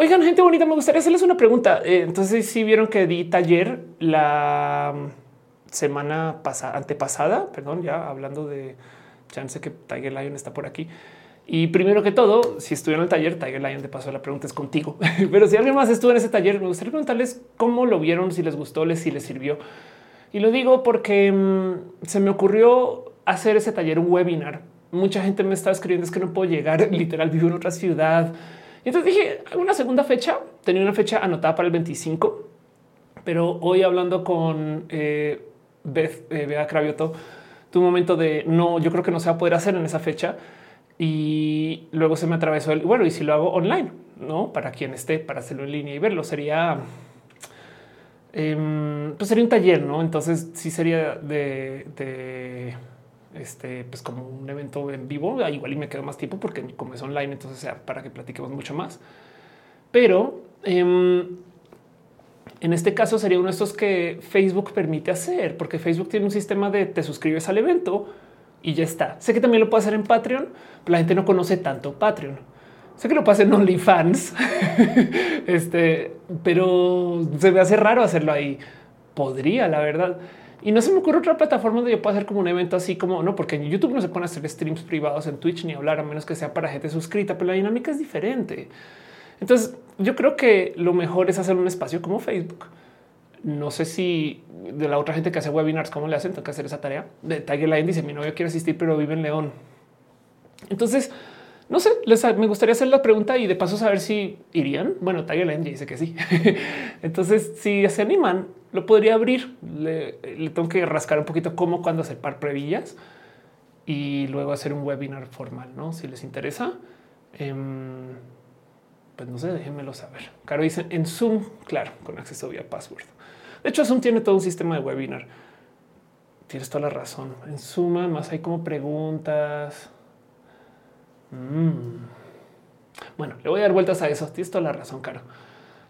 Oigan, gente bonita, me gustaría hacerles una pregunta. Eh, entonces, si vieron que di taller la semana pasada, antepasada, perdón, ya hablando de chance que Tiger Lion está por aquí. Y primero que todo, si estuvieron en el taller, Tiger Lion de paso la pregunta es contigo. Pero si alguien más estuvo en ese taller, me gustaría preguntarles cómo lo vieron, si les gustó, les si les sirvió. Y lo digo porque mm, se me ocurrió hacer ese taller un webinar. Mucha gente me estaba escribiendo es que no puedo llegar, literal, vivo en otra ciudad. Entonces dije, una segunda fecha, tenía una fecha anotada para el 25, pero hoy hablando con eh, Beth, eh, Bea Cravioto, tu momento de no, yo creo que no se va a poder hacer en esa fecha. Y luego se me atravesó el bueno, y si lo hago online, no para quien esté para hacerlo en línea y verlo sería, em, pues sería un taller, no? Entonces sí sería de, este, pues como un evento en vivo. Ah, igual y me quedo más tiempo porque como es online, entonces sea para que platiquemos mucho más. Pero em, en este caso sería uno de estos que Facebook permite hacer, porque Facebook tiene un sistema de te suscribes al evento y ya está. Sé que también lo puedo hacer en Patreon, pero la gente no conoce tanto Patreon. Sé que lo puedo hacer en OnlyFans, este, pero se me hace raro hacerlo ahí. Podría, la verdad. Y no se me ocurre otra plataforma donde yo pueda hacer como un evento así como no, porque en YouTube no se pueden hacer streams privados en Twitch ni hablar a menos que sea para gente suscrita, pero la dinámica es diferente. Entonces yo creo que lo mejor es hacer un espacio como Facebook. No sé si de la otra gente que hace webinars, cómo le hacen, tengo que hacer esa tarea. De Tiger Line dice mi novio quiere asistir, pero vive en León. Entonces, no sé, les, me gustaría hacer la pregunta y de paso saber si irían. Bueno, Tiger Line dice que sí. Entonces, si se animan, lo podría abrir. Le, tengo que rascar un poquito cómo, cuando hacer par previllas y luego hacer un webinar formal, ¿no? Si les interesa. Em, pues no sé, déjenmelo saber. Caro dice en Zoom, claro, con acceso vía password. De hecho, Zoom tiene todo un sistema de webinar. Tienes toda la razón. En Zoom además hay como preguntas. Mm. Bueno, le voy a dar vueltas a eso. Tienes toda la razón, Caro.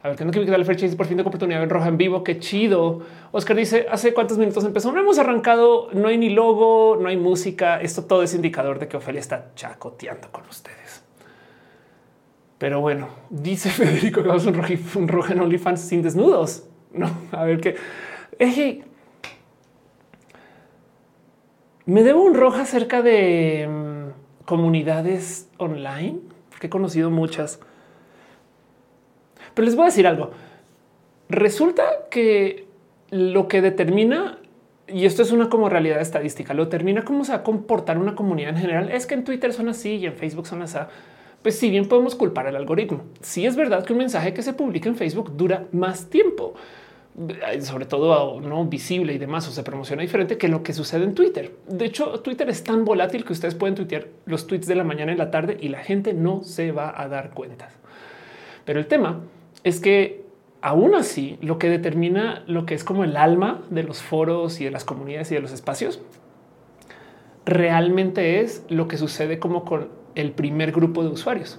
A ver, que no quiero quitar el Fair por fin de oportunidad en roja en vivo. Qué chido. Oscar dice hace cuántos minutos empezó. No hemos arrancado, no hay ni logo, no hay música. Esto todo es indicador de que Ofelia está chacoteando con ustedes. Pero bueno, dice Federico que vamos un rojo, un rojo en OnlyFans sin desnudos. No, a ver qué. me debo un rojo acerca de mm, comunidades online, que he conocido muchas. Pero les voy a decir algo. Resulta que lo que determina, y esto es una como realidad estadística, lo determina cómo se va a comportar una comunidad en general. Es que en Twitter son así y en Facebook son así pues si bien podemos culpar al algoritmo, si es verdad que un mensaje que se publica en Facebook dura más tiempo, eh, sobre todo no visible y demás, o se promociona diferente que lo que sucede en Twitter. De hecho, Twitter es tan volátil que ustedes pueden tuitear los tweets de la mañana y la tarde y la gente no se va a dar cuenta. Pero el tema es que aún así lo que determina lo que es como el alma de los foros y de las comunidades y de los espacios realmente es lo que sucede como con el primer grupo de usuarios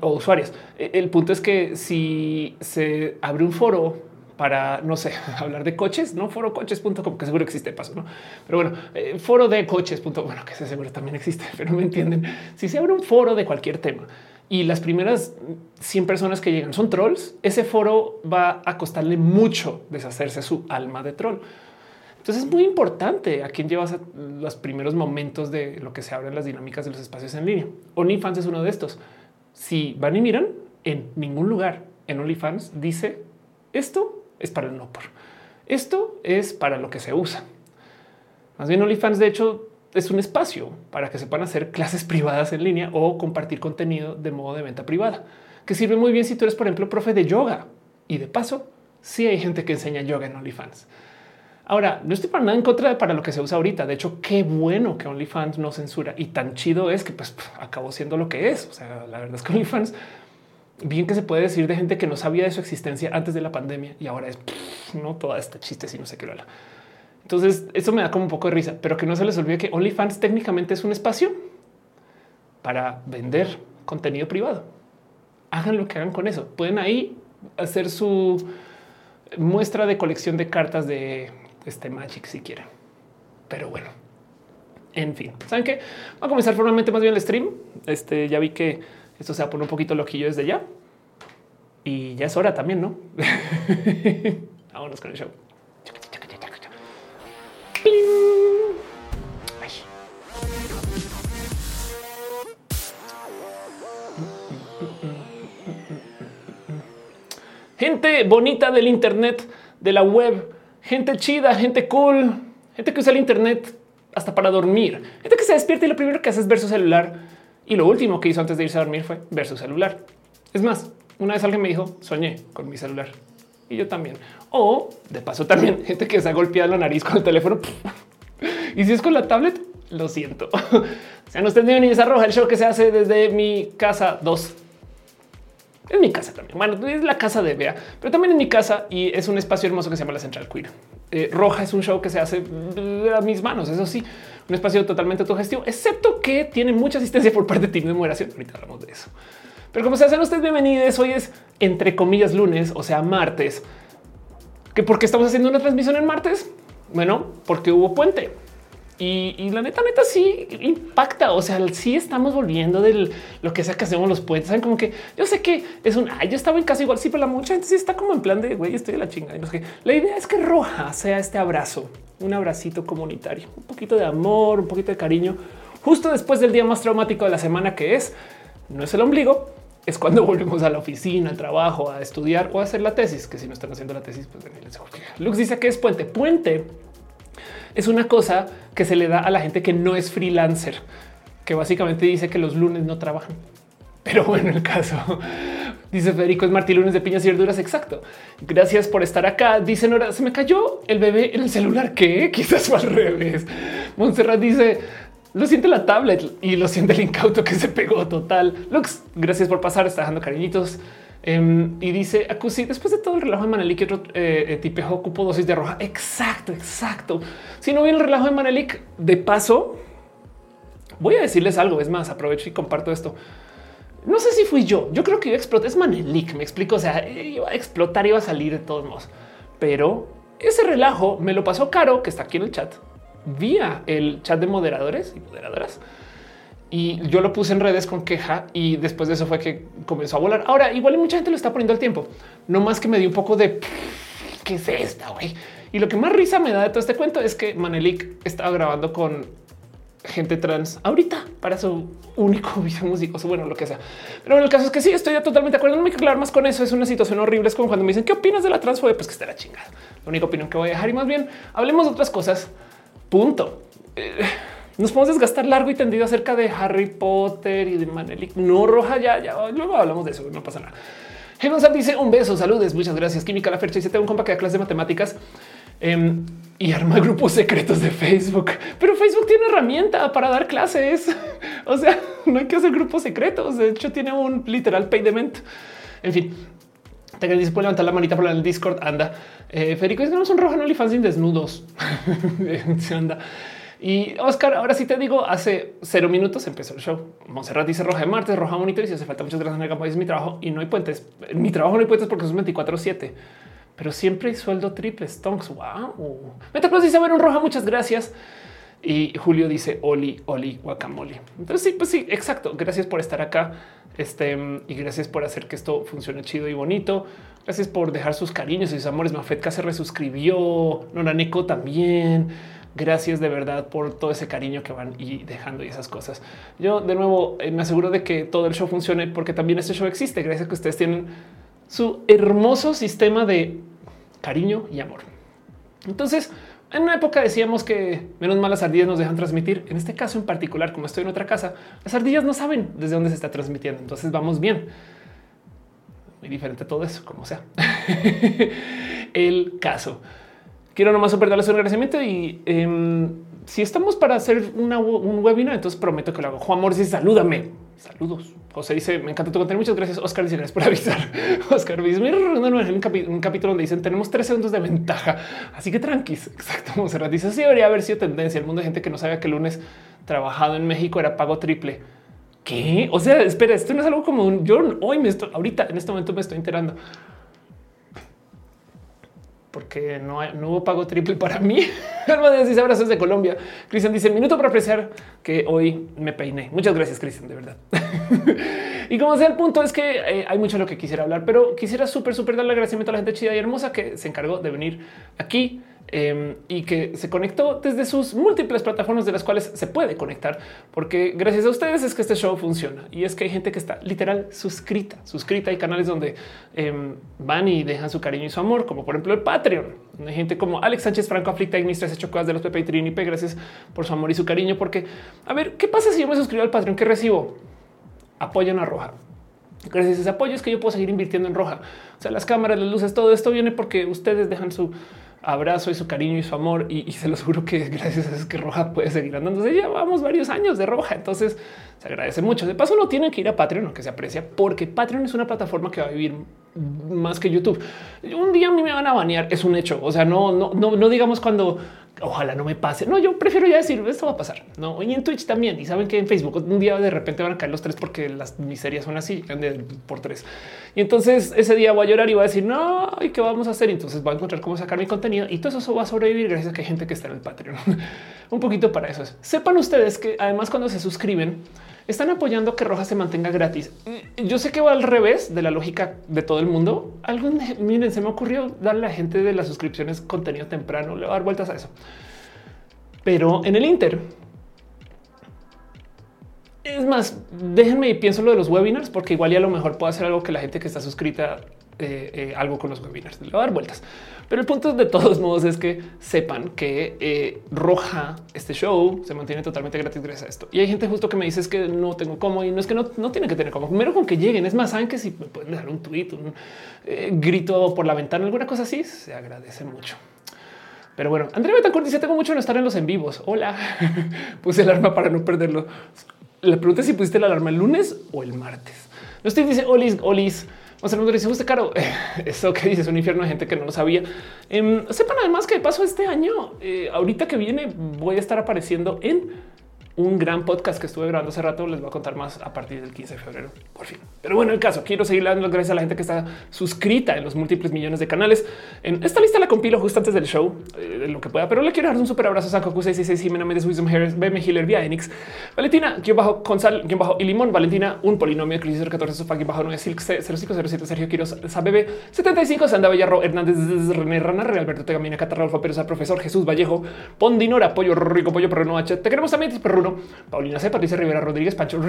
o usuarios. E, el punto es que si se abre un foro para, no sé, hablar de coches, no foro coches.com, que seguro existe paso, no? Pero bueno, eh, foro de coches, bueno, que seguro también existe, pero me entienden. Si se abre un foro de cualquier tema y las primeras 100 personas que llegan son trolls, ese foro va a costarle mucho deshacerse su alma de troll. Entonces es muy importante a quién llevas los primeros momentos de lo que se abren las dinámicas de los espacios en línea. OnlyFans es uno de estos. Si van y miran, en ningún lugar en OnlyFans dice esto es para el no por. Esto es para lo que se usa. Más bien OnlyFans, de hecho, es un espacio para que se puedan hacer clases privadas en línea o compartir contenido de modo de venta privada, que sirve muy bien si tú eres, por ejemplo, profe de yoga. Y de paso, sí hay gente que enseña yoga en OnlyFans. Ahora, no estoy para nada en contra de para lo que se usa ahorita. De hecho, qué bueno que OnlyFans no censura y tan chido es que pues acabó siendo lo que es. O sea, la verdad es que OnlyFans, bien que se puede decir de gente que no sabía de su existencia antes de la pandemia y ahora es no toda esta chiste y no sé qué lo Entonces, eso me da como un poco de risa, pero que no se les olvide que OnlyFans técnicamente es un espacio para vender contenido privado. Hagan lo que hagan con eso. Pueden ahí hacer su muestra de colección de cartas de este Magic si quieren. Pero bueno, en fin, saben que va a comenzar formalmente más bien el stream. Este ya vi que esto se va a un poquito loquillo desde ya. Y ya es hora también, ¿no? Vámonos con el show. Gente bonita del Internet, de la web, gente chida, gente cool, gente que usa el Internet hasta para dormir, gente que se despierta y lo primero que hace es ver su celular. Y lo último que hizo antes de irse a dormir fue ver su celular. Es más, una vez alguien me dijo, soñé con mi celular. Y yo también. O de paso también gente que se ha golpeado la nariz con el teléfono. y si es con la tablet, lo siento. Sean ustedes bienvenidos a Roja, el show que se hace desde mi casa 2 en mi casa también. Bueno, es la casa de Bea, pero también en mi casa y es un espacio hermoso que se llama la Central Queer. Eh, Roja es un show que se hace a mis manos. Eso sí, un espacio totalmente autogestivo, excepto que tiene mucha asistencia por parte de Team de Moderación. Ahorita hablamos de eso. Pero como se hacen ustedes bienvenidos, hoy es entre comillas lunes, o sea, martes. ¿Que por qué estamos haciendo una transmisión en martes? Bueno, porque hubo puente. Y, la neta, neta, sí impacta. O sea, sí estamos volviendo de lo que sea que hacemos los puentes. Saben como que yo sé que es un ay, yo estaba en casa igual. Sí, pero la mucha gente sí está como en plan de güey, estoy de la chingada. no sé La idea es que roja sea este abrazo, un abracito comunitario, un poquito de amor, un poquito de cariño, justo después del día más traumático de la semana que es no es el ombligo, es cuando volvemos a la oficina, al trabajo, a estudiar o a hacer la tesis. Que si no están haciendo la tesis, pues Lux dice que es puente. Puente es una cosa que se le da a la gente que no es freelancer, que básicamente dice que los lunes no trabajan. Pero bueno, el caso dice Federico es Martí lunes de piñas y verduras. Exacto. Gracias por estar acá. Dice Nora, se me cayó el bebé en el celular. que Quizás fue al revés. Montserrat dice lo siente la tablet y lo siente el incauto que se pegó total. Lux, gracias por pasar. Está dejando cariñitos. Em, y dice Acusi, después de todo el relajo de Manelik, otro eh, eh, tipejo ocupo dosis de roja. Exacto, exacto. Si no viene el relajo de Manelik, de paso, voy a decirles algo. Es más, aprovecho y comparto esto. No sé si fui yo. Yo creo que iba a explotar. Es Manelik, me explico. O sea, iba a explotar, iba a salir de todos modos. Pero ese relajo me lo pasó Caro, que está aquí en el chat, vía el chat de moderadores y moderadoras y yo lo puse en redes con queja y después de eso fue que comenzó a volar. Ahora igual mucha gente lo está poniendo al tiempo, no más que me dio un poco de qué es esta güey. Y lo que más risa me da de todo este cuento es que Manelik estaba grabando con gente trans ahorita para su único video músico, bueno, lo que sea. Pero en el caso es que sí, estoy totalmente de acuerdo. No me quiero hablar más con eso. Es una situación horrible. Es como cuando me dicen qué opinas de la transfobia, pues que está la chingada. La única opinión que voy a dejar y más bien hablemos de otras cosas. Punto. Eh, nos podemos desgastar largo y tendido acerca de Harry Potter y de Manelik. No roja, ya, ya luego hablamos de eso, no pasa nada. Genosap dice un beso, saludes, muchas gracias. Química la fecha dice tengo un compa que da clases de matemáticas em, y arma grupos secretos de Facebook, pero Facebook tiene herramienta para dar clases. o sea, no hay que hacer grupos secretos. De hecho, tiene un literal payment. En fin, te dice puede levantar la manita por el Discord. Anda, eh, Federico dice que no son roja, no sin desnudos. Anda. Y Oscar, ahora sí te digo, hace cero minutos empezó el show. Monserrat dice roja de martes, roja bonito y si hace falta muchas gracias en el campo. Es mi trabajo y no hay puentes. Mi trabajo no hay puentes porque son 24 7, pero siempre hay sueldo triple. Stonks. Wow. Metacross dice un roja. Muchas gracias. Y Julio dice Oli, Oli, guacamole. Entonces, sí, pues sí, exacto. Gracias por estar acá. Este y gracias por hacer que esto funcione chido y bonito. Gracias por dejar sus cariños y sus amores. Mafetka se resuscribió. Noraneco también. Gracias de verdad por todo ese cariño que van y dejando y esas cosas. Yo de nuevo eh, me aseguro de que todo el show funcione porque también este show existe gracias a que ustedes tienen su hermoso sistema de cariño y amor. Entonces, en una época decíamos que menos mal las ardillas nos dejan transmitir. En este caso en particular, como estoy en otra casa, las ardillas no saben desde dónde se está transmitiendo. Entonces vamos bien. Muy diferente todo eso, como sea. el caso quiero nomás super darles un agradecimiento y em, si estamos para hacer un webinar, entonces prometo que lo hago. Juan Morris dice salúdame. Saludos. José dice me encanta tu contenido. Muchas gracias. Oscar dice gracias por avisar. Oscar dice mira un, capítulo donde dicen tenemos tres segundos de ventaja. Así que tranquis. Exacto. Monserrat dice sí debería haber sido tendencia. El mundo de gente que no sabía que el lunes trabajado en México era pago triple. ¿Qué? O sea, espera, esto no es algo como un, yo hoy me estoy ahorita en este momento me estoy enterando porque no, hubo pago triple para mí. Dice abrazos de Colombia. Cristian dice minuto para apreciar que hoy me peiné. Muchas gracias, Cristian, de verdad. y como sea, el punto es que eh, hay mucho de lo que quisiera hablar, pero quisiera súper, súper darle agradecimiento a la gente chida y hermosa que se encargó de venir aquí Em, y que se conectó desde sus múltiples plataformas de las cuales se puede conectar, porque gracias a ustedes es que este show funciona y es que hay gente que está literal suscrita, suscrita. Hay canales donde em, van y dejan su cariño y su amor, como por ejemplo el Patreon. Hay gente como Alex Sánchez Franco, Aflicta, Ignis, 13 Chocadas de los Pepe y Trinipe. Gracias por su amor y su cariño, porque a ver, ¿qué pasa si yo me suscribo al Patreon? ¿Qué recibo? Apoyan a Roja. Gracias a ese apoyo es que yo puedo seguir invirtiendo en Roja. O sea, las cámaras, las luces, todo esto viene porque ustedes dejan su abrazo y su cariño y su amor. Y, se los juro que gracias a eso es que Roja puede seguir andando. Ya llevamos varios años de Roja, entonces se agradece mucho. De paso, no tienen que ir a Patreon, aunque se aprecia, porque Patreon es una plataforma que va a vivir más que YouTube. Un día a mí me van a banear, es un hecho. O sea, no, no, no, no digamos cuando ojalá no me pase. No, yo prefiero ya decir esto va a pasar. No, y en Twitch también. Y saben que en Facebook un día de repente van a caer los tres porque las miserias son así por tres. Y entonces ese día voy a llorar y voy a decir no, y qué vamos a hacer. entonces voy a encontrar cómo sacar mi contenido y todo eso va a sobrevivir gracias a que hay gente que está en el Patreon. un poquito para eso. Sepan ustedes que además cuando se suscriben, están apoyando que Roja se mantenga gratis. Yo sé que va al revés de la lógica de todo el mundo. Algo, miren, se me ocurrió darle a la gente de las suscripciones contenido temprano, le voy a dar vueltas a eso. Pero en el Inter, es más, déjenme y pienso lo de los webinars, porque igual ya a lo mejor puedo hacer algo que la gente que está suscrita eh, eh, algo con los webinars. Le voy a dar vueltas. Pero el punto de todos modos es que sepan que eh, Roja, este show, se mantiene totalmente gratis gracias a esto. Y hay gente justo que me dice es que no tengo cómo y no es que no, no tiene que tener cómo. Primero con que lleguen. Es más, saben que si me pueden dejar un tweet, un grito por la ventana, alguna cosa así, se agradece mucho. Pero bueno, Andrea Betancourt dice: Tengo mucho en estar en los en vivos. Hola, puse el alarma para no perderlo. La pregunta es si pusiste la alarma el lunes o el martes. No estoy dice Olis, Olis. O sea, nos dice usted caro. Eso que dices un infierno de gente que no lo sabía. Em, sepan además que de paso este año, eh, ahorita que viene, voy a estar apareciendo en un gran podcast que estuve grabando hace rato. Les voy a contar más a partir del 15 de febrero, por fin. Pero bueno, el caso, quiero seguir dando las gracias a la gente que está suscrita en los múltiples millones de canales. En esta lista la compilo justo antes del show, eh, lo que pueda, pero le quiero dar un súper abrazo a Sankoku 666, Jimena Méndez, Wisdom Harris, BM Hiller, Via Enix, Valentina, guion bajo Consal, guion bajo y Limón, Valentina, un polinomio, Crisis 14, Sofá, guion bajo 9, Silk 0507, Sergio Quiroz, Sabebe, 75, Sanda Bellarro, Hernández, René Rana, Real Alberto Tegamina, Catarralfa, Pérez, Profesor Jesús Vallejo, Pondinora, Pollo Rico, Pollo Perruno H. Te queremos también, Perruno, Paulina C. Patricia Rivera Rodríguez, Pancho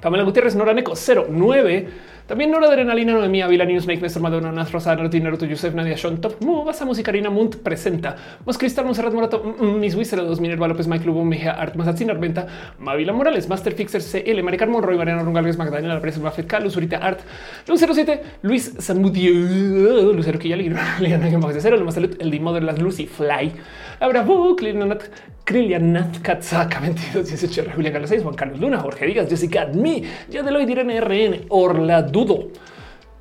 Pamela Gutiérrez, Nora Neco 09, también Nora Adrenalina, Noemí Avila, News, Snake, Néstor Madonna, Nas Rosada, Naruto, Naruto, Yusef, Nadia, Sean, Top, Mubasa, Musicarina, Munt, presenta, Mos Cristal, Monserrat Morato, mm, mm, Miss Wizard, Dos Minerva López, Mike Lubo, Mejía, Art, Mazatzin, Arventa, Mavila Morales, Master Fixer, CL, Maricar Monroy, Mariana Rungales, Magdalena, La Presa, Buffett, Calus, Urita, Art, Lucero 7, Luis Zamudio, Lucero Quilla, Liana, Cero, Lo Más Salud, El Dimodder, Las Lucy, Fly, Abra Krilianat, Krilianat Katzaka 22, 18, Julián Carlos 6, Juan Carlos Luna, Jorge Díaz, Jessica Admi, Yadeloid, Irene RN, Orla Dudo,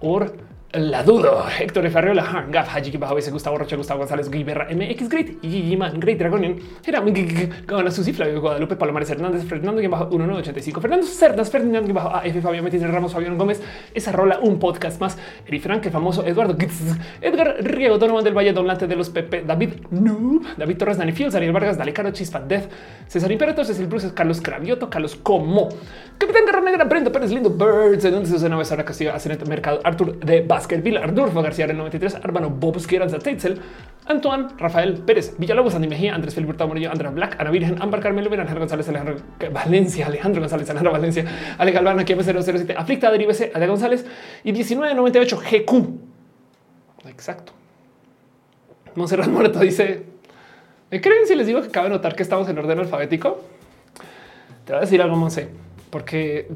Or la dudo. Héctor Ferriola, Gaf, Haji, Bajo, ese Gustavo Rocha, Gustavo González, Guiberra, MX Great, Yiman, Great Dragonian, Era Gana Susi, Flavio Guadalupe, Palomares Hernández, Fernando, bajo 1985, Fernando Cerdas, Fernando, bajo AF, Fabián Metis, Ramos, Fabián Gómez, esa rola, un podcast más, Eri Frank, el famoso Eduardo Edgar Riego, Donovan del Valle, Donlante de los Pepe, David Noob, David Torres, Dani Fields, Ariel Vargas, Dale Caro, Chispa, Death, César Imperator, Cecil Bruce, Carlos Cravioto, Carlos Como, Capitán Garra Negra, Brenda Pérez, Lindo Birds, en donde se usa una vez ahora Castillo, Aceneta Mercado, Artur de Baskerville, Ardurfo García el 93, Arbano Bobski, Aranza Teitzel, Antoine, Rafael Pérez, Villalobos, Andy Mejía, Andrés Felipe Morillo, Andrea Black, Ana Virgen, Ámbar Carmelo, Alejandro González, Alejandro Valencia, Alejandro González, Alejandro Valencia, Ale Galván, aquí 007, Aflicta, Derívese, Ale González y 1998 GQ. Exacto. Monserrat Moreto dice: ¿Me creen si les digo que cabe notar que estamos en orden alfabético? Te voy a decir algo, Monse, porque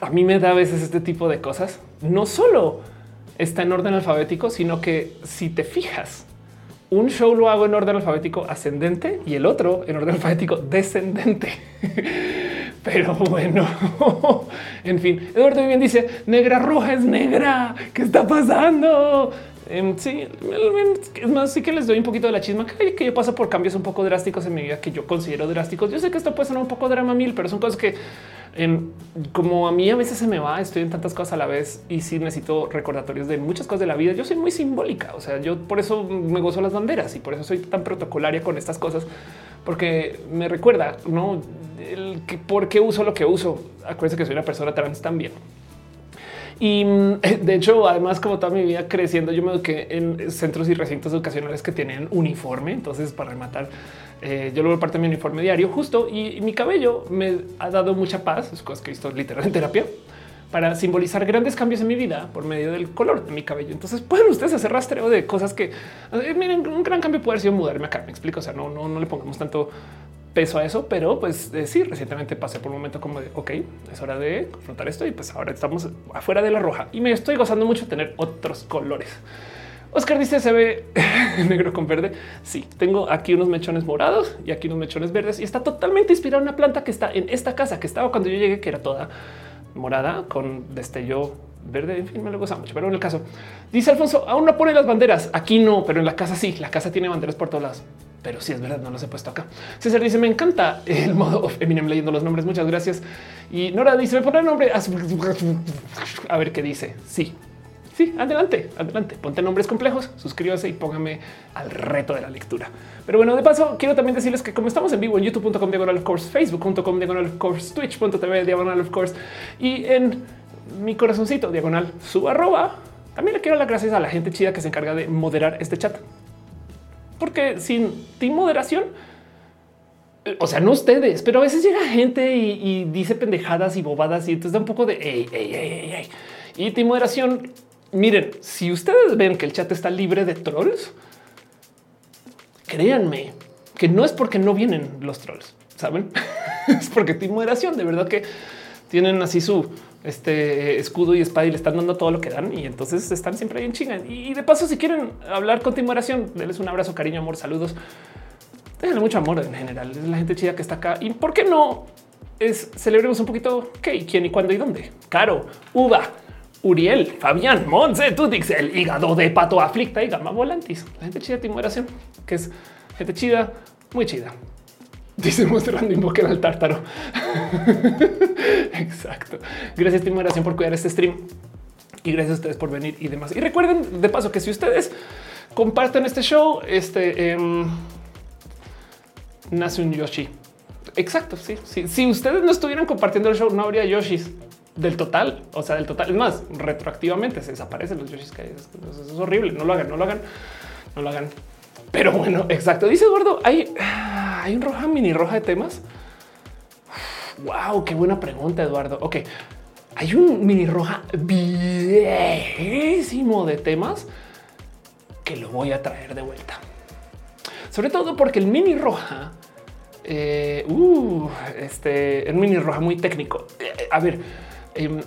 a mí me da a veces este tipo de cosas. No solo está en orden alfabético, sino que si te fijas, un show lo hago en orden alfabético ascendente y el otro en orden alfabético descendente. Pero bueno, en fin, Eduardo bien dice negra roja es negra. ¿Qué está pasando? Em, sí, es más, sí que les doy un poquito de la chisma que, yo paso por cambios un poco drásticos en mi vida que yo considero drásticos. Yo sé que esto puede ser un poco drama mil, pero son cosas que como a mí a veces se me va, estoy en tantas cosas a la vez y sí necesito recordatorios de muchas cosas de la vida. Yo soy muy simbólica, o sea, yo por eso me gozo las banderas y por eso soy tan protocolaria con estas cosas, porque me recuerda, no el que por qué uso lo que uso. Acuérdense que soy una persona trans también. Y mm, de hecho, además, como toda mi vida creciendo, yo me eduqué en centros y recintos educacionales que tienen uniforme. Entonces, para rematar, eh, yo lo parte de mi uniforme diario justo y, mi cabello me ha dado mucha paz. Es cosas que he visto literal en terapia para simbolizar grandes cambios en mi vida por medio del color de mi cabello. Entonces pueden ustedes hacer rastreo de cosas que eh, miren, un gran cambio puede ser mudarme acá. Me explico. O sea, no, no, no le pongamos tanto peso a eso, pero pues eh, sí, recientemente pasé por un momento como de ok, es hora de confrontar esto y pues ahora estamos afuera de la roja y me estoy gozando mucho tener otros colores. Oscar dice se ve negro con verde. Sí, tengo aquí unos mechones morados y aquí unos mechones verdes y está totalmente inspirada en una planta que está en esta casa que estaba cuando yo llegué, que era toda morada con destello verde. En fin, me lo goza mucho, pero en el caso dice Alfonso, aún no pone las banderas. Aquí no, pero en la casa sí. La casa tiene banderas por todos lados pero sí es verdad, no los he puesto acá. César dice: Me encanta el modo Eminem leyendo los nombres. Muchas gracias. Y Nora dice: Me pone el nombre a ver qué dice. Sí, sí, adelante, adelante. Ponte nombres complejos, suscríbase y póngame al reto de la lectura. Pero bueno, de paso, quiero también decirles que como estamos en vivo en youtube.com diagonal of course, facebook.com diagonal of course, twitch.tv diagonal of course y en mi corazoncito diagonal su arroba. También le quiero dar las gracias a la gente chida que se encarga de moderar este chat porque sin team moderación, o sea, no ustedes, pero a veces llega gente y, dice pendejadas y bobadas y entonces da un poco de ey, ey, ey, y team moderación. Miren, si ustedes ven que el chat está libre de trolls, créanme que no es porque no vienen los trolls, saben? es porque team moderación de verdad que tienen así su este escudo y espada y le están dando todo lo que dan y entonces están siempre ahí en chinga. Y de paso, si quieren hablar continuación, denles un abrazo, cariño, amor, saludos. Déjenle mucho amor en general. Es la gente chida que está acá. Y por qué no es celebremos un poquito qué, quién y cuándo y dónde. Caro, Uva, Uriel, Fabián, Monse, Tutix, el hígado de pato aflicta y gama volantis. La gente chida de moderación, que es gente chida, muy chida. Dice mostrando invocar al tártaro. Exacto. Gracias, Team Oración, por cuidar este stream. Y gracias a ustedes por venir y demás. Y recuerden de paso que si ustedes comparten este show, este em, nace un Yoshi. Exacto. Sí, sí. Si ustedes no estuvieran compartiendo el show, no habría Yoshis del total. O sea, del total. Es más, retroactivamente se desaparecen los Yoshis que hay. es horrible. No lo hagan, no lo hagan, no lo hagan. Pero bueno, exacto. Dice Eduardo, hay, hay un roja mini roja de temas. Wow, qué buena pregunta, Eduardo. Ok, hay un mini roja viejísimo de temas que lo voy a traer de vuelta. Sobre todo porque el mini roja, eh, uh, este, el mini roja muy técnico. Eh, a ver,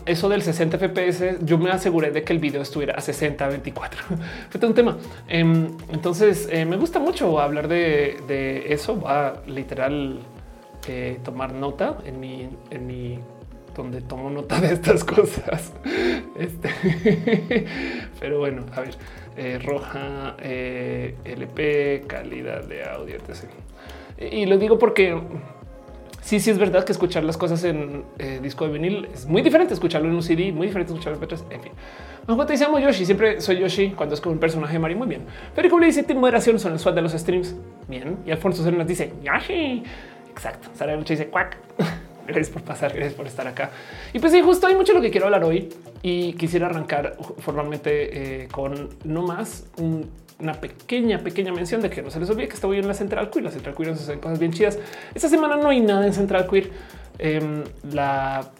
eso del 60 FPS, yo me aseguré de que el video estuviera a 60, 24. Fue un tema. Em, entonces eh, me gusta mucho hablar de, eso. Va literal eh, tomar nota en mi, en mi donde tomo nota de estas cosas. Este, pero bueno, a ver, eh, roja, LP, calidad de audio, etc. Y lo digo porque sí, sí es verdad que escuchar las cosas en eh, disco de vinil es muy diferente escucharlo en un CD, muy diferente escucharlo en MP3. En fin, cuando te llamo Yoshi, siempre soy Yoshi cuando es como un personaje de Mario. Muy bien. Pero como le dice, moderación son el SWAT de los streams. Bien. Y Alfonso nos dice Yoshi. Exacto. Sara Noche dice cuac. Gracias por pasar, gracias por estar acá. Y pues sí, justo hay mucho lo que quiero hablar hoy y quisiera arrancar formalmente eh, con no más un una pequeña, pequeña mención de que no se les olvide que estoy en la Central Queer. La Central Queer nos hacen cosas bien chidas. Esta semana no hay nada en Central Queer. Em, la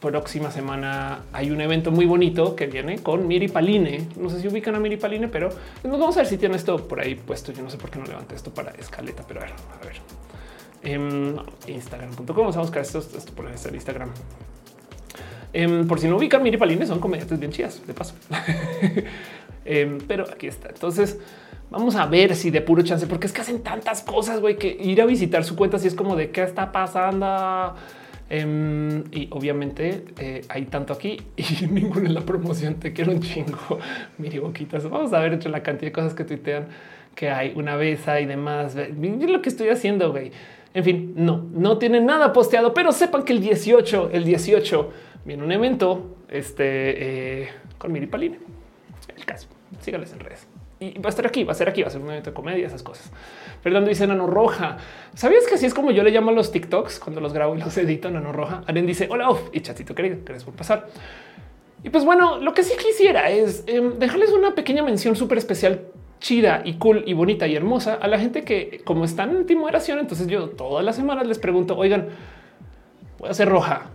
próxima semana hay un evento muy bonito que viene con Miri Paline. No sé si ubican a Miri Paline, pero nos vamos a ver si tiene esto por ahí puesto. Yo no sé por qué no levanté esto para escaleta, pero a ver, a ver. Em, Instagram.com. Vamos a buscar esto, esto por Instagram. Em, por si no ubican, Miri Paline son comediantes bien chidas, de paso. Em, pero aquí está. Entonces vamos a ver si de puro chance, porque es que hacen tantas cosas, güey, que ir a visitar su cuenta si es como de qué está pasando. Em, y obviamente eh, hay tanto aquí y ninguno en la promoción. Te quiero un chingo. Miri boquitas. Vamos a ver entre la cantidad de cosas que tuitean que hay una vez y demás. lo que estoy haciendo, güey. En fin, no, no tienen nada posteado, pero sepan que el 18, el 18 viene un evento este, eh, con Miri Paline. El caso síganles en redes. y va a estar aquí, va a ser aquí, va a ser un evento de comedia, esas cosas. Fernando dice Nano Roja. ¿Sabías que así es como yo le llamo a los TikToks cuando los grabo y los edito? Nano Roja. Aren dice hola y chatito querido, gracias por pasar. Y pues bueno, lo que sí quisiera es em, dejarles una pequeña mención súper especial chida y cool y bonita y hermosa a la gente que como están en timoderación, entonces yo todas las semanas les pregunto, oigan, voy a ser roja.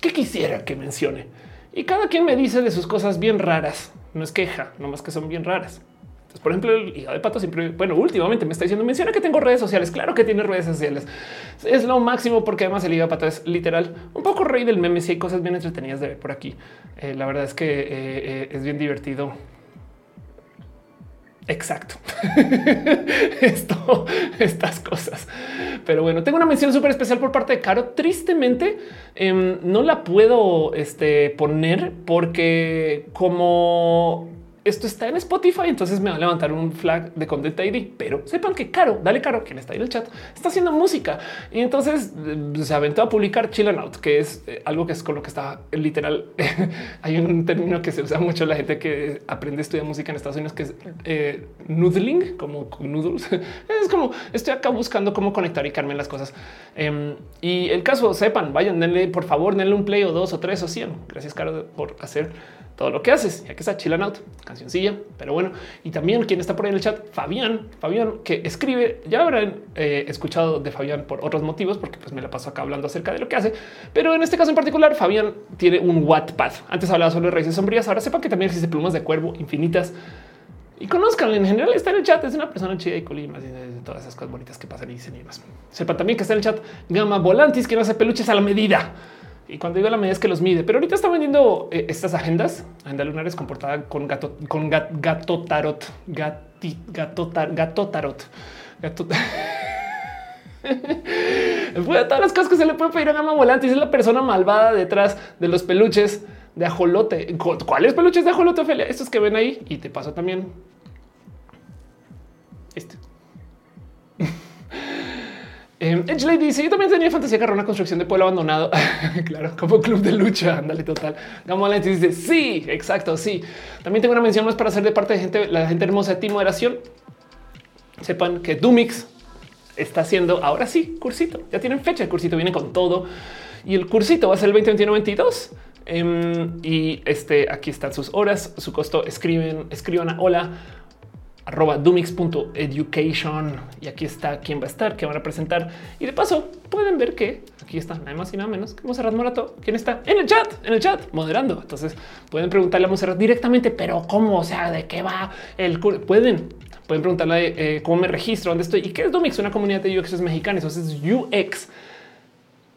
¿Qué quisiera que mencione? Y cada quien me dice de sus cosas bien raras. No es queja, nomás que son bien raras. Entonces, por ejemplo, el hígado de pato siempre, bueno, últimamente me está diciendo, menciona que tengo redes sociales. Claro que tiene redes sociales. Es lo máximo porque además el hígado de pato es literal un poco rey del meme. Si hay cosas bien entretenidas de ver por aquí. Eh, la verdad es que eh, eh, es bien divertido Exacto. Esto, estas cosas. Pero bueno, tengo una mención súper especial por parte de Caro. Tristemente, em, no la puedo este, poner porque como esto está en Spotify, entonces me va a levantar un flag de Content ID, pero sepan que Caro, dale Caro, quien está ahí en el chat, está haciendo música y entonces eh, se aventó a publicar Chill Out, que es eh, algo que es con lo que está literal. Hay un término que se usa mucho la gente que aprende a estudiar música en Estados Unidos, que es eh, noodling, como noodles. es como estoy acá buscando cómo conectar y carmen las cosas. Em, y el caso, sepan, vayan, denle por favor, denle un play o dos o tres o cien. Gracias, Caro, por hacer todo lo que haces. Ya que está Chill Out, cancioncilla, pero bueno. Y también quien está por ahí en el chat, Fabián, Fabián, que escribe, ya habrán eh, escuchado de Fabián por otros motivos, porque pues me la paso acá hablando acerca de lo que hace. Pero en este caso en particular, Fabián tiene un Wattpad. Antes hablaba solo de raíces sombrías, ahora sepan que también existe plumas de cuervo infinitas. Y conozcan en general está en el chat. Es una persona chida y colima y todas esas cosas bonitas que pasan y dicen y más. Sepan también que está en el chat Gama Volantis, que no hace peluches a la medida. Y cuando digo la medida es que los mide, pero ahorita está vendiendo eh, estas agendas, agenda lunares comportada con gato, con gato tarot, gati, gato, gato tarot, gato. Después de todas las cosas que se le puede pedir a Gama Volante, es la persona malvada detrás de los peluches de ajolote. ¿Cuáles peluches de ajolote, Ophelia? Estos que ven ahí y te paso también. Eh, Edge Lady dice: Yo también tenía fantasía que una construcción de pueblo abandonado. claro, como club de lucha. Ándale, total. Gamo dice: Sí, exacto. Sí. También tengo una mención más para hacer de parte de gente, la gente hermosa de ti moderación. Sepan que Dumix está haciendo ahora sí cursito. Ya tienen fecha. El cursito viene con todo y el cursito va a ser el 2021-22. Em, y este aquí están sus horas, su costo. Escriben, escriban a hola arroba dumix.education y aquí está quién va a estar, qué van a presentar. Y de paso pueden ver que aquí está nada más y nada menos que Monserrat Morato, quien está en el chat, en el chat moderando. Entonces pueden preguntarle a Monserrat directamente, pero cómo, o sea, de qué va el curso. Pueden, pueden preguntarle eh, cómo me registro, dónde estoy y qué es Dumix, una comunidad de UX mexicanos. Entonces es UX,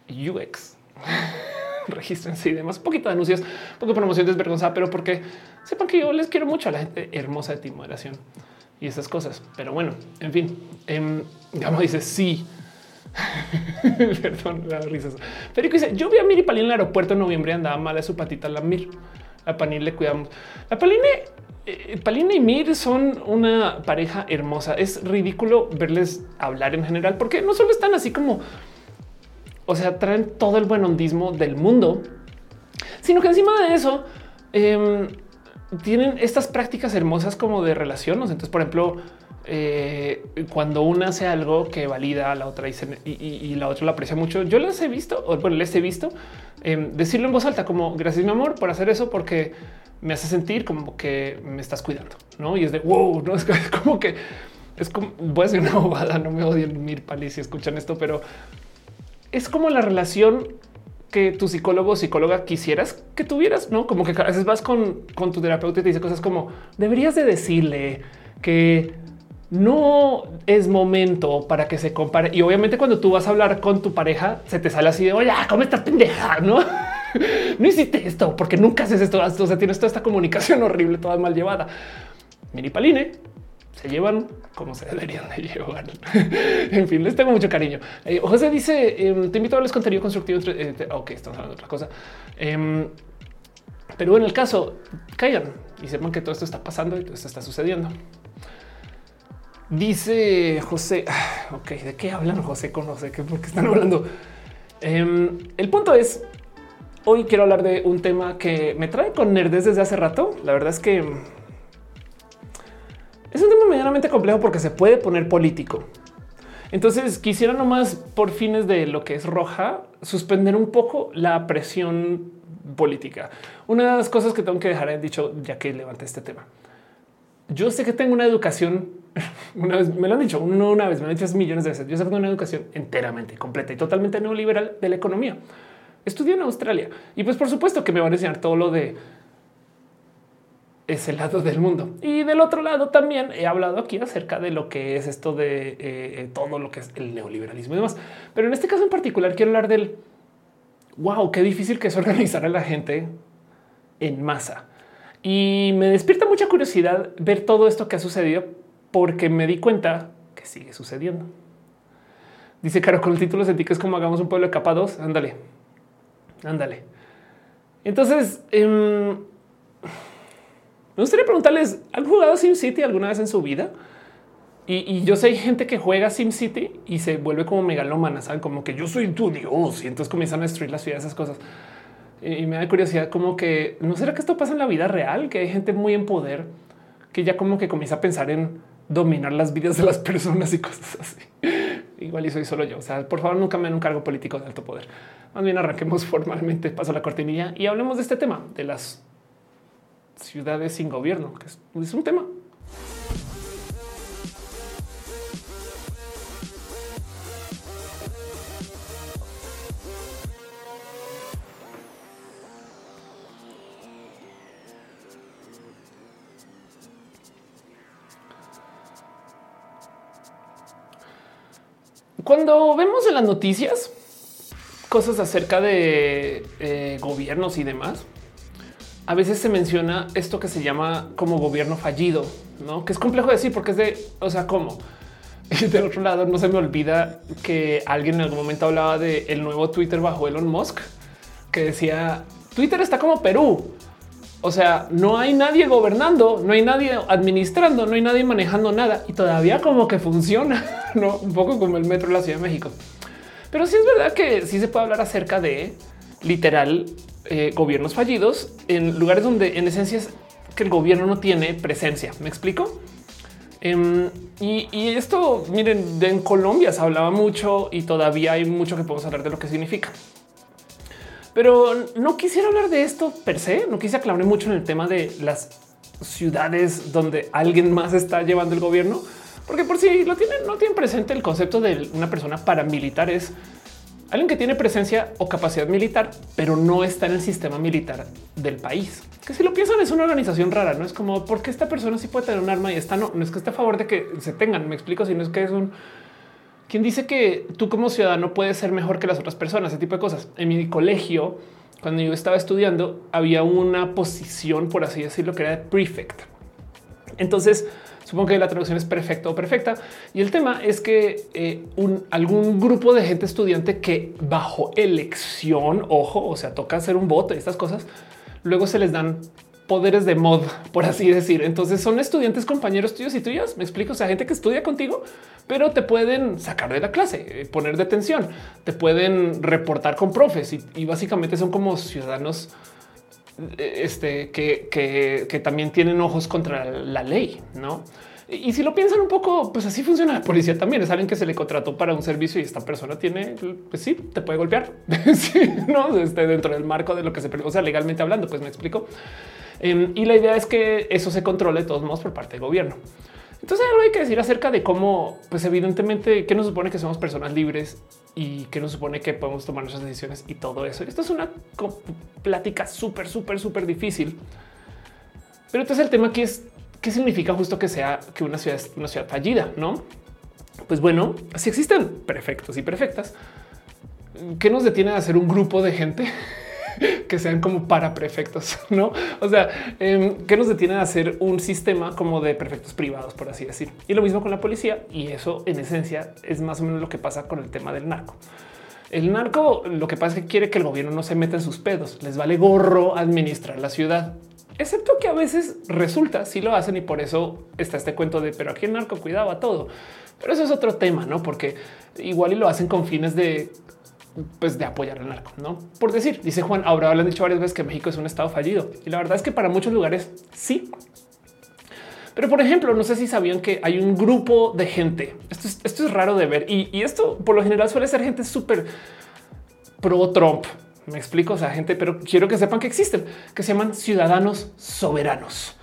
UX. regístrense y demás. Poquito de anuncios, un poco promoción desvergonzada, pero porque sepan que yo les quiero mucho a la gente hermosa de ti moderación y esas cosas. Pero bueno, en fin, eh, dice sí. Perdón, la risas. Federico dice: Yo vi a Miri Palín en el aeropuerto en noviembre, andaba mal de su patita. La Mir, a Palín le cuidamos. La Paline, eh, Paline y Mir son una pareja hermosa. Es ridículo verles hablar en general, porque no solo están así como, o sea, traen todo el buen hondismo del mundo, sino que encima de eso, eh, tienen estas prácticas hermosas como de relaciones. Entonces, por ejemplo, eh, cuando una hace algo que valida a la otra y, la otra la aprecia mucho, yo les he visto, o bueno, les he visto em, decirlo en voz alta, como gracias, mi amor, por hacer eso, porque me hace sentir como que me estás cuidando, no? Y es de wow, no es como que es como voy a decir una bobada, no me odien mir pali si escuchan esto, pero es como la relación que tu psicólogo o psicóloga quisieras que tuvieras, no como que a veces vas con, con tu terapeuta y te dice cosas como deberías de decirle que no es momento para que se compare. Y obviamente cuando tú vas a hablar con tu pareja, se te sale así de oye, ¿cómo estás pendeja? No, no hiciste esto porque nunca haces esto. O sea, tienes toda esta comunicación horrible, toda mal llevada. Mini Paline se llevan como se deberían de llevar. en fin, les tengo mucho cariño. Eh, José dice: em, Te invito a verles contenido constructivo. Eh, ok, estamos hablando de otra cosa. Em, pero en el caso, callan y sepan que todo esto está pasando y todo esto está sucediendo. Dice José: Ok, ¿de qué hablan José con José? ¿Por qué están hablando? Em, el punto es: hoy quiero hablar de un tema que me trae con nerdes desde hace rato. La verdad es que Es un tema medianamente complejo porque se puede poner político. Entonces quisiera nomás por fines de lo que es roja suspender un poco la presión política. Una de las cosas que tengo que dejar en dicho ya que levanté este tema. Yo sé que tengo una educación, una vez me lo han dicho, una vez me han dicho millones de veces. Yo sé que tengo una educación enteramente, completa y totalmente neoliberal de la economía. Estudié en Australia y pues por supuesto que me van a enseñar todo lo de ese lado del mundo. Y del otro lado también he hablado aquí acerca de lo que es esto de eh, todo lo que es el neoliberalismo y demás. Pero en este caso en particular quiero hablar del wow, qué difícil que es organizar a la gente en masa. Y me despierta mucha curiosidad ver todo esto que ha sucedido porque me di cuenta que sigue sucediendo. Dice Caro con el título sentí que es como hagamos un pueblo de capa 2. Ándale, ándale. Entonces, em, me gustaría preguntarles, ¿han jugado SimCity alguna vez en su vida? Y, yo sé gente que juega SimCity y se vuelve como megalómana, saben como que yo soy tu dios y entonces comienzan a destruir las ciudades, esas cosas. Y, me da curiosidad como que no será que esto pasa en la vida real, que hay gente muy en poder que ya como que comienza a pensar en dominar las vidas de las personas y cosas así. Igual y soy solo yo. O sea, por favor, nunca me den un cargo político de alto poder. Más bien arranquemos formalmente, paso la cortinilla y hablemos de este tema de las ciudades sin gobierno, que es, un tema. Cuando vemos en las noticias cosas acerca de eh, gobiernos y demás, a veces se menciona esto que se llama como gobierno fallido, ¿no? Que es complejo decir porque es de, o sea, ¿cómo? Y del otro lado, no se me olvida que alguien en algún momento hablaba de el nuevo Twitter bajo Elon Musk, que decía, Twitter está como Perú. O sea, no hay nadie gobernando, no hay nadie administrando, no hay nadie manejando nada y todavía como que funciona, ¿no? Un poco como el metro de la Ciudad de México. Pero sí es verdad que sí se puede hablar acerca de literal eh, gobiernos fallidos en lugares donde en esencia es que el gobierno no tiene presencia. ¿Me explico? Em, y, esto, miren, en Colombia se hablaba mucho y todavía hay mucho que podemos hablar de lo que significa. Pero no quisiera hablar de esto per se, no quise aclarar mucho en el tema de las ciudades donde alguien más está llevando el gobierno, porque por si lo tienen, no tienen presente el concepto de una persona paramilitar es alguien que tiene presencia o capacidad militar, pero no está en el sistema militar del país. Que si lo piensan es una organización rara, no es como porque esta persona sí puede tener un arma y esta no, no es que esté a favor de que se tengan. Me explico si no es que es un quien dice que tú como ciudadano puedes ser mejor que las otras personas, ese tipo de cosas. En mi colegio, cuando yo estaba estudiando, había una posición, por así decirlo, que era de prefect. Entonces, Supongo que la traducción es perfecta o perfecta. Y el tema es que eh, un, algún grupo de gente estudiante que bajo elección, ojo, o sea, toca hacer un voto y estas cosas, luego se les dan poderes de mod, por así decir. Entonces son estudiantes, compañeros tuyos y tuyas. Me explico. O sea, gente que estudia contigo, pero te pueden sacar de la clase, eh, poner detención, te pueden reportar con profes y básicamente son como ciudadanos este, que, también tienen ojos contra la ley, ¿no? Y si lo piensan un poco, pues así funciona la policía también. Es alguien que se le contrató para un servicio y esta persona tiene, pues sí, te puede golpear, no este, dentro del marco de lo que se, o sea, legalmente hablando, pues me explico. Em, y la idea es que eso se controle de todos modos por parte del gobierno. Entonces algo hay que decir acerca de cómo, pues evidentemente, que nos supone que somos personas libres y que nos supone que podemos tomar nuestras decisiones y todo eso. Esto es una plática súper, súper, súper difícil. Pero entonces el tema aquí es qué significa justo que sea que una ciudad es una ciudad fallida, no? Pues bueno, si existen perfectos y perfectas, ¿qué nos detiene de hacer un grupo de gente que sean como para prefectos, no? O sea, em, ¿qué nos detiene de hacer un sistema como de prefectos privados, por así decir? Y lo mismo con la policía. Y eso en esencia es más o menos lo que pasa con el tema del narco. El narco lo que pasa es que quiere que el gobierno no se meta en sus pedos. Les vale gorro administrar la ciudad, excepto que a veces resulta si lo hacen y por eso está este cuento de pero aquí el narco cuidaba todo. Pero eso es otro tema, no? Porque igual y lo hacen con fines de pues de apoyar al narco, no por decir, dice Juan. Ahora han dicho varias veces que México es un estado fallido y la verdad es que para muchos lugares sí, Pero por ejemplo, no sé si sabían que hay un grupo de gente. Esto es, esto es raro de ver y, y esto por lo general suele ser gente súper pro Trump. Me explico, o sea, gente, pero quiero que sepan que existen, que se llaman ciudadanos soberanos.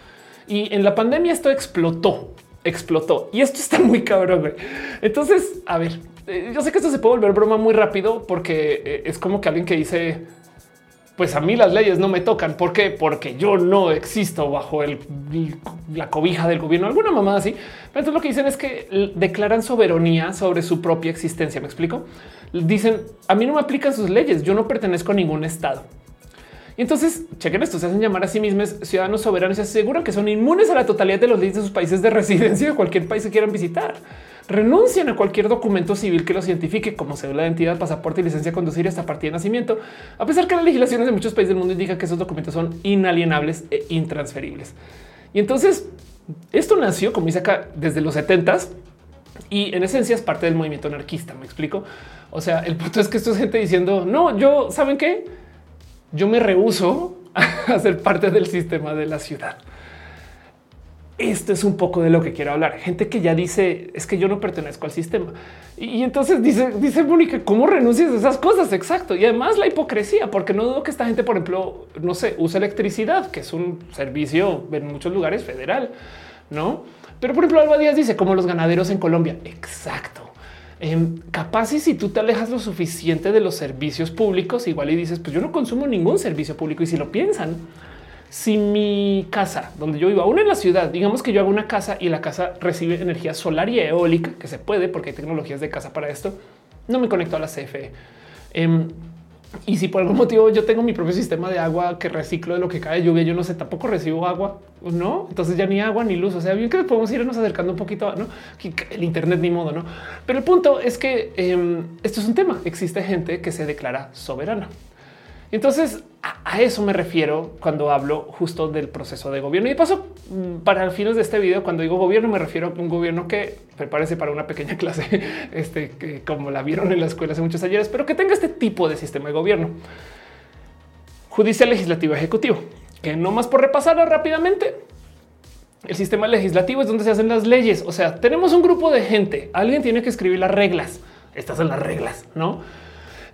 Y en la pandemia esto explotó, explotó. Y esto está muy cabrón. Entonces, a ver, yo sé que esto se puede volver broma muy rápido porque eh, es como que alguien que dice, pues a mí las leyes no me tocan. ¿Por qué? Porque yo no existo bajo el, la cobija del gobierno, alguna mamá así. Pero entonces lo que dicen es que declaran soberanía sobre su propia existencia. ¿Me explico? Dicen, a mí no me aplican sus leyes, yo no pertenezco a ningún estado. Y entonces, chequen esto, se hacen llamar a sí mismos ciudadanos soberanos y se aseguran que son inmunes a la totalidad de los leyes de sus países de residencia de cualquier país que quieran visitar renuncian a cualquier documento civil que los identifique como cédula de identidad, pasaporte y licencia de conducir hasta partida de nacimiento, a pesar que las legislaciones de muchos países del mundo indican que esos documentos son inalienables e intransferibles. Y entonces esto nació, como dice acá, desde los 70 y en esencia es parte del movimiento anarquista. Me explico. O sea, el punto es que esto es gente diciendo no, yo saben qué, yo me rehuso a ser parte del sistema de la ciudad esto es un poco de lo que quiero hablar. Gente que ya dice es que yo no pertenezco al sistema. Y, entonces dice, dice Mónica, ¿cómo renuncias a esas cosas? Exacto. Y además la hipocresía, porque no dudo que esta gente, por ejemplo, no sé, usa electricidad, que es un servicio en muchos lugares federal, no? Pero por ejemplo, Alba Díaz dice como los ganaderos en Colombia. Exacto. Em, capaz y si tú te alejas lo suficiente de los servicios públicos, igual y dices, pues yo no consumo ningún servicio público. Y si lo piensan, si mi casa donde yo vivo, aún en la ciudad, digamos que yo hago una casa y la casa recibe energía solar y eólica, que se puede porque hay tecnologías de casa para esto, no me conecto a la CFE. Em, y si por algún motivo yo tengo mi propio sistema de agua que reciclo de lo que cae lluvia, yo no sé, tampoco recibo agua, no? Entonces ya ni agua ni luz. O sea, bien que podemos irnos acercando un poquito, no? El Internet ni modo, no? Pero el punto es que em, esto es un tema. Existe gente que se declara soberana. Entonces a, eso me refiero cuando hablo justo del proceso de gobierno. Y paso, mm, para fines de este video, cuando digo gobierno, me refiero a un gobierno que prepárese para una pequeña clase, este, que como la vieron en la escuela hace muchos ayeres, pero que tenga este tipo de sistema de gobierno. Judicial, legislativo, ejecutivo, que no más por repasarlo rápidamente. El sistema legislativo es donde se hacen las leyes. O sea, tenemos un grupo de gente. Alguien tiene que escribir las reglas. Estas son las reglas, no?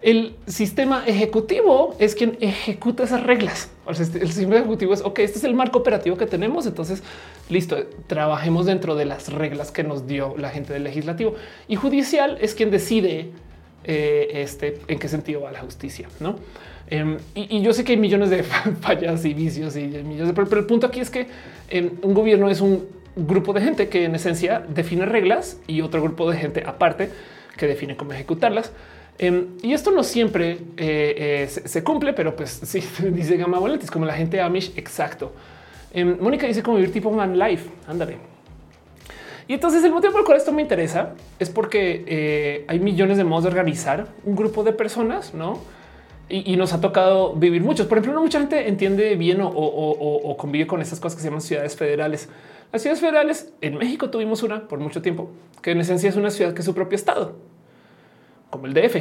El sistema ejecutivo es quien ejecuta esas reglas. Este, el sistema ejecutivo es, ok, este es el marco operativo que tenemos, entonces, listo, trabajemos dentro de las reglas que nos dio la gente del legislativo. Y judicial es quien decide eh, este, en qué sentido va la justicia, ¿no? Em, y, yo sé que hay millones de fallas y vicios y millones de... Pero el punto aquí es que em, un gobierno es un grupo de gente que en esencia define reglas y otro grupo de gente aparte que define cómo ejecutarlas. Em, y esto no siempre eh, eh, se, cumple, pero pues sí, dice Gama es como la gente Amish. Exacto. Em, Mónica dice como vivir tipo man life. Ándale. Y entonces el motivo por el cual esto me interesa es porque eh, hay millones de modos de organizar un grupo de personas, no? Y, nos ha tocado vivir muchos. Por ejemplo, no mucha gente entiende bien o, o, convive con estas cosas que se llaman ciudades federales. Las ciudades federales en México tuvimos una por mucho tiempo, que en esencia es una ciudad que es su propio estado como el DF,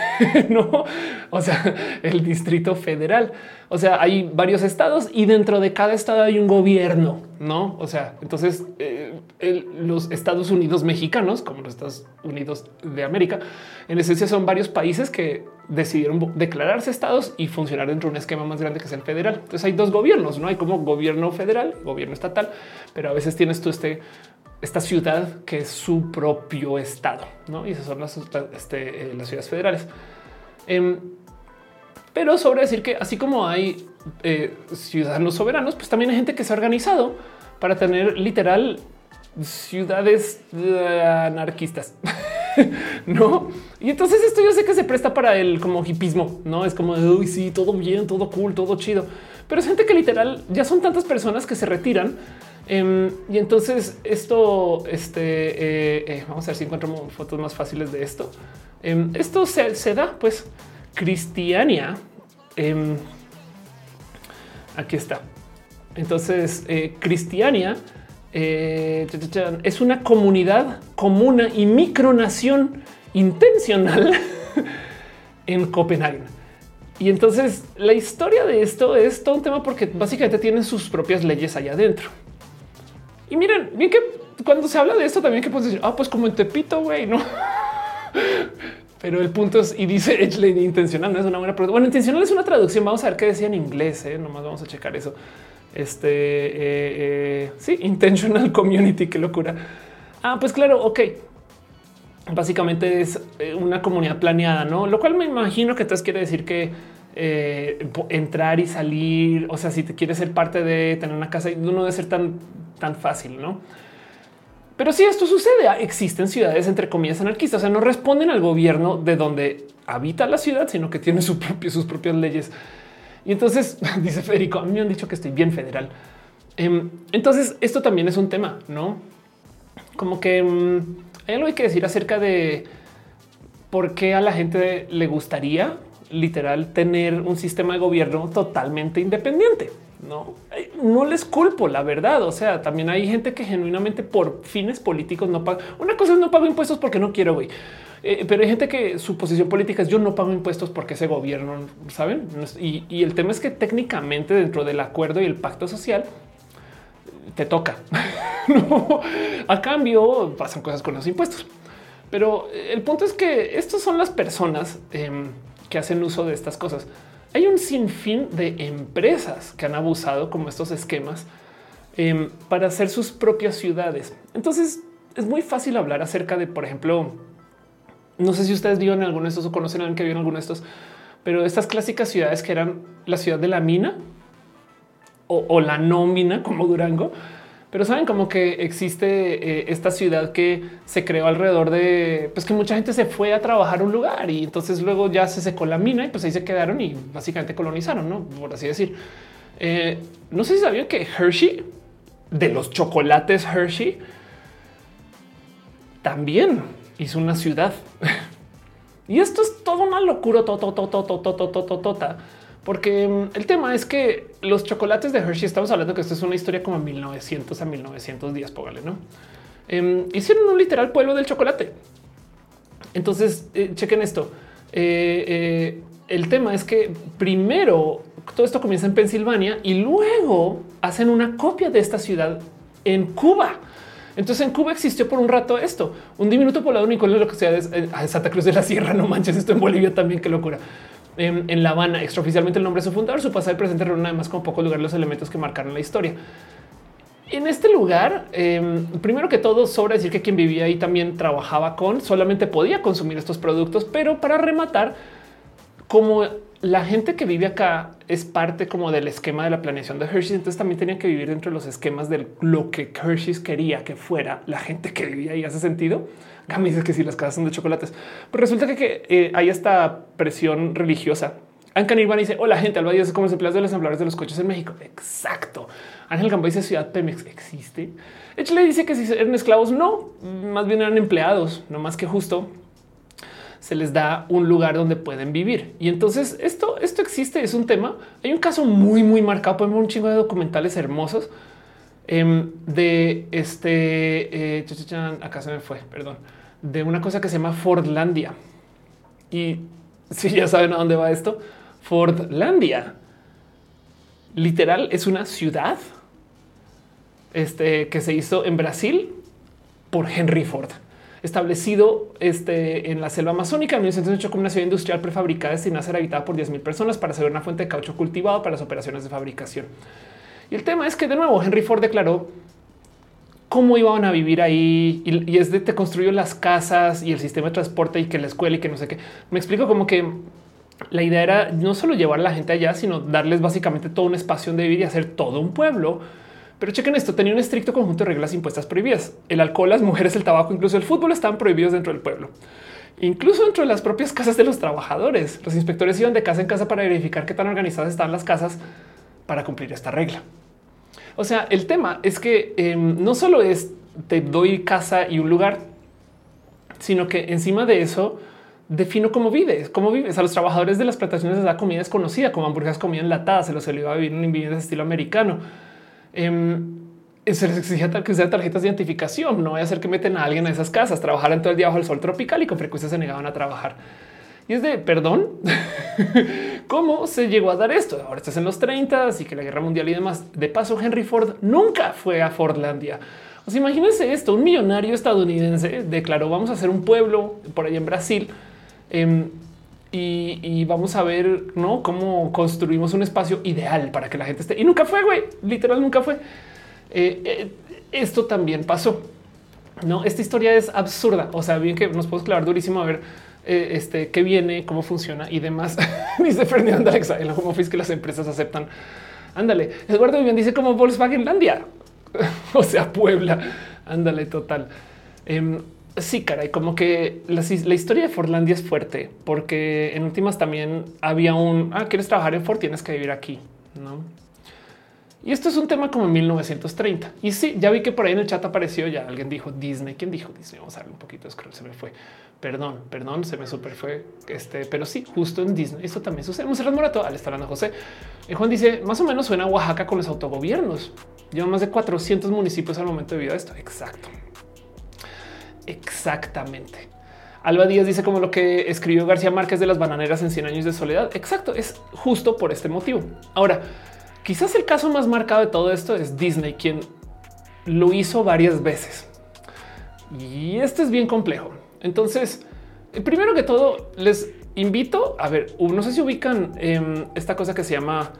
no? O sea, el Distrito Federal. O sea, hay varios estados y dentro de cada estado hay un gobierno, no? O sea, entonces eh, los Estados Unidos mexicanos, como los Estados Unidos de América, en esencia son varios países que decidieron declararse estados y funcionar dentro de un esquema más grande que es el federal. Entonces hay dos gobiernos, no hay como gobierno federal, gobierno estatal, pero a veces tienes tú este esta ciudad que es su propio estado, ¿no? Y esas son las, este, eh, ciudades federales. Em, pero sobre decir que así como hay eh, ciudadanos soberanos, pues también hay gente que se ha organizado para tener literal ciudades eh, anarquistas. no? Y entonces esto yo sé que se presta para el como hipismo, no es como uy, sí, todo bien, todo cool, todo chido, pero es gente que literal ya son tantas personas que se retiran Em, y entonces esto, este, eh, eh, vamos a ver si encuentro fotos más fáciles de esto. Em, esto se, da, pues, Cristiania. Em, aquí está. Entonces, eh, Cristiania es una comunidad comuna y micronación intencional en Copenhague. Y entonces la historia de esto es todo un tema porque básicamente tienen sus propias leyes allá adentro. Y miren, bien que cuando se habla de esto también que puedes decir, ah, pues como en Tepito, güey, no. Pero el punto es, y dice Edgeley, intencional no es una buena pregunta. Bueno, intencional es una traducción. Vamos a ver qué decía en inglés. ¿eh? Nomás vamos a checar eso. Este eh, eh, sí, intentional community. Qué locura. Ah, pues claro. Ok. Básicamente es eh, una comunidad planeada, no? Lo cual me imagino que entonces quiere decir que entrar y salir. O sea, si te quieres ser parte de tener una casa, no debe ser tan, tan fácil, no? Pero si esto sucede, ah, existen ciudades entre comillas anarquistas, o sea, no responden al gobierno de donde habita la ciudad, sino que tiene su propio, sus propias leyes. Y entonces dice Federico, a mí me han dicho que estoy bien federal. Em, entonces esto también es un tema, no como que em, hay algo que decir acerca de por qué a la gente le gustaría literal tener un sistema de gobierno totalmente independiente. No, no les culpo, la verdad. O sea, también hay gente que genuinamente por fines políticos no paga. Una cosa es no pago impuestos porque no quiero, güey. Eh, pero hay gente que su posición política es yo no pago impuestos porque ese gobierno, saben? Y, el tema es que técnicamente dentro del acuerdo y el pacto social te toca. no, a cambio pasan cosas con los impuestos. Pero el punto es que estas son las personas em, que hacen uso de estas cosas. Hay un sinfín de empresas que han abusado como estos esquemas em, para hacer sus propias ciudades. Entonces es muy fácil hablar acerca de, por ejemplo, no sé si ustedes viven en alguno de estos o conocen a alguien que en alguno de estos, pero estas clásicas ciudades que eran la ciudad de la mina o, la nómina como Durango, pero saben como que existe eh, esta ciudad que se creó alrededor de pues que mucha gente se fue a trabajar un lugar y entonces luego ya se secó la mina y pues ahí se quedaron y básicamente colonizaron, no por así decir. Eh, no sé si sabían que Hershey de los chocolates Hershey también hizo una ciudad. y esto es toda una locura, tota, porque mm, el tema es que los chocolates de Hershey, estamos hablando que esto es una historia como 1900 a 1910, póngale, ¿no? Em, hicieron un literal pueblo del chocolate. Entonces, eh, chequen esto. Eh, eh, el tema es que primero todo esto comienza en Pensilvania y luego hacen una copia de esta ciudad en Cuba. Entonces en Cuba existió por un rato esto, un diminuto poblado Nicolás, lo que sea de Santa Cruz de la Sierra. No manches, esto en Bolivia también, qué locura en, La Habana, extraoficialmente el nombre de su fundador, su pasado y presente reúne además con pocos lugares los elementos que marcaron la historia. En este lugar, em, primero que todo, sobra decir que quien vivía ahí también trabajaba con, solamente podía consumir estos productos, pero para rematar, como la gente que vive acá es parte como del esquema de la planeación de Hershey, entonces también tenían que vivir dentro de los esquemas de lo que Hershey quería que fuera la gente que vivía ahí. ¿Hace sentido? Gami dice que si las casas son de chocolates, pero resulta que, eh, hay esta presión religiosa. Anca Nirvana dice: Hola, gente. Alba es como empleados de los ejemplares de los coches en México. Exacto. Ángel Gambo dice: Ciudad Pemex existe. le dice que si eran esclavos, no, más bien eran empleados, no más que justo se les da un lugar donde pueden vivir. Y entonces esto, esto existe, es un tema. Hay un caso muy, muy marcado. Podemos un chingo de documentales hermosos em, de este. Eh, acá se me fue, perdón de una cosa que se llama Fordlandia. Y si ya saben a dónde va esto, Fordlandia literal es una ciudad este, que se hizo en Brasil por Henry Ford, establecido este, en la selva amazónica en 1908 como una ciudad industrial prefabricada destinada a ser habitada por 10 mil personas para ser una fuente de caucho cultivado para las operaciones de fabricación. Y el tema es que de nuevo Henry Ford declaró cómo iban a vivir ahí y, es de te construyó las casas y el sistema de transporte y que la escuela y que no sé qué. Me explico como que la idea era no solo llevar a la gente allá, sino darles básicamente todo un espacio donde vivir y hacer todo un pueblo. Pero chequen esto, tenía un estricto conjunto de reglas impuestas prohibidas. El alcohol, las mujeres, el tabaco, incluso el fútbol estaban prohibidos dentro del pueblo. Incluso dentro de las propias casas de los trabajadores. Los inspectores iban de casa en casa para verificar qué tan organizadas estaban las casas para cumplir esta regla. O sea, el tema es que em, no solo es te doy casa y un lugar, sino que encima de eso defino cómo vives, cómo vives. A los trabajadores de las plantaciones de da comida desconocida, como hamburguesas, comida enlatada, se los iba a vivir en vivienda de estilo americano. Em, se les exigía que sean tarjetas de identificación. No voy a hacer que meten a alguien a esas casas, trabajaran todo el día bajo el sol tropical y con frecuencia se negaban a trabajar. Y es de perdón, cómo se llegó a dar esto. Ahora estás en los 30 y que la guerra mundial y demás. De paso, Henry Ford nunca fue a Fordlandia. Sea, imagínense esto: un millonario estadounidense declaró vamos a hacer un pueblo por ahí en Brasil. Em, y, vamos a ver cómo construimos un espacio ideal para que la gente esté. Y nunca fue, güey, literal, nunca fue. Eh, eh, esto también pasó. No, esta historia es absurda. O sea, bien que nos podemos clavar durísimo a ver eh, este qué viene, cómo funciona y demás. dice Fernando Alexa en la home office que las empresas aceptan. Ándale. Eduardo Vivian dice como Volkswagen Landia, o sea, Puebla. Ándale, total. Em, sí, caray, como que la, historia de Fordlandia es fuerte porque en últimas también había un ah, quieres trabajar en Ford, tienes que vivir aquí, no? Y esto es un tema como en 1930. Y sí, ya vi que por ahí en el chat apareció ya alguien dijo Disney. ¿Quién dijo Disney? Vamos a ver un poquito de scroll. Se me fue. Perdón, perdón, se me super fue. Este, pero sí, justo en Disney. Esto también sucede. Monserrat Morato al estar José. Y Juan dice más o menos suena a Oaxaca con los autogobiernos. Llevan más de 400 municipios al momento de vida esto. Exacto. Exactamente. Alba Díaz dice como lo que escribió García Márquez de las bananeras en 100 años de soledad. Exacto. Es justo por este motivo. Ahora, Quizás el caso más marcado de todo esto es Disney, quien lo hizo varias veces. Y esto es bien complejo. Entonces, eh, primero que todo, les invito a ver, no sé si ubican em, esta cosa que se llama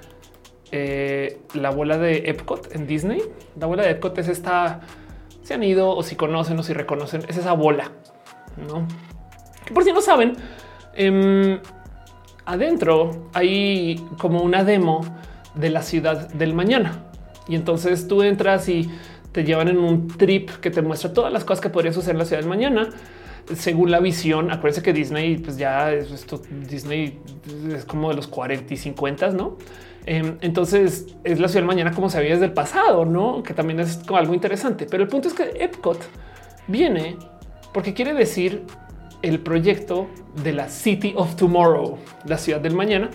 eh, la bola de Epcot en Disney. La bola de Epcot es esta, se han ido o si conocen o si reconocen, es esa bola, ¿no? Que por si no saben, em, adentro hay como una demo de la ciudad del mañana. Y entonces tú entras y te llevan en un trip que te muestra todas las cosas que podrían suceder en la ciudad del mañana según la visión. Acuérdense que Disney, pues ya es esto, Disney es como de los 40 y 50, no? Em, entonces es la ciudad del mañana como se veía desde el pasado, no? Que también es como algo interesante. Pero el punto es que Epcot viene porque quiere decir el proyecto de la City of Tomorrow, la ciudad del mañana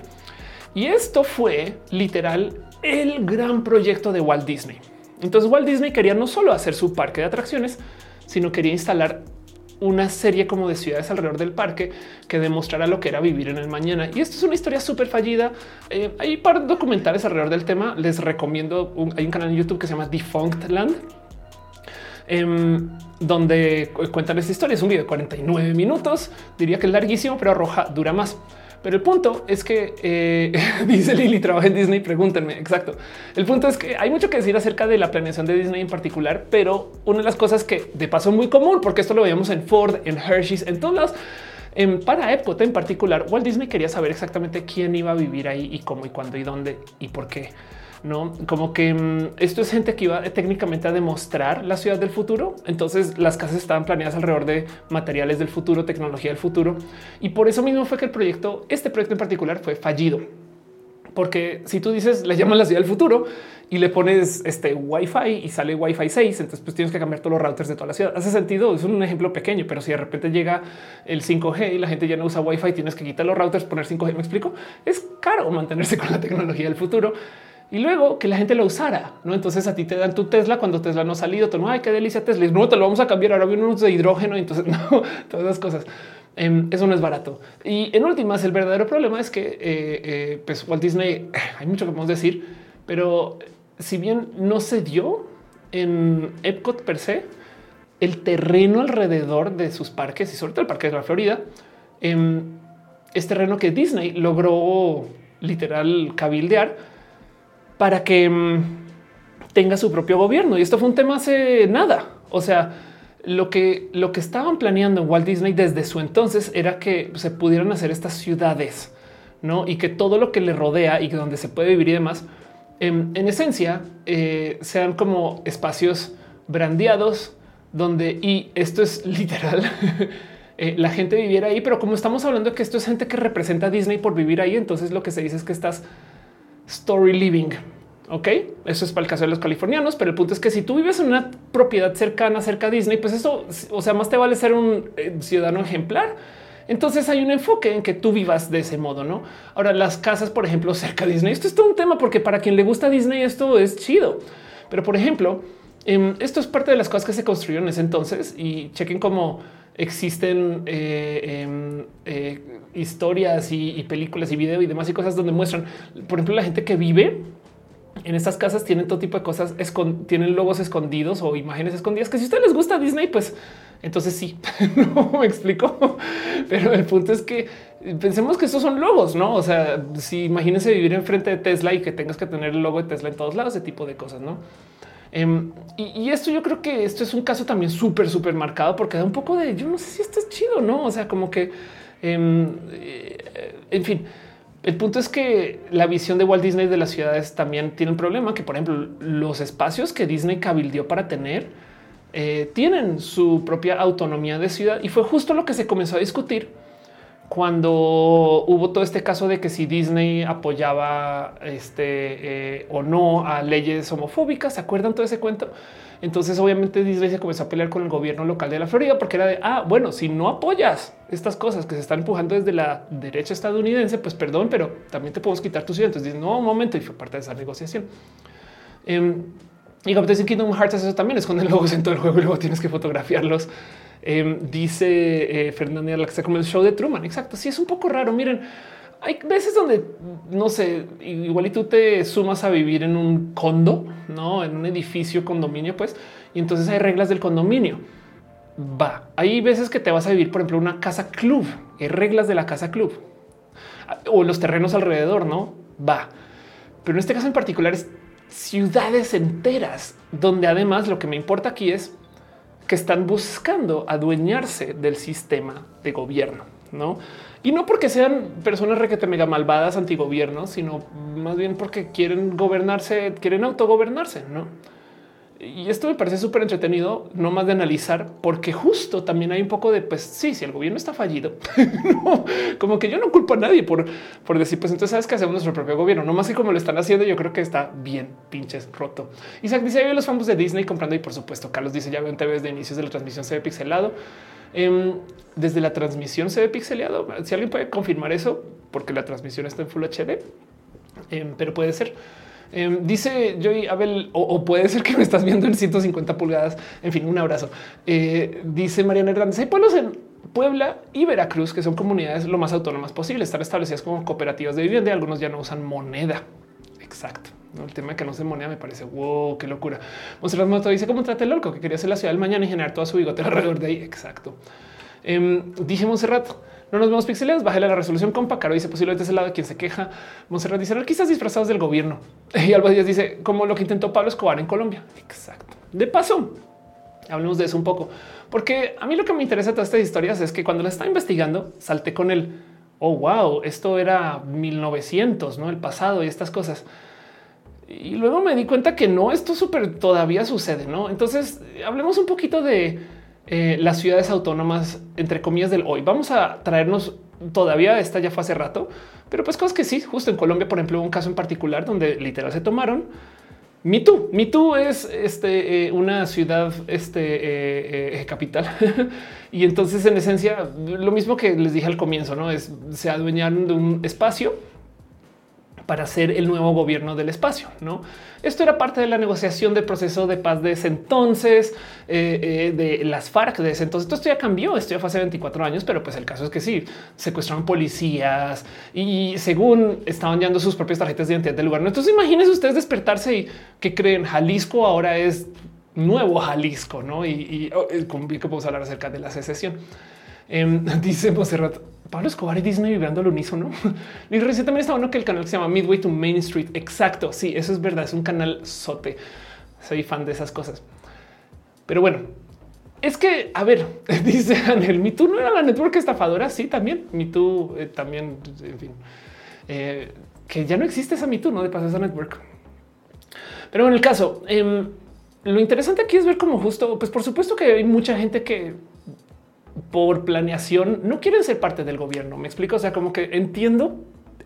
y esto fue literal el gran proyecto de Walt Disney. Entonces Walt Disney quería no solo hacer su parque de atracciones, sino quería instalar una serie como de ciudades alrededor del parque que demostrara lo que era vivir en el mañana. Y esto es una historia súper fallida. Eh, hay par documentales alrededor del tema. Les recomiendo. hay un canal en YouTube que se llama Defunct Land, em, donde cuentan esta historia. Es un video de 49 minutos. Diría que es larguísimo, pero arroja dura más. Pero el punto es que eh, dice Lili, trabaja en Disney. Pregúntenme. Exacto. El punto es que hay mucho que decir acerca de la planeación de Disney en particular, pero una de las cosas que de paso muy común, porque esto lo veíamos en Ford, en Hershey's, en todos lados. En, para Epcot en particular, Walt Disney quería saber exactamente quién iba a vivir ahí y cómo y cuándo y dónde y por qué no como que mm, esto es gente que iba técnicamente a demostrar la ciudad del futuro. Entonces las casas estaban planeadas alrededor de materiales del futuro, tecnología del futuro. Y por eso mismo fue que el proyecto, este proyecto en particular fue fallido. Porque si tú dices, le llaman la ciudad del futuro y le pones este Wi-Fi y sale Wi-Fi 6, entonces pues tienes que cambiar todos los routers de toda la ciudad. Hace sentido, es un ejemplo pequeño, pero si de repente llega el 5G y la gente ya no usa Wi-Fi, tienes que quitar los routers, poner 5G, me explico, es caro mantenerse con la tecnología del futuro y luego que la gente lo usara. No, entonces a ti te dan tu Tesla cuando Tesla no ha salido. Tú no, ay, qué delicia Tesla. No te lo vamos a cambiar. Ahora viene unos de hidrógeno. Entonces, no, todas esas cosas. Em, eso no es barato. Y en últimas, el verdadero problema es que eh, eh, pues Walt Disney, hay mucho que podemos decir, pero si bien no se dio en Epcot per se, el terreno alrededor de sus parques y sobre todo el parque de la Florida, em, es terreno que Disney logró literal cabildear para que mm, tenga su propio gobierno. Y esto fue un tema hace nada. O sea, lo que, lo que estaban planeando en Walt Disney desde su entonces era que se pudieran hacer estas ciudades, ¿no? Y que todo lo que le rodea y donde se puede vivir y demás, en, esencia, eh, sean como espacios brandeados donde, y esto es literal, eh, la gente viviera ahí, pero como estamos hablando de que esto es gente que representa a Disney por vivir ahí, entonces lo que se dice es que estás story living. Ok, eso es para el caso de los californianos, pero el punto es que si tú vives en una propiedad cercana cerca a Disney, pues eso, o sea, más te vale ser un eh, ciudadano ejemplar. Entonces hay un enfoque en que tú vivas de ese modo, no? Ahora, las casas, por ejemplo, cerca de Disney, esto es todo un tema porque para quien le gusta Disney, esto es chido. Pero, por ejemplo, em, esto es parte de las cosas que se construyeron en ese entonces y chequen como existen eh, em, eh, historias y, películas y video y demás y cosas donde muestran, por ejemplo, la gente que vive en estas casas tienen todo tipo de cosas, tienen logos escondidos o imágenes escondidas que si a ustedes les gusta Disney, pues entonces sí, no me explico. Pero el punto es que pensemos que estos son logos, no? O sea, si imagínense vivir enfrente de Tesla y que tengas que tener el logo de Tesla en todos lados, ese tipo de cosas, no? Em, y, esto yo creo que esto es un caso también súper, súper marcado porque da un poco de yo no sé si esto es chido, no? O sea, como que em, eh, en fin, el punto es que la visión de Walt Disney de las ciudades también tiene un problema que, por ejemplo, los espacios que Disney cabildió para tener eh, tienen su propia autonomía de ciudad y fue justo lo que se comenzó a discutir cuando hubo todo este caso de que si Disney apoyaba este eh, o no a leyes homofóbicas, ¿se acuerdan todo ese cuento? Entonces, obviamente, Disney se comenzó a pelear con el gobierno local de la Florida porque era de ah, bueno, si no apoyas estas cosas que se están empujando desde la derecha estadounidense, pues perdón, pero también te podemos quitar tu ciudad. Entonces, no, un momento, y fue parte de esa negociación. Em, y dicen Kingdom Hearts, eso también esconden logos en todo el juego y luego tienes que fotografiarlos. Em, dice eh, Fernanda, como el show de Truman. Exacto. Sí, es un poco raro. Miren, hay veces donde no sé, igual y tú te sumas a vivir en un condo, no en un edificio condominio, pues, y entonces hay reglas del condominio. Va, hay veces que te vas a vivir, por ejemplo, una casa club, hay reglas de la casa club o los terrenos alrededor, no va. Pero en este caso en particular es ciudades enteras, donde además lo que me importa aquí es que están buscando adueñarse del sistema de gobierno, no? Y no porque sean personas requete mega malvadas antigobierno, sino más bien porque quieren gobernarse, quieren autogobernarse, ¿no? Y esto me parece súper entretenido, no más de analizar, porque justo también hay un poco de, pues sí, si el gobierno está fallido, como que yo no culpo a nadie por, por decir, pues entonces sabes que hacemos nuestro propio gobierno, no más que como lo están haciendo, yo creo que está bien pinches roto. Isaac dice, veo los famosos de Disney comprando y por supuesto, Carlos dice, ya veo TV de inicios de la transmisión se ve pixelado. Em, desde la transmisión se ve pixeleado. Si alguien puede confirmar eso, porque la transmisión está en Full HD, em, pero puede ser. Em, dice Joy Abel, o, puede ser que me estás viendo en 150 pulgadas. En fin, un abrazo. Eh, dice Mariana Hernández. Hay pueblos en Puebla y Veracruz que son comunidades lo más autónomas posible. Están establecidas como cooperativas de vivienda y algunos ya no usan moneda. Exacto. El tema de que no se moneda me parece wow, qué locura. Monserrat Moto dice cómo trate el loco que quería ser la ciudad del mañana y generar toda su bigote alrededor de ahí. Exacto. Eh, dije Monserrat, no nos vemos pixelados, bájale la resolución compa. Caro dice posiblemente es el lado de quien se queja. Monserrat dice quizás disfrazados del gobierno. Y Alba Díaz dice como lo que intentó Pablo Escobar en Colombia. Exacto. De paso, hablemos de eso un poco, porque a mí lo que me interesa de todas estas historias es que cuando la estaba investigando, salté con el oh, wow, esto era 1900, no el pasado y estas cosas. Y luego me di cuenta que no, esto súper todavía sucede, no? Entonces hablemos un poquito de eh, las ciudades autónomas, entre comillas, del hoy. Vamos a traernos todavía, esta ya fue hace rato, pero pues cosas que sí, justo en Colombia, por ejemplo, un caso en particular donde literal se tomaron. Mitu, Mitu es este, eh, una ciudad este, eh, capital y entonces en esencia lo mismo que les dije al comienzo, no es se adueñaron de un espacio para ser el nuevo gobierno del espacio. No, esto era parte de la negociación del proceso de paz de ese entonces, eh, eh, de las FARC de ese entonces. Esto ya cambió, esto ya fue hace 24 años, pero pues el caso es que sí secuestraron policías y según estaban dando sus propias tarjetas de identidad del lugar. Entonces imagínense ustedes despertarse y que creen Jalisco ahora es nuevo Jalisco, no? Y, y oh, eh, podemos hablar acerca de la secesión. Em, dice Monserrat, Pablo Escobar y Disney vibrando al unísono. Y recién también está bueno que el canal se llama Midway to Main Street. Exacto. Sí, eso es verdad. Es un canal sote. Soy fan de esas cosas. Pero bueno, es que, a ver, dice Anel, mi tú no era la network estafadora. Sí, también. Mi tú eh, también, en fin, eh, que ya no existe esa Me no de paso esa network. Pero en el caso, em, lo interesante aquí es ver cómo justo, pues por supuesto que hay mucha gente que por planeación no quieren ser parte del gobierno. Me explico. O sea, como que entiendo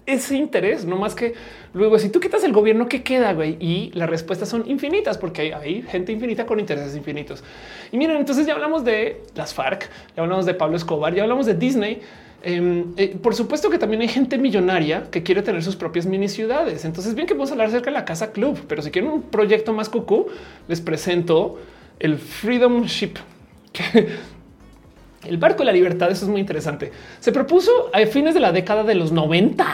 ese interés, no más que luego si tú quitas el gobierno, ¿qué queda? Güey? Y las respuestas son infinitas porque hay, gente infinita con intereses infinitos. Y miren, entonces ya hablamos de las FARC, ya hablamos de Pablo Escobar, ya hablamos de Disney. Em, eh, por supuesto que también hay gente millonaria que quiere tener sus propias mini ciudades. Entonces, bien que a hablar acerca de la casa club, pero si quieren un proyecto más cucú, les presento el Freedom Ship, El barco de la libertad, eso es muy interesante. Se propuso a fines de la década de los 90.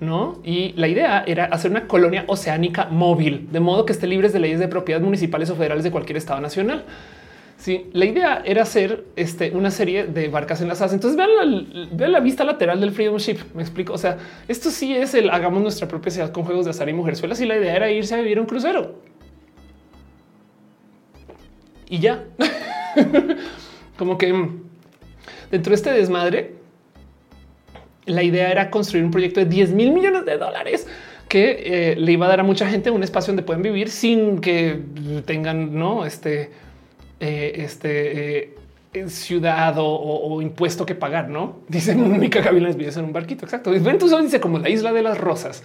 ¿no? Y la idea era hacer una colonia oceánica móvil, de modo que esté libres de leyes de propiedad municipales o federales de cualquier estado nacional. Sí, la idea era hacer este, una serie de barcas enlazadas. Entonces vean la, la, vista lateral del Freedom Ship. Me explico. O sea, esto sí es el hagamos nuestra propia ciudad con juegos de azar y mujerzuelas. Y la idea era irse a vivir un crucero y ya. Como que mm, dentro de este desmadre, la idea era construir un proyecto de 10 mil millones de dólares que eh, le iba a dar a mucha gente un espacio donde pueden vivir sin que tengan no este, eh, este eh, ciudad o, impuesto que pagar. No dicen única cabina vives en un barquito. Exacto. Ventus dice como la isla de las rosas.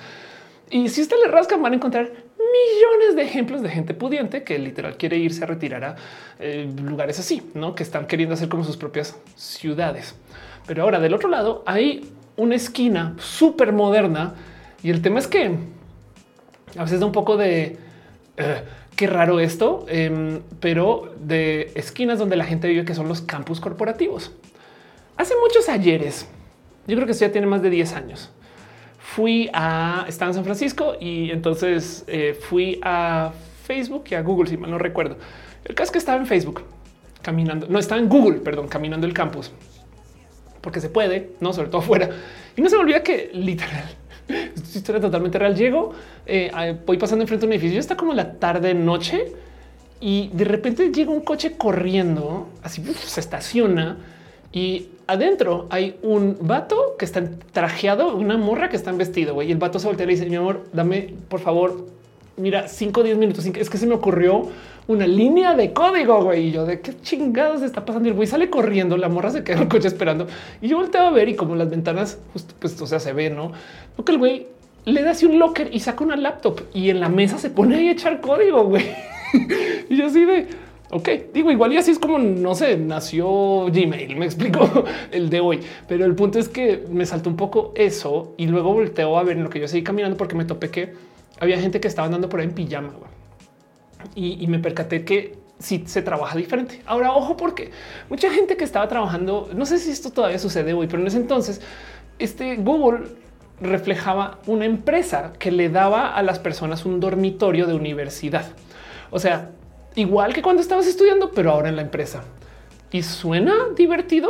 Y si usted le rasca, van a encontrar millones de ejemplos de gente pudiente que literal quiere irse a retirar a eh, lugares así, no que están queriendo hacer como sus propias ciudades. Pero ahora del otro lado hay una esquina súper moderna y el tema es que a veces da un poco de eh, qué raro esto, em, pero de esquinas donde la gente vive que son los campus corporativos. Hace muchos ayeres, yo creo que esto ya tiene más de 10 años fui a, estaba en San Francisco y entonces eh, fui a Facebook y a Google, si mal no recuerdo. El caso es que estaba en Facebook caminando, no estaba en Google, perdón, caminando el campus, porque se puede, no sobre todo afuera. Y no se me olvida que literal, historia totalmente real. Llego, eh, voy pasando enfrente de un edificio, ya está como la tarde, noche, y de repente llega un coche corriendo, así se estaciona y adentro hay un vato que está trajeado, una morra que está en vestido, y el vato se voltea y dice, mi amor, dame, por favor, mira, 5 o 10 minutos. Es que se me ocurrió una línea de código, güey. Y yo de qué chingados está pasando. Y el güey sale corriendo, la morra se queda en el coche esperando. Y yo volteo a ver y como las ventanas, justo, pues, o sea, se ve, ¿no? Porque el güey le da así un locker y saca una laptop y en la mesa se pone a echar código, güey. y yo así de Ok, digo igual y así es como no sé, nació Gmail. Me explico el de hoy, pero el punto es que me saltó un poco eso y luego volteo a ver en lo que yo seguí caminando porque me topé que había gente que estaba andando por ahí en pijama y, y me percaté que sí se trabaja diferente. Ahora, ojo, porque mucha gente que estaba trabajando, no sé si esto todavía sucede hoy, pero en ese entonces, este Google reflejaba una empresa que le daba a las personas un dormitorio de universidad. O sea, igual que cuando estabas estudiando, pero ahora en la empresa. Y suena divertido.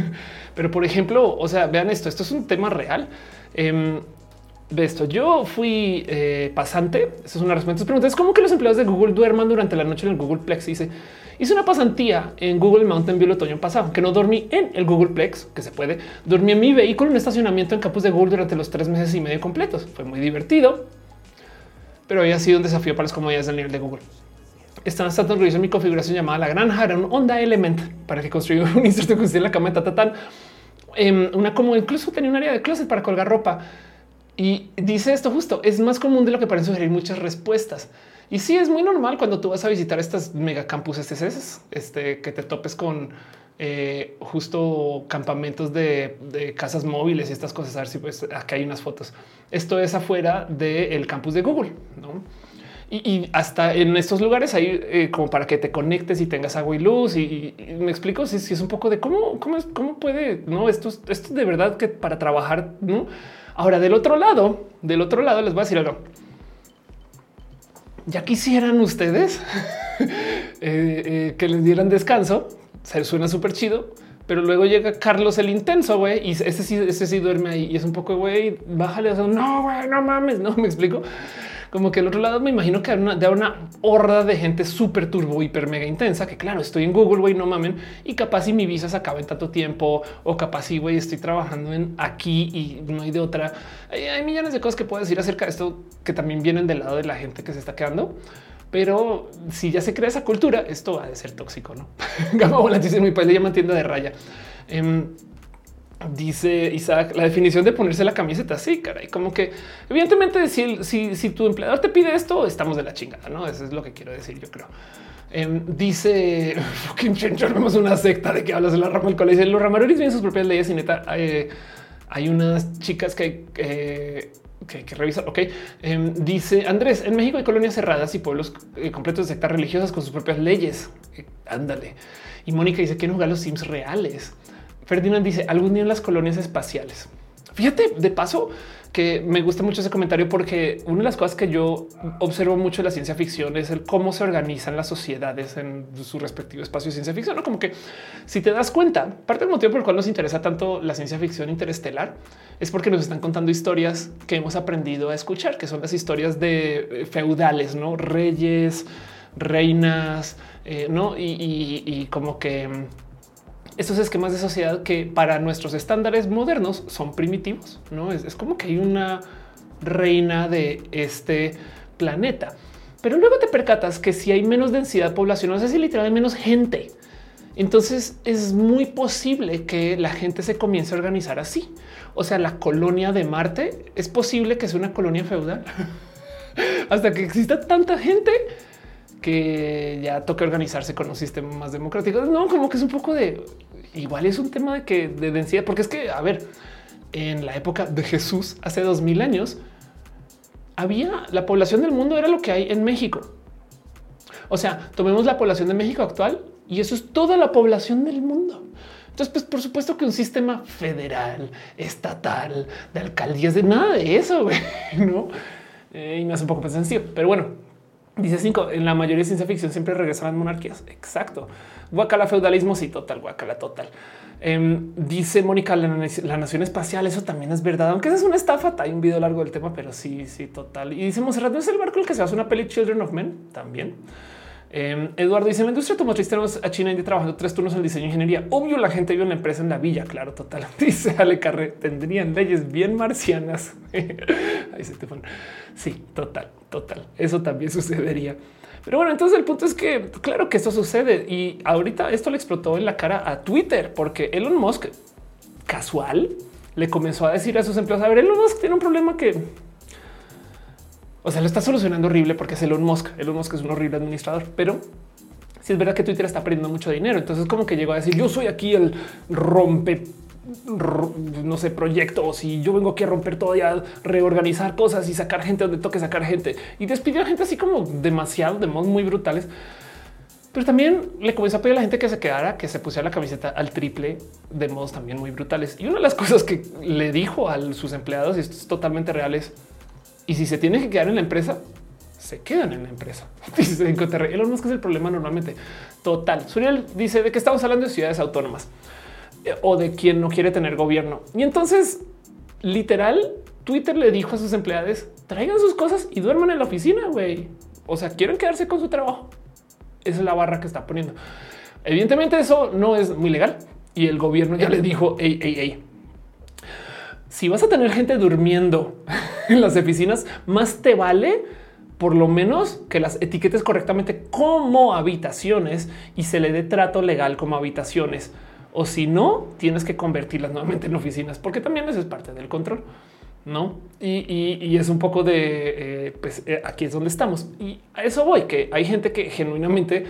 pero por ejemplo, o sea, vean esto, esto es un tema real. Eh, de esto, yo fui eh, pasante. Esa es una respuesta. Preguntas cómo que los empleados de Google duerman durante la noche en el Google Plex. Dice hice una pasantía en Google Mountain View el otoño pasado, que no dormí en el Google Plex, que se puede. Dormí en mi vehículo en un estacionamiento en campus de Google durante los tres meses y medio completos. Fue muy divertido, pero había sido un desafío para las comodidades del nivel de Google bastante orgullosos de mi configuración llamada la granja. Era un Honda Element para que construyó un inserto que en la cama de tatatán. Em, una como incluso tenía un área de closet para colgar ropa. Y dice esto justo, es más común de lo que parece sugerir muchas respuestas. Y sí, es muy normal cuando tú vas a visitar estas mega campus STCs, este, que te topes con eh, justo campamentos de, casas móviles y estas cosas. A ver si pues acá hay unas fotos. Esto es afuera del campus de Google. ¿no? Y, hasta en estos lugares hay eh, como para que te conectes y tengas agua y luz. Y, me explico si, es un poco de cómo, cómo, cómo puede, no, esto, esto de verdad que para trabajar, no. Ahora del otro lado, del otro lado les voy a decir algo. Ya quisieran ustedes eh, eh, que les dieran descanso. Se suena súper chido, pero luego llega Carlos el intenso, güey, y ese sí, ese sí duerme ahí y es un poco, güey, bájale, o sea, no, güey, no mames, no me explico como que el otro lado me imagino que una, de una horda de gente súper turbo, hiper mega intensa, que claro, estoy en Google, güey, no mamen, y capaz si mi visa se acaba en tanto tiempo, o capaz si, güey, estoy trabajando en aquí y no hay de otra. Hay, millones de cosas que puedo decir acerca de esto que también vienen del lado de la gente que se está quedando. Pero si ya se crea esa cultura, esto va a ser tóxico, ¿no? Gama volante en mi país le llaman tienda de raya. Em, Dice Isaac, la definición de ponerse la camiseta. Sí, caray, como que evidentemente si, si, tu empleador te pide esto, estamos de la chingada, no? Eso es lo que quiero decir. Yo creo. Em, dice vemos una secta de que hablas de la rama del colegio. Los ramaruris tienen sus propias leyes y neta. Eh, hay unas chicas que eh, que hay que revisar. Ok, em, dice Andrés: en México hay colonias cerradas y pueblos eh, completos de sectas religiosas con sus propias leyes. Eh, ándale. Y Mónica dice: Quieren jugar los Sims reales. Ferdinand dice: algún día en las colonias espaciales. Fíjate, de paso, que me gusta mucho ese comentario porque una de las cosas que yo observo mucho en la ciencia ficción es el cómo se organizan las sociedades en su respectivo espacio de ciencia ficción. ¿no? Como que si te das cuenta, parte del motivo por el cual nos interesa tanto la ciencia ficción interestelar es porque nos están contando historias que hemos aprendido a escuchar, que son las historias de eh, feudales, no reyes, reinas, eh, no y como que mm, estos esquemas de sociedad que para nuestros estándares modernos son primitivos. No es, como que hay una reina de este planeta, pero luego te percatas que si hay menos densidad poblacional, si literal hay menos gente. Entonces es muy posible que la gente se comience a organizar así. O sea, la colonia de Marte es posible que sea una colonia feudal hasta que exista tanta gente que ya toca organizarse con un sistema más democrático. No, como que es un poco de igual es un tema de que de densidad, porque es que, a ver, en la época de Jesús, hace dos mil años, había la población del mundo era lo que hay en México. O sea, tomemos la población de México actual y eso es toda la población del mundo. Entonces, pues por supuesto que un sistema federal, estatal, de alcaldías, de nada de eso, ¿no? Eh, y me hace un poco más sencillo. Pero bueno, dice cinco, en la mayoría de ciencia ficción siempre regresaban monarquías. Exacto. Guacala feudalismo, sí, total, guacala total. Em, dice Mónica, la, nación espacial, eso también es verdad, aunque es una estafa, hay un video largo del tema, pero sí, sí, total. Y dice Monserrat, ¿no es el barco el que se hace una peli Children of Men? También. Em, Eduardo dice, la industria automotriz tenemos a China y trabajando tres turnos en diseño e ingeniería. Obvio, la gente vive en la empresa en la villa, claro, total. Dice Ale Carre, tendrían leyes bien marcianas. Ahí se te pone. Sí, total, total. Eso también sucedería. Pero bueno, entonces el punto es que claro que esto sucede y ahorita esto le explotó en la cara a Twitter porque Elon Musk casual le comenzó a decir a sus empleados, a ver, Elon Musk tiene un problema que o sea, lo está solucionando horrible porque es Elon Musk. Elon Musk es un horrible administrador, pero si es verdad que Twitter está perdiendo mucho dinero. Entonces, como que llegó a decir yo soy aquí el rompe no sé, proyectos y yo vengo aquí a romper todo y reorganizar cosas y sacar gente donde toque sacar gente y despidió a gente así como demasiado de modos muy brutales. Pero también le comenzó a pedir a la gente que se quedara, que se pusiera la camiseta al triple de modos también muy brutales. Y una de las cosas que le dijo a sus empleados, y esto es totalmente real, es y si se tiene que quedar en la empresa, se quedan en la empresa. Dice Elon Musk es el problema normalmente. Total. Suriel dice de que estamos hablando de ciudades autónomas o de quien no quiere tener gobierno. Y entonces, literal, Twitter le dijo a sus empleados, traigan sus cosas y duerman en la oficina, güey. O sea, quieren quedarse con su trabajo. Esa es la barra que está poniendo. Evidentemente eso no es muy legal y el gobierno ya le dijo, hey, si vas a tener gente durmiendo en las oficinas, más te vale por lo menos que las etiquetes correctamente como habitaciones y se le dé trato legal como habitaciones. O si no, tienes que convertirlas nuevamente en oficinas, porque también eso es parte del control. No, y, es un poco de eh, pues eh, aquí es donde estamos. Y a eso voy, que hay gente que genuinamente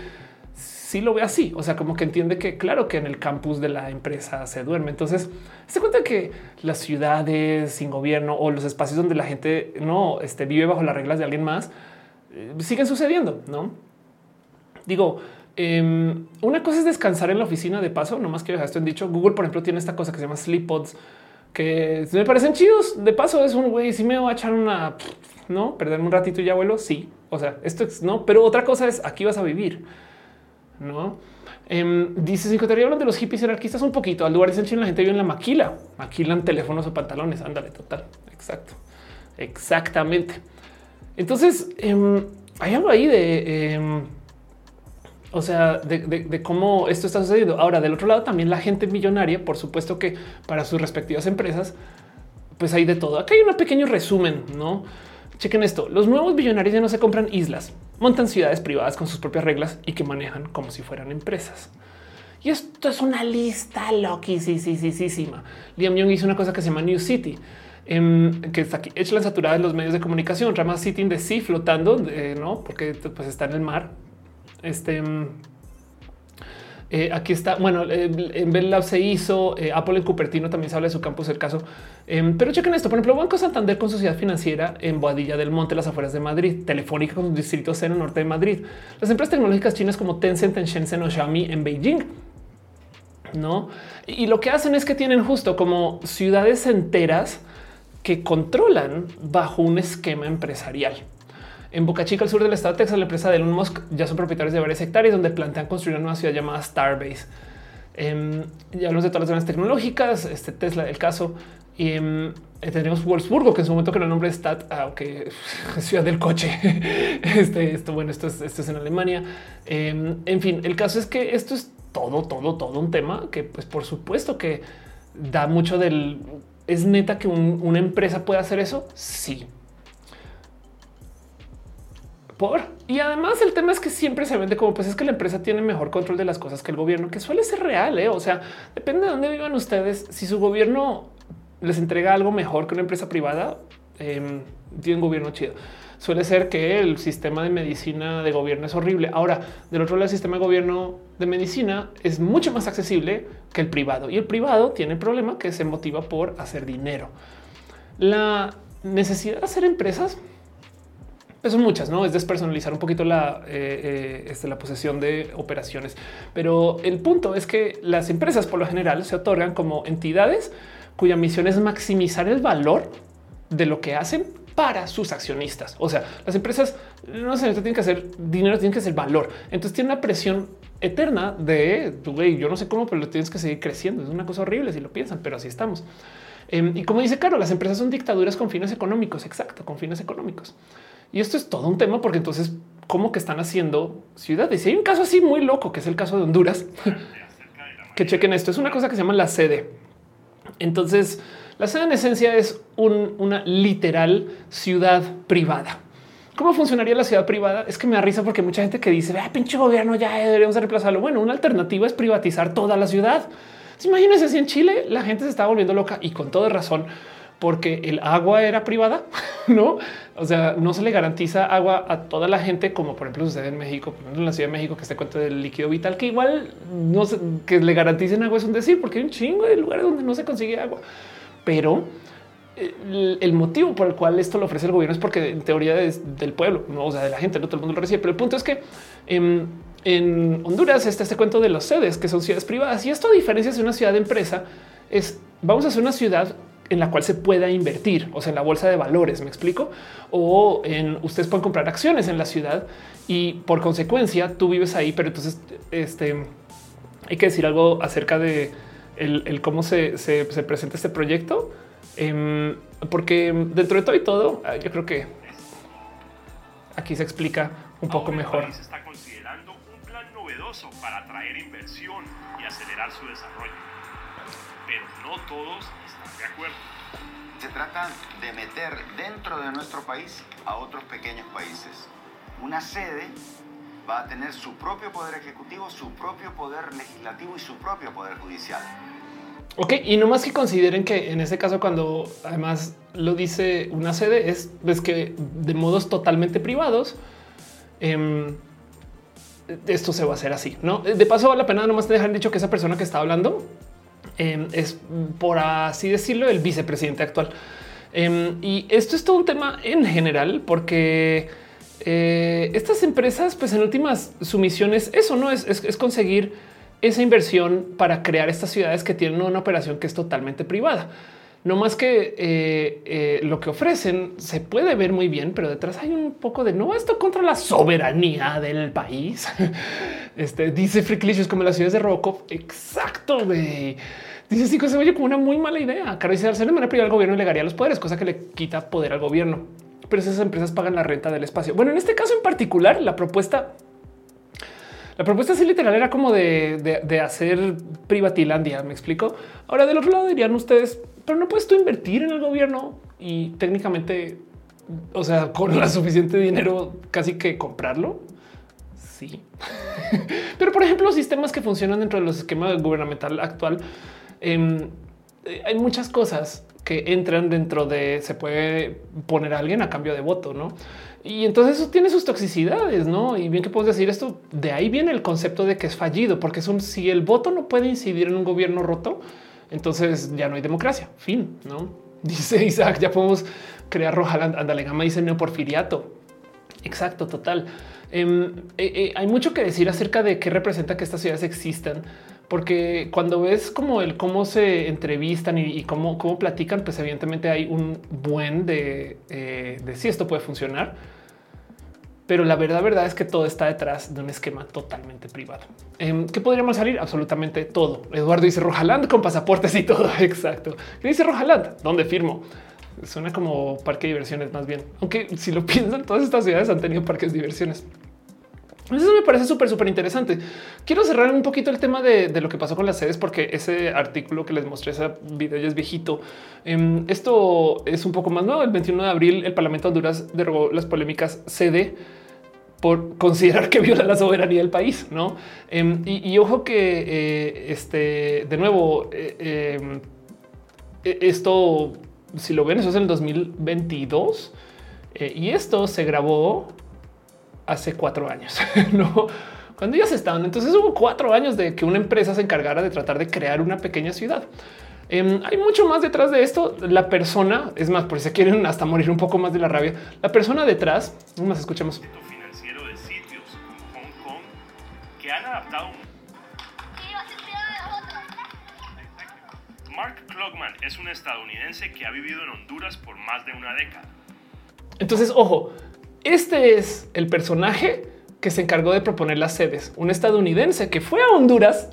sí lo ve así. O sea, como que entiende que claro que en el campus de la empresa se duerme. Entonces se cuenta que las ciudades sin gobierno o los espacios donde la gente no este, vive bajo las reglas de alguien más eh, siguen sucediendo. No digo, em, una cosa es descansar en la oficina de paso, no más que esto en dicho. Google, por ejemplo, tiene esta cosa que se llama sleep pods que me parecen chidos. De paso, es un güey. Si me voy a echar una, no perderme un ratito y ya vuelo. Sí, o sea, esto es no, pero otra cosa es aquí vas a vivir no eh, dice psicoterapia hablan de los hippies anarquistas un poquito. Al lugar dicen la gente vive en la maquila, maquilan teléfonos o pantalones. Ándale, total. Exacto. Exactamente. Entonces em, hay algo ahí de, o sea, de, cómo esto está sucediendo. Ahora, del otro lado, también la gente millonaria, por supuesto que para sus respectivas empresas, pues hay de todo. Acá hay un pequeño resumen, no? Chequen esto. Los nuevos billonarios ya no se compran islas, montan ciudades privadas con sus propias reglas y que manejan como si fueran empresas. Y esto es una lista loquísima. Liam Young hizo una cosa que se llama New City, em, que está aquí hecha la saturada en los medios de comunicación. Rama City de Sea flotando, no? Porque pues está en el mar. Este em, Eh, aquí está. Bueno, en Bell Lab se hizo eh, Apple en Cupertino también se habla de su campus, el caso. Em, pero chequen esto. Por ejemplo, Banco Santander con sociedad financiera en Boadilla del Monte, las afueras de Madrid, Telefónica con distrito C en el norte de Madrid, las empresas tecnológicas chinas como Tencent en Shenzhen o Xiaomi en Beijing. No, y lo que hacen es que tienen justo como ciudades enteras que controlan bajo un esquema empresarial. En Boca Chica, al sur del estado de Texas, la empresa de Elon Musk ya son propietarios de varias hectáreas donde plantean construir una nueva ciudad llamada Starbase. Eh, ya hablamos de todas las zonas tecnológicas, este Tesla, el caso. Y em, eh, tenemos Wolfsburgo, que en su momento que el nombre es Stat, aunque ciudad del coche. este, esto, bueno, esto es, esto es en Alemania. Em, en fin, el caso es que esto es todo, todo, todo un tema que, pues, por supuesto que da mucho del. Es neta que una empresa pueda hacer eso. Sí, por y además el tema es que siempre se vende como pues es que la empresa tiene mejor control de las cosas que el gobierno, que suele ser real. ¿eh? O sea, depende de dónde vivan ustedes. Si su gobierno les entrega algo mejor que una empresa privada, eh, tiene un gobierno chido. Suele ser que el sistema de medicina de gobierno es horrible. Ahora, del otro lado, el sistema de gobierno de medicina es mucho más accesible que el privado y el privado tiene el problema que se motiva por hacer dinero. La necesidad de hacer empresas pues son muchas, no es despersonalizar un poquito la, eh, eh, este, la posesión de operaciones. Pero el punto es que las empresas por lo general se otorgan como entidades cuya misión es maximizar el valor de lo que hacen para sus accionistas. O sea, las empresas no se tienen que hacer dinero, tienen que ser valor. Entonces tiene una presión eterna de güey, yo no sé cómo, pero lo tienes que seguir creciendo. Es una cosa horrible si lo piensan, pero así estamos. Em, y como dice Caro, las empresas son dictaduras con fines económicos. Exacto, con fines económicos. Y esto es todo un tema porque entonces, ¿cómo que están haciendo ciudades? Y hay un caso así muy loco, que es el caso de Honduras, que chequen esto. Es una cosa que se llama la sede. Entonces, la sede en esencia es una literal ciudad privada. ¿Cómo funcionaría la ciudad privada? Es que me da risa porque mucha gente que dice, ah, pinche gobierno, ya deberíamos reemplazarlo. Bueno, una alternativa es privatizar toda la ciudad. Imagínense si en Chile la gente se está volviendo loca y con toda razón porque el agua era privada, no? O sea, no se le garantiza agua a toda la gente, como por ejemplo sucede en México, en la Ciudad de México, que se cuenta del líquido vital, que igual no se, que le garanticen agua es un decir, porque hay un chingo de lugares donde no se consigue agua. Pero eh, el, motivo por el cual esto lo ofrece el gobierno es porque en teoría es del pueblo, no o sea, de la gente, no todo el mundo lo recibe. Pero el punto es que en, en Honduras está este cuento de los sedes, que son ciudades privadas, y esto a diferencia de una ciudad de empresa, es vamos a hacer una ciudad en la cual se pueda invertir, o sea, en la bolsa de valores, me explico, o en ustedes pueden comprar acciones en la ciudad y por consecuencia tú vives ahí, pero entonces este hay que decir algo acerca de el, cómo se, presenta este proyecto, em, porque dentro de todo y todo, ah, yo creo que aquí se explica un poco mejor. Se está considerando un plan novedoso para atraer inversión y acelerar su desarrollo, pero no todos se trata de meter dentro de nuestro país a otros pequeños países. Una sede va a tener su propio poder ejecutivo, su propio poder legislativo y su propio poder judicial. Ok, y no más que consideren que en este caso, cuando además lo dice una sede, es, es que de modos totalmente privados, em, esto se va a hacer así. No de paso, vale la pena nomás te dejar dicho que esa persona que está hablando Em, es, por así decirlo, el vicepresidente actual. Em, y esto es todo un tema en general, porque eh, estas empresas, pues en últimas, su misión es eso, no es, es, conseguir esa inversión para crear estas ciudades que tienen una operación que es totalmente privada. No más que eh, eh, lo que ofrecen se puede ver muy bien, pero detrás hay un poco de no esto contra la soberanía del país. Este dice Fricklicious como las ciudades de Robocop. Exacto. Dice sí, se oye como una muy mala idea. Hacer de manera privada al gobierno legaría los poderes, cosa que le quita poder al gobierno. Pero esas empresas pagan la renta del espacio. Bueno, en este caso en particular, la propuesta la propuesta así literal era como de, de, hacer privatilandia. Me explico. Ahora del otro lado dirían ustedes, pero no puedes tú invertir en el gobierno y técnicamente, o sea, con la suficiente dinero casi que comprarlo. Sí, pero por ejemplo, sistemas que funcionan dentro de los esquemas gubernamental actual, eh, hay muchas cosas que entran dentro de se puede poner a alguien a cambio de voto, no? Y entonces eso tiene sus toxicidades, ¿no? Y bien que puedes decir esto, de ahí viene el concepto de que es fallido, porque es un, si el voto no puede incidir en un gobierno roto, entonces ya no hay democracia. Fin, ¿no? Dice Isaac, ya podemos crear Rojaland. Ándale, Gama dice neoporfiriato. Exacto, total. Em, eh, eh, hay mucho que decir acerca de qué representa que estas ciudades existan, porque cuando ves como el cómo se entrevistan y, cómo, cómo platican, pues evidentemente hay un buen de, eh, de si esto puede funcionar pero la verdad, verdad es que todo está detrás de un esquema totalmente privado. Em, ¿Qué podríamos salir? Absolutamente todo. Eduardo dice Rojaland con pasaportes y todo. Exacto. ¿Qué dice Rojaland? ¿Dónde firmo? Suena como parque de diversiones más bien. Aunque si lo piensan, todas estas ciudades han tenido parques de diversiones. Eso me parece súper, súper interesante. Quiero cerrar un poquito el tema de, lo que pasó con las sedes, porque ese artículo que les mostré, ese video ya es viejito. Em, esto es un poco más nuevo. El 21 de abril, el Parlamento de Honduras derogó las polémicas sede por considerar que viola la soberanía del país. No? Em, y, ojo que eh, este de nuevo, eh, em, e, esto, si lo ven, eso es en el 2022 eh, y esto se grabó hace cuatro años, no? Cuando se estaban. Entonces hubo cuatro años de que una empresa se encargara de tratar de crear una pequeña ciudad. Em, hay mucho más detrás de esto. La persona, es más, por si se quieren hasta morir un poco más de la rabia, la persona detrás, más escuchemos. Financiero de sitios Hong Kong que han adaptado. Mark Klugman es un estadounidense que ha vivido en Honduras por más de una década. Entonces, ojo, este es el personaje que se encargó de proponer las sedes, un estadounidense que fue a Honduras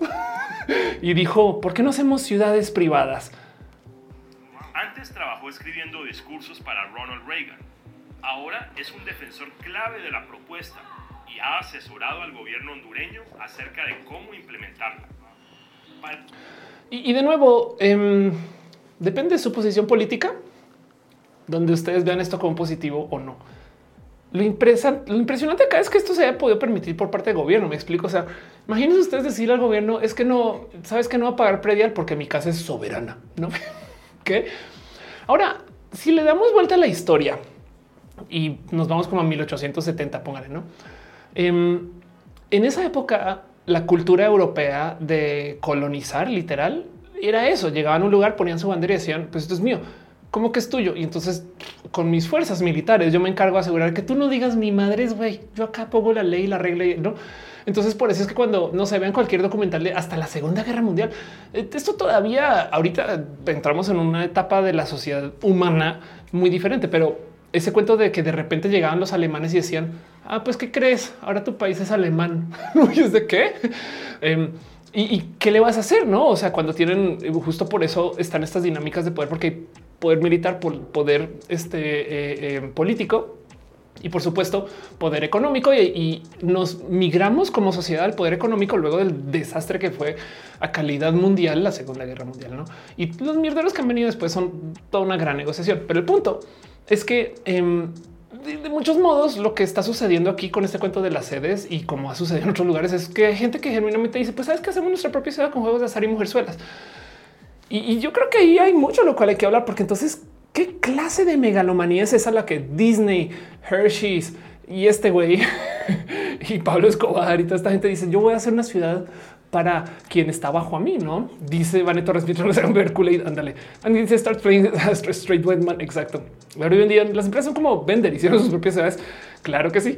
y dijo, ¿por qué no hacemos ciudades privadas? Antes trabajó escribiendo discursos para Ronald Reagan. Ahora es un defensor clave de la propuesta y ha asesorado al gobierno hondureño acerca de cómo implementarla. Y, de nuevo, em, depende de su posición política, donde ustedes vean esto como positivo o no. Lo, impresionante acá es que esto se haya podido permitir por parte del gobierno. Me explico. O sea, imagínense ustedes decir al gobierno es que no sabes que no va a pagar predial porque mi casa es soberana. No que ahora, si le damos vuelta a la historia y nos vamos como a 1870, póngale, no? Em, en esa época, la cultura europea de colonizar literal era eso. Llegaban a un lugar, ponían su bandera y decían, pues esto es mío como que es tuyo. Y entonces con mis fuerzas militares yo me encargo de asegurar que tú no digas mi madre es güey. Yo acá pongo la ley, la regla, no? Entonces por eso es que cuando no se vean cualquier documental de hasta la Segunda Guerra Mundial, eh, esto todavía ahorita entramos en una etapa de la sociedad humana muy diferente, pero ese cuento de que de repente llegaban los alemanes y decían, ah, pues qué crees? Ahora tu país es alemán. ¿Y es de qué? Em, ¿Y, qué le vas a hacer? No, o sea, cuando tienen justo por eso están estas dinámicas de poder, porque poder militar, poder este, eh, eh, político y por supuesto poder económico y, nos migramos como sociedad al poder económico luego del desastre que fue a calidad mundial la Segunda Guerra Mundial. ¿no? Y los mierderos que han venido después son toda una gran negociación. Pero el punto es que em, de, muchos modos lo que está sucediendo aquí con este cuento de las sedes y como ha sucedido en otros lugares es que hay gente que genuinamente dice pues sabes que hacemos nuestra propia ciudad con juegos de azar y mujerzuelas. Y, yo creo que ahí hay mucho lo cual hay que hablar, porque entonces, ¿qué clase de megalomanía es esa la que Disney, Hershey's y este güey y Pablo Escobar y toda esta gente dicen, yo voy a hacer una ciudad para quien está bajo a mí, ¿no? Dice Vaneto Torres, mientras no Kool-Aid, ándale. And dice start playing straight white man, exacto. Ahora hoy día las empresas son como vender, hicieron sus propias ciudades. Claro que sí.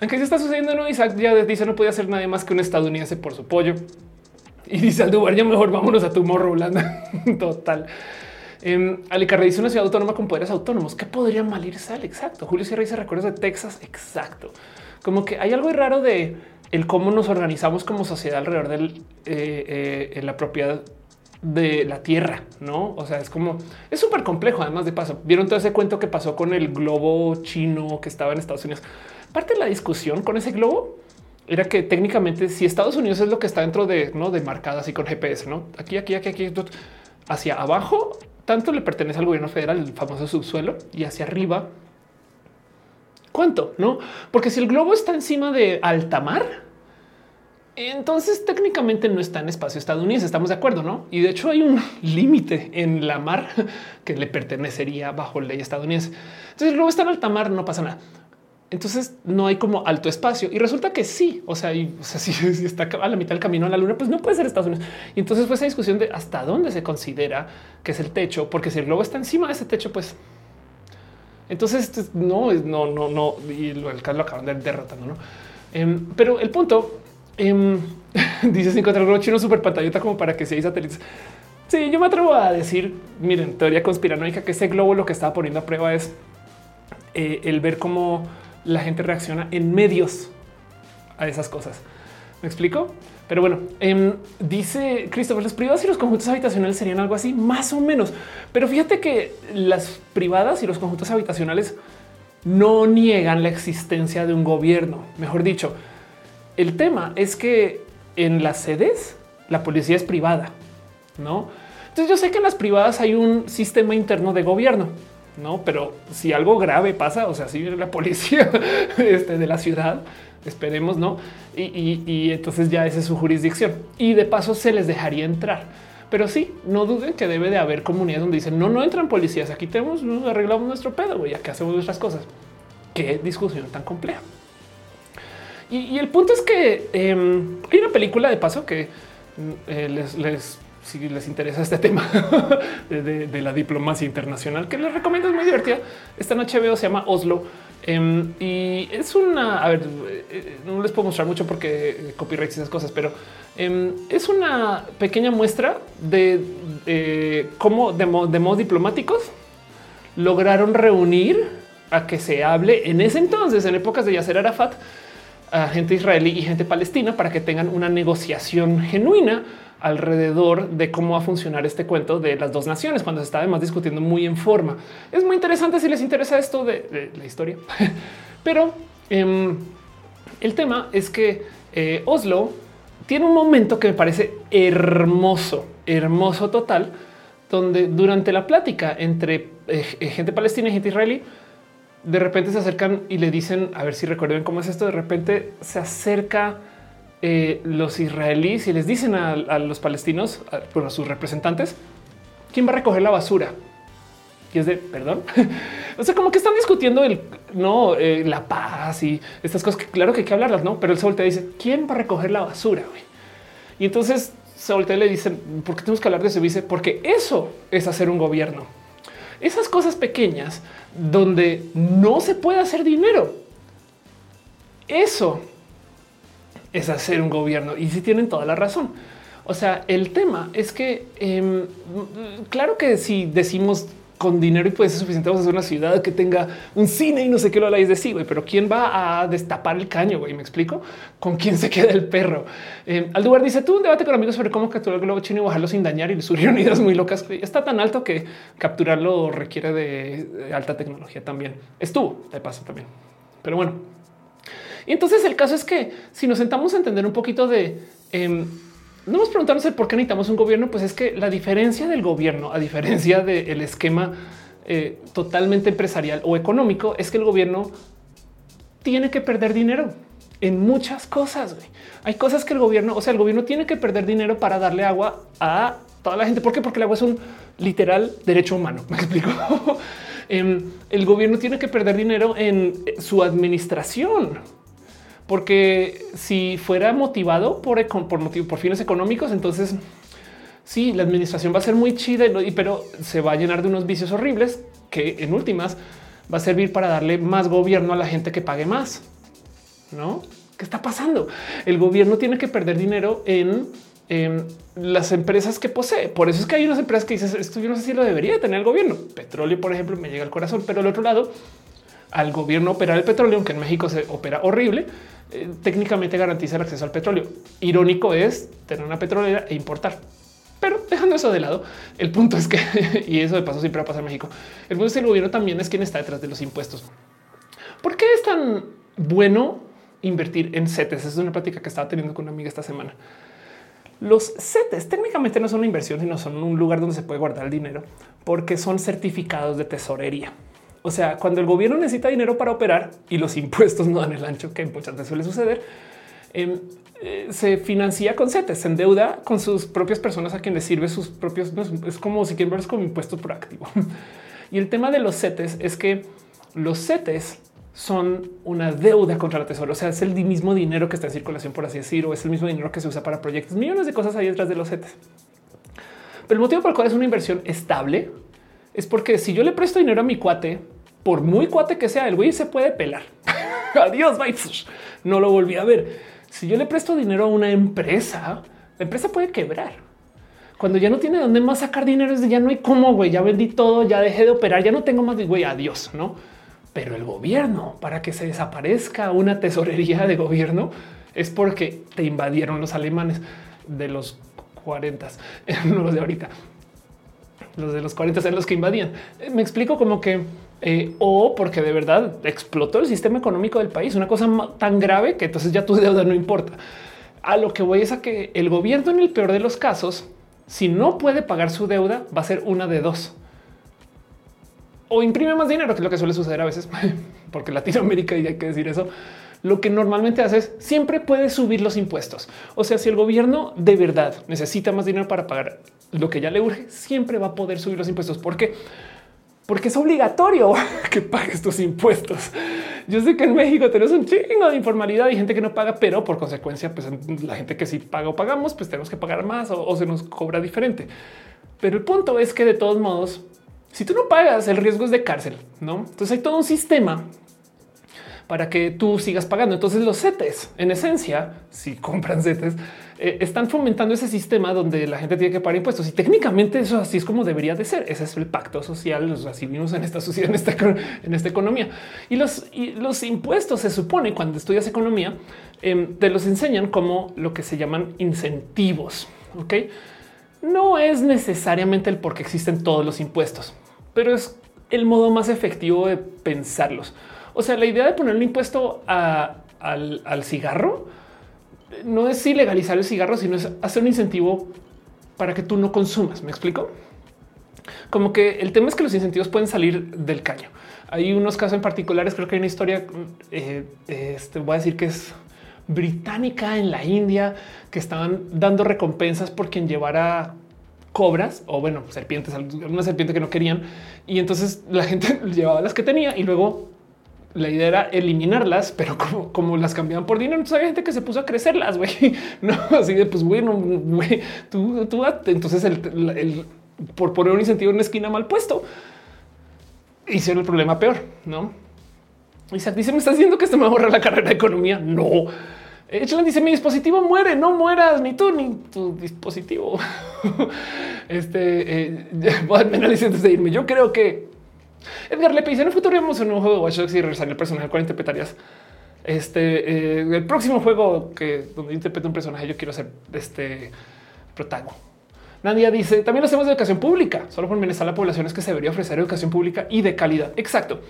Aunque sí está sucediendo, no, Isaac ya dice no podía hacer nadie más que un estadounidense por su pollo. Y dice Aldubar, ya mejor vámonos a tu morro. Total. Eh, Alicarre dice una ciudad autónoma con poderes autónomos. ¿Qué podría mal irse al exacto? Julio Sierra dice recuerdos de Texas. Exacto. Como que hay algo raro de el cómo nos organizamos como sociedad alrededor de eh, eh, la propiedad de la tierra, no? O sea, es como es súper complejo. Además de paso, vieron todo ese cuento que pasó con el globo chino que estaba en Estados Unidos. Parte de la discusión con ese globo era que técnicamente si Estados Unidos es lo que está dentro de, ¿no? de marcadas y con GPS, ¿no? Aquí, aquí, aquí, aquí, hacia abajo, tanto le pertenece al gobierno federal, el famoso subsuelo, y hacia arriba, ¿cuánto? No? Porque si el globo está encima de alta mar, entonces técnicamente no está en espacio estadounidense, estamos de acuerdo, ¿no? Y de hecho hay un límite en la mar que le pertenecería bajo ley estadounidense. Entonces globo está en alta mar, no pasa nada entonces no hay como alto espacio y resulta que sí. O sea, y, si, está a la mitad del camino a la luna, pues no puede ser Estados Unidos. Y entonces fue esa discusión de hasta dónde se considera que es el techo, porque si el globo está encima de ese techo, pues entonces no, no, no, no. Y el caso lo acaban de derrotando, no? Em, pero el punto em, dice encontrar globo chino super pantallota como para que seáis satélites. Sí, yo me atrevo a decir, miren, teoría conspiranoica, que ese globo lo que estaba poniendo a prueba es eh, el ver cómo la gente reacciona en medios a esas cosas. ¿Me explico? Pero bueno, em, dice Christopher, los privados y los conjuntos habitacionales serían algo así, más o menos. Pero fíjate que las privadas y los conjuntos habitacionales no niegan la existencia de un gobierno. Mejor dicho, el tema es que en las sedes la policía es privada, ¿no? Entonces yo sé que en las privadas hay un sistema interno de gobierno, no, pero si algo grave pasa, o sea, si la policía este, de la ciudad, esperemos, no? Y, entonces ya esa es su jurisdicción y de paso se les dejaría entrar. Pero sí, no duden que debe de haber comunidades donde dicen no, no entran policías. Aquí tenemos, nos arreglamos nuestro pedo, güey, aquí hacemos nuestras cosas. Qué discusión tan compleja. Y, el punto es que em, hay una película de paso que eh, les, les si les interesa este tema de, la diplomacia internacional, que les recomiendo, es muy divertida. Esta noche veo se llama Oslo em, y es una, a ver, eh, no les puedo mostrar mucho porque eh, copyright y esas cosas, pero em, es una pequeña muestra de cómo de, modos diplomáticos lograron reunir a que se hable en ese entonces, en épocas de Yasser Arafat, a gente israelí y gente palestina para que tengan una negociación genuina alrededor de cómo va a funcionar este cuento de las dos naciones cuando se está además discutiendo muy en forma. Es muy interesante si les interesa esto de, la historia, pero em, el tema es que eh, Oslo tiene un momento que me parece hermoso, hermoso total, donde durante la plática entre eh, gente palestina y gente israelí, de repente se acercan y le dicen, a ver si recuerden cómo es esto, de repente se acerca eh, los israelíes y les dicen a, los palestinos, a, sus representantes, quién va a recoger la basura. Y es de perdón. o sea, como que están discutiendo el no eh, la paz y estas cosas que claro que hay que hablarlas, no? Pero él se voltea y dice quién va a recoger la basura. Y entonces se voltea y le dicen por qué tenemos que hablar de eso. Y dice porque eso es hacer un gobierno. Esas cosas pequeñas donde no se puede hacer dinero. Eso es hacer un gobierno y si tienen toda la razón. O sea, el tema es que em, claro que si decimos con dinero y puede ser suficiente, vamos a hacer una ciudad que tenga un cine y no sé qué lo habláis de sí, güey, pero quién va a destapar el caño? Güey, me explico con quién se queda el perro. Eh, Aldubar dice tú un debate con amigos sobre cómo capturar el globo chino y bajarlo sin dañar y surgieron ideas muy locas. Está tan alto que capturarlo requiere de alta tecnología también. Estuvo de paso también, pero bueno, y entonces el caso es que si nos sentamos a entender un poquito de em, no nos preguntamos el por qué necesitamos un gobierno, pues es que la diferencia del gobierno, a diferencia del esquema eh, totalmente empresarial o económico, es que el gobierno tiene que perder dinero en muchas cosas. Hay cosas que el gobierno, o sea, el gobierno tiene que perder dinero para darle agua a toda la gente. ¿Por qué? Porque el agua es un literal derecho humano. Me explico. Em, el gobierno tiene que perder dinero en su administración porque si fuera motivado por, por, motivo, por fines económicos, entonces sí, la administración va a ser muy chida, pero se va a llenar de unos vicios horribles que en últimas va a servir para darle más gobierno a la gente que pague más. No, qué está pasando? El gobierno tiene que perder dinero en, las empresas que posee. Por eso es que hay unas empresas que dicen esto yo no sé si lo debería tener el gobierno. Petróleo, por ejemplo, me llega al corazón, pero al otro lado, al gobierno operar el petróleo, aunque en México se opera horrible, eh, técnicamente garantiza el acceso al petróleo. Irónico es tener una petrolera e importar. Pero dejando eso de lado, el punto es que, y eso de paso siempre va a pasar en México, el punto es el gobierno también es quien está detrás de los impuestos. ¿Por qué es tan bueno invertir en CETES? Es una plática que estaba teniendo con una amiga esta semana. Los CETES técnicamente no son una inversión, sino son un lugar donde se puede guardar el dinero porque son certificados de tesorería. O sea, cuando el gobierno necesita dinero para operar y los impuestos no dan el ancho, que muchas veces suele suceder, em, eh, se financia con CETES, se endeuda con sus propias personas a quienes sirve sus propios. es como si quieren verlos como impuesto por activo. y el tema de los CETES es que los CETES son una deuda contra el tesoro. O sea, es el mismo dinero que está en circulación, por así decirlo, es el mismo dinero que se usa para proyectos. Millones de cosas ahí detrás de los CETES. Pero el motivo por el cual es una inversión estable es porque si yo le presto dinero a mi cuate, por muy cuate que sea, el güey se puede pelar. Adiós, bye. No lo volví a ver. Si yo le presto dinero a una empresa, la empresa puede quebrar. Cuando ya no tiene dónde más sacar dinero, es de ya no hay cómo, güey, ya vendí todo, ya dejé de operar, ya no tengo más, güey, adiós, ¿no? Pero el gobierno, para que se desaparezca una tesorería de gobierno, es porque te invadieron los alemanes de los 40, no los de ahorita. Los de los 40 eran los que invadían. Eh, me explico como que eh, o porque de verdad explotó el sistema económico del país, una cosa tan grave que entonces ya tu deuda no importa. A lo que voy es a que el gobierno en el peor de los casos, si no puede pagar su deuda, va a ser una de dos o imprime más dinero, que es lo que suele suceder a veces, porque Latinoamérica, y hay que decir eso, lo que normalmente hace es siempre puede subir los impuestos. O sea, si el gobierno de verdad necesita más dinero para pagar lo que ya le urge, siempre va a poder subir los impuestos. ¿Por qué? Porque es obligatorio que pagues tus impuestos. Yo sé que en México tenemos un chingo de informalidad y gente que no paga, pero por consecuencia, pues la gente que sí paga o pagamos, pues tenemos que pagar más o, o se nos cobra diferente. Pero el punto es que de todos modos, si tú no pagas, el riesgo es de cárcel, ¿no? Entonces hay todo un sistema para que tú sigas pagando. Entonces los CETES, en esencia, si compran CETES, eh, están fomentando ese sistema donde la gente tiene que pagar impuestos y técnicamente eso así es como debería de ser. Ese es el pacto social. Así vimos en esta sociedad, en esta, economía y los, los impuestos se supone cuando estudias economía em, te los enseñan como lo que se llaman incentivos. Ok, no es necesariamente el por qué existen todos los impuestos pero es el modo más efectivo de pensarlos. O sea, la idea de poner un impuesto al, cigarro no es ilegalizar el cigarro, sino es hacer un incentivo para que tú no consumas. ¿Me explico? Como que el tema es que los incentivos pueden salir del caño. Hay unos casos en particulares, creo que hay una historia, eh, este, voy a decir que es británica en la India, que estaban dando recompensas por quien llevara cobras o bueno, serpientes, alguna serpiente que no querían. Y entonces la gente llevaba las que tenía y luego la idea era eliminarlas, pero como, las cambiaban por dinero, entonces había gente que se puso a crecerlas, güey. No, así de pues bueno, güey, tú, tú, entonces el, por poner un incentivo en una esquina mal puesto, hicieron el problema peor, no? Isaac dice: Me estás diciendo que esto me va a borrar la carrera de economía. No, Echelon dice: Mi dispositivo muere, no mueras ni tú ni tu dispositivo. este eh, antes de irme. Yo creo que Edgar le En el futuro vamos en un juego de Watch Dogs y regresar el personaje cual interpretarías. Este eh, el próximo juego que donde interprete un personaje, yo quiero ser este protagonista. Nadia dice también lo hacemos de educación pública. Solo por bienestar la población es que se debería ofrecer educación pública y de calidad. Exacto.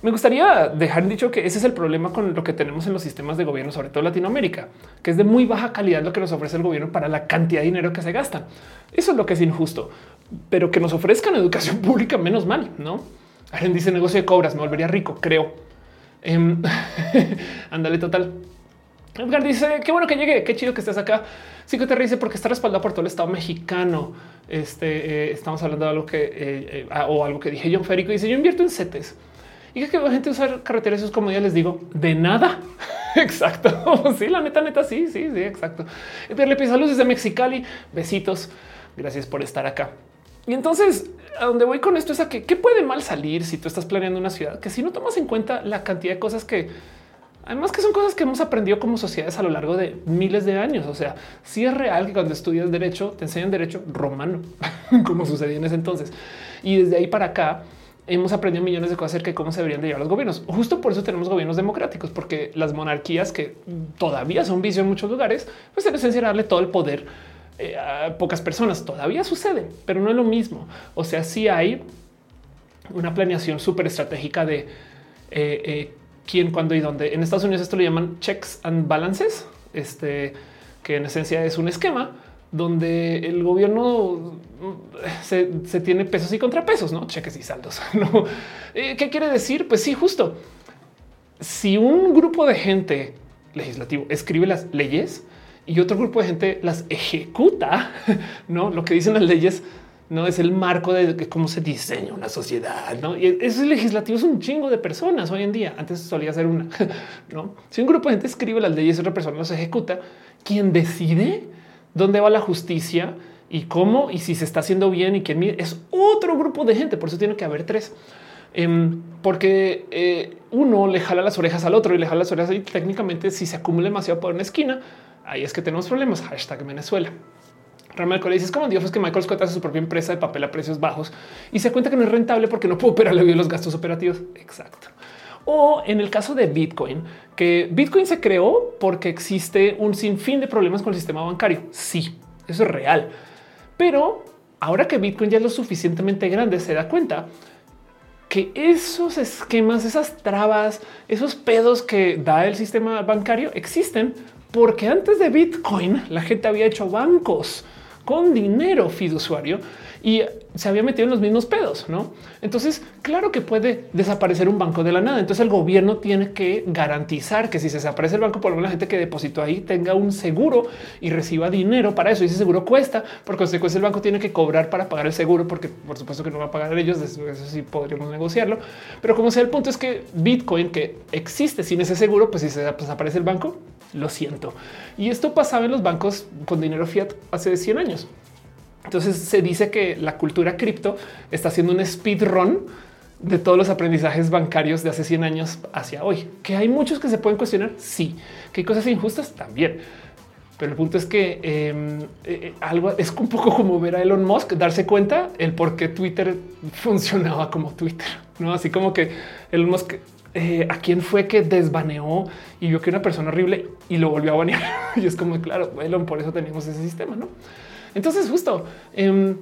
Me gustaría dejar dicho que ese es el problema con lo que tenemos en los sistemas de gobierno, sobre todo Latinoamérica, que es de muy baja calidad lo que nos ofrece el gobierno para la cantidad de dinero que se gasta. Eso es lo que es injusto, pero que nos ofrezcan educación pública, menos mal, no? Alguien dice negocio de cobras, me volvería rico, creo. Em, ándale, total. Edgar dice qué bueno que llegue, qué chido que estés acá. Sí que te dice porque está respaldado por todo el Estado mexicano. Este eh, estamos hablando de algo que eh, eh, ah, o algo que dije John Férico. Dice yo invierto en CETES y que la gente usar carreteras es como ya les digo, de nada. exacto. Sí, la neta, neta, sí, sí, sí, exacto. Le pido saludos desde Mexicali. Besitos. Gracias por estar acá. Y entonces, a donde voy con esto es a que qué puede mal salir si tú estás planeando una ciudad, que si no tomas en cuenta la cantidad de cosas que además que son cosas que hemos aprendido como sociedades a lo largo de miles de años. O sea, si es real que cuando estudias derecho te enseñan derecho romano, como sucedía en ese entonces. Y desde ahí para acá, hemos aprendido millones de cosas acerca de cómo se deberían de llevar los gobiernos. Justo por eso tenemos gobiernos democráticos, porque las monarquías que todavía son vicio en muchos lugares, pues en esencia darle todo el poder eh, a pocas personas. Todavía sucede, pero no es lo mismo. O sea, sí hay una planeación súper estratégica de eh, eh, quién, cuándo y dónde. En Estados Unidos esto lo llaman checks and balances, este que en esencia es un esquema donde el gobierno se, tiene pesos y contrapesos, no cheques y saldos. ¿no? ¿Qué quiere decir? Pues sí, justo. Si un grupo de gente legislativo escribe las leyes y otro grupo de gente las ejecuta, no lo que dicen las leyes no es el marco de cómo se diseña una sociedad. ¿no? Y ese legislativo es un chingo de personas hoy en día. Antes solía ser una. No, si un grupo de gente escribe las leyes, otra persona los ejecuta. Quien decide dónde va la justicia y cómo y si se está haciendo bien y quién es otro grupo de gente. Por eso tiene que haber tres. Em, porque eh, uno le jala las orejas al otro y le jala las orejas y técnicamente si se acumula demasiado por una esquina, ahí es que tenemos problemas. Hashtag Venezuela. Ramel le dice es como Dios que Michael Scott hace su propia empresa de papel a precios bajos y se cuenta que no es rentable porque no puede operarle bien los gastos operativos. Exacto. O en el caso de Bitcoin, que Bitcoin se creó porque existe un sinfín de problemas con el sistema bancario. Sí, eso es real. Pero ahora que Bitcoin ya es lo suficientemente grande, se da cuenta que esos esquemas, esas trabas, esos pedos que da el sistema bancario existen porque antes de Bitcoin la gente había hecho bancos con dinero fiduciario y se había metido en los mismos pedos, ¿no? Entonces, claro que puede desaparecer un banco de la nada. Entonces el gobierno tiene que garantizar que si se desaparece el banco, por lo menos la gente que depositó ahí tenga un seguro y reciba dinero para eso. Y ese seguro cuesta, por consecuencia el banco tiene que cobrar para pagar el seguro, porque por supuesto que no va a pagar ellos, eso sí podríamos negociarlo. Pero como sea, el punto es que Bitcoin que existe sin ese seguro, pues si se desaparece el banco, lo siento. Y esto pasaba en los bancos con dinero fiat hace 100 años. Entonces se dice que la cultura cripto está haciendo un speedrun de todos los aprendizajes bancarios de hace 100 años hacia hoy. Que hay muchos que se pueden cuestionar. Sí, que hay cosas injustas también. Pero el punto es que em, eh, eh, algo es un poco como ver a Elon Musk darse cuenta el por qué Twitter funcionaba como Twitter, no así como que Elon Musk eh, a quién fue que desbaneó y vio que una persona horrible y lo volvió a banear. y es como, claro, bueno, por eso tenemos ese sistema, ¿no? Entonces, justo, eh,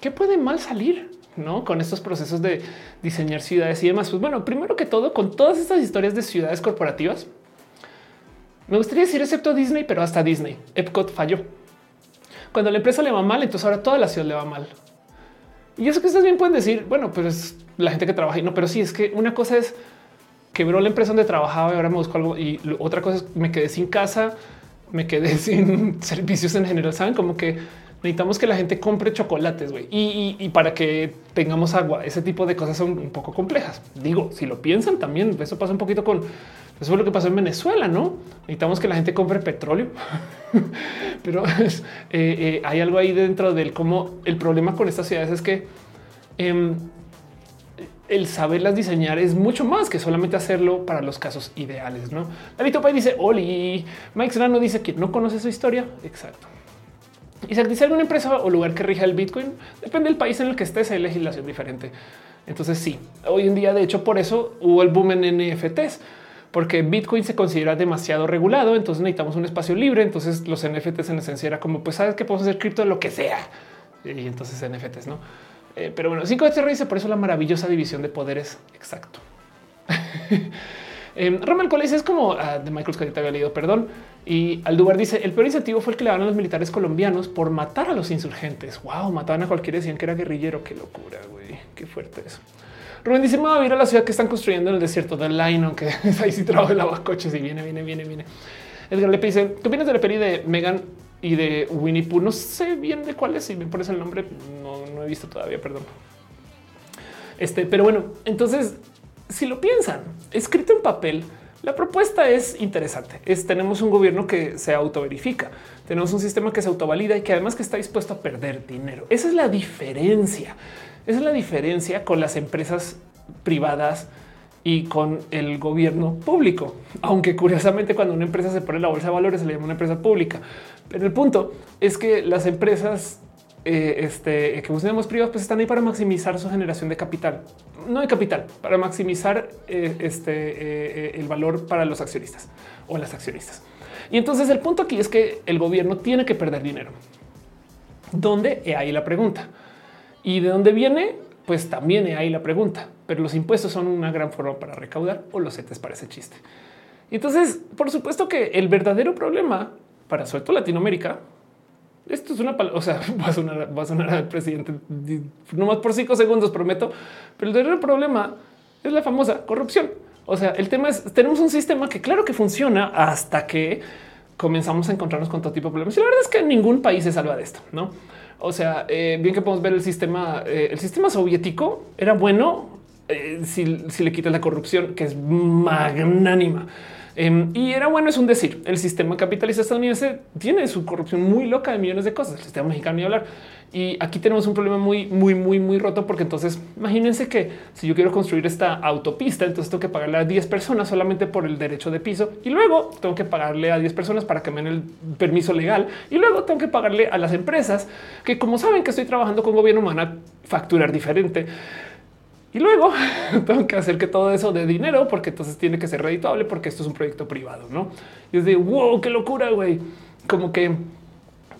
¿qué puede mal salir? ¿no? Con estos procesos de diseñar ciudades y demás. Pues bueno, primero que todo, con todas estas historias de ciudades corporativas, me gustaría decir excepto Disney, pero hasta Disney, Epcot falló. Cuando la empresa le va mal, entonces ahora toda la ciudad le va mal. Y eso que ustedes bien pueden decir, bueno, pues la gente que trabaja y no, pero sí es que una cosa es quebró la empresa donde trabajaba y ahora me busco algo. Y otra cosa es me quedé sin casa, me quedé sin servicios en general. Saben como que necesitamos que la gente compre chocolates güey, y, para que tengamos agua. Ese tipo de cosas son un poco complejas. Digo, si lo piensan también, eso pasa un poquito con eso fue lo que pasó en Venezuela, no necesitamos que la gente compre petróleo, pero eh, eh, hay algo ahí dentro del cómo el problema con estas ciudades es que em, el saberlas diseñar es mucho más que solamente hacerlo para los casos ideales. No David Topay dice Oli Mike Serrano dice que no conoce su historia. Exacto. Y si dice alguna empresa o lugar que rija el Bitcoin, depende del país en el que estés, hay legislación diferente. Entonces, sí, hoy en día, de hecho, por eso hubo el boom en NFTs, porque Bitcoin se considera demasiado regulado. Entonces necesitamos un espacio libre. Entonces, los NFTs en esencia era como, pues sabes que podemos hacer cripto lo que sea. Y entonces NFTs, no? Eh, pero bueno, 5 de dice por eso la maravillosa división de poderes. Exacto. eh, Roman Cole es como ah, de Michael Scott, te había leído, perdón. Y Aldubar dice el peor incentivo fue el que le daban a los militares colombianos por matar a los insurgentes. Wow, mataban a cualquiera, decían que era guerrillero. Qué locura, güey. Qué fuerte eso. Rubén dice: Me a la ciudad que están construyendo en el desierto de Line, aunque ahí sí trabajo el coches y viene, viene, viene, viene. Edgar le dice: ¿Qué opinas de la peli de Megan y de Winnie Pooh. No sé bien de cuál es. Si me pones el nombre, no, no he visto todavía. Perdón. Este, pero bueno, entonces, si lo piensan, escrito en papel, la propuesta es interesante. Es tenemos un gobierno que se autoverifica, tenemos un sistema que se autovalida y que además que está dispuesto a perder dinero. Esa es la diferencia. Esa es la diferencia con las empresas privadas y con el gobierno público. Aunque curiosamente cuando una empresa se pone la bolsa de valores se le llama una empresa pública. Pero el punto es que las empresas eh, este, que usamos privados pues están ahí para maximizar su generación de capital, no de capital, para maximizar eh, este, eh, el valor para los accionistas o las accionistas. Y entonces el punto aquí es que el gobierno tiene que perder dinero. ¿Dónde? He ahí la pregunta. ¿Y de dónde viene? Pues también he ahí la pregunta. Pero los impuestos son una gran forma para recaudar o los CETES para ese chiste. Entonces, por supuesto que el verdadero problema para suelto Latinoamérica. Esto es una, o sea, va a sonar, va a sonar al presidente no más por cinco segundos, prometo. Pero el verdadero problema es la famosa corrupción. O sea, el tema es tenemos un sistema que claro que funciona hasta que comenzamos a encontrarnos con todo tipo de problemas. Y la verdad es que ningún país se salva de esto, no? O sea, eh, bien que podemos ver el sistema, eh, el sistema soviético era bueno eh, si, si, le quitas la corrupción, que es magnánima. Em, y era bueno, es un decir. El sistema capitalista estadounidense tiene su corrupción muy loca de millones de cosas. El sistema mexicano ni hablar. Y aquí tenemos un problema muy, muy, muy, muy roto, porque entonces imagínense que si yo quiero construir esta autopista, entonces tengo que pagarle a 10 personas solamente por el derecho de piso y luego tengo que pagarle a 10 personas para que me den el permiso legal y luego tengo que pagarle a las empresas que, como saben que estoy trabajando con gobierno, van a facturar diferente. Y luego tengo que hacer que todo eso de dinero, porque entonces tiene que ser redituable, porque esto es un proyecto privado, no? Y es de wow, qué locura, güey. Como que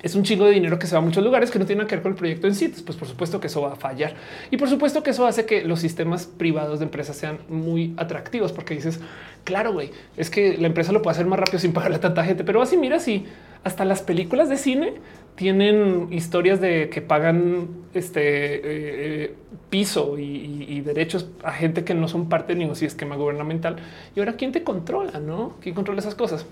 es un chingo de dinero que se va a muchos lugares que no tienen que ver con el proyecto en sí. Pues por supuesto que eso va a fallar. Y por supuesto que eso hace que los sistemas privados de empresas sean muy atractivos porque dices, claro, güey, es que la empresa lo puede hacer más rápido sin pagarle a tanta gente. Pero así, mira, si hasta las películas de cine tienen historias de que pagan este eh, piso y, derechos a gente que no son parte de ningún esquema gubernamental. Y ahora, ¿quién te controla? ¿No? ¿Quién controla esas cosas?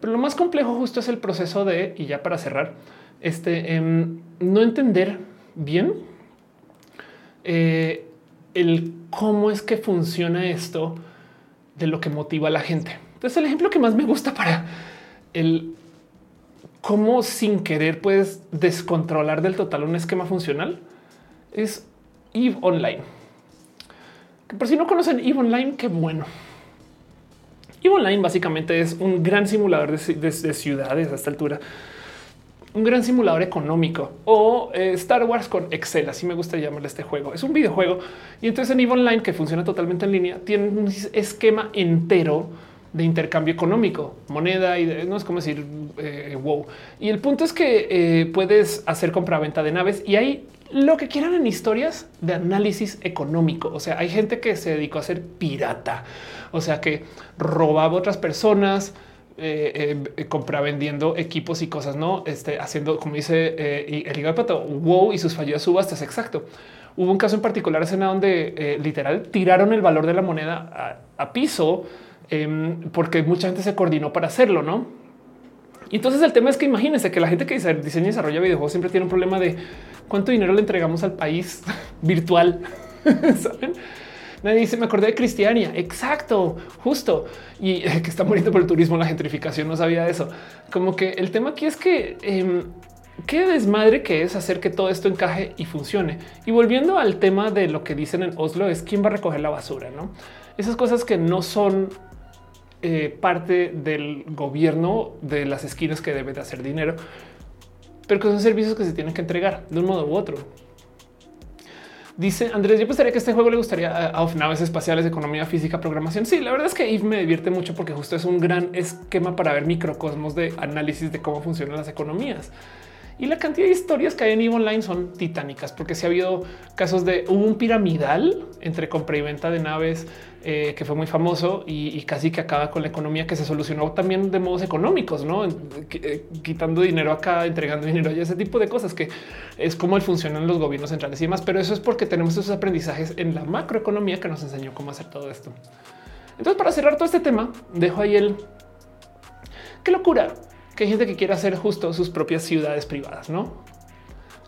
Pero lo más complejo justo es el proceso de, y ya para cerrar, este, em, no entender bien eh, el cómo es que funciona esto de lo que motiva a la gente. Entonces el ejemplo que más me gusta para el cómo sin querer puedes descontrolar del total un esquema funcional es EVE Online. Que por si no conocen EVE Online, qué bueno. EVE Online básicamente es un gran simulador de, ciudades a esta altura. Un gran simulador económico o eh, Star Wars con Excel. Así me gusta llamarle este juego. Es un videojuego y entonces en EVE Online que funciona totalmente en línea tiene un esquema entero de intercambio económico, moneda y no es como decir eh, wow. Y el punto es que eh, puedes hacer compra-venta de naves y hay lo que quieran en historias de análisis económico. O sea, hay gente que se dedicó a ser pirata, o sea, que robaba a otras personas, eh, compra vendiendo equipos y cosas, no este, haciendo como dice el pato, wow, y sus fallidas subastas. Exacto. Hubo un caso en particular escena donde literal tiraron el valor de la moneda a piso Em, porque mucha gente se coordinó para hacerlo, ¿no? Y entonces el tema es que imagínense que la gente que diseña y desarrolla videojuegos siempre tiene un problema de cuánto dinero le entregamos al país virtual. ¿Saben? Nadie dice, me acordé de Cristiania. Exacto, justo. Y que está muriendo por el turismo, la gentrificación. No sabía eso. Como que el tema aquí es que eh, qué desmadre que es hacer que todo esto encaje y funcione. Y volviendo al tema de lo que dicen en Oslo, es quién va a recoger la basura, no? Esas cosas que no son eh, parte del gobierno de las esquinas que debe de hacer dinero, pero que son servicios que se tienen que entregar de un modo u otro. Dice Andrés, yo pensaría que este juego le gustaría a, naves espaciales, economía física, programación. Sí, la verdad es que Eve me divierte mucho porque justo es un gran esquema para ver microcosmos de análisis de cómo funcionan las economías. Y la cantidad de historias que hay en EVE Online son titánicas, porque si ha habido casos de un piramidal entre compra y venta de naves eh, que fue muy famoso y, casi que acaba con la economía que se solucionó también de modos económicos, no eh, quitando dinero acá, entregando dinero y ese tipo de cosas que es como funcionan los gobiernos centrales y demás. Pero eso es porque tenemos esos aprendizajes en la macroeconomía que nos enseñó cómo hacer todo esto. Entonces, para cerrar todo este tema, dejo ahí el qué locura que hay gente que quiere hacer justo sus propias ciudades privadas, no?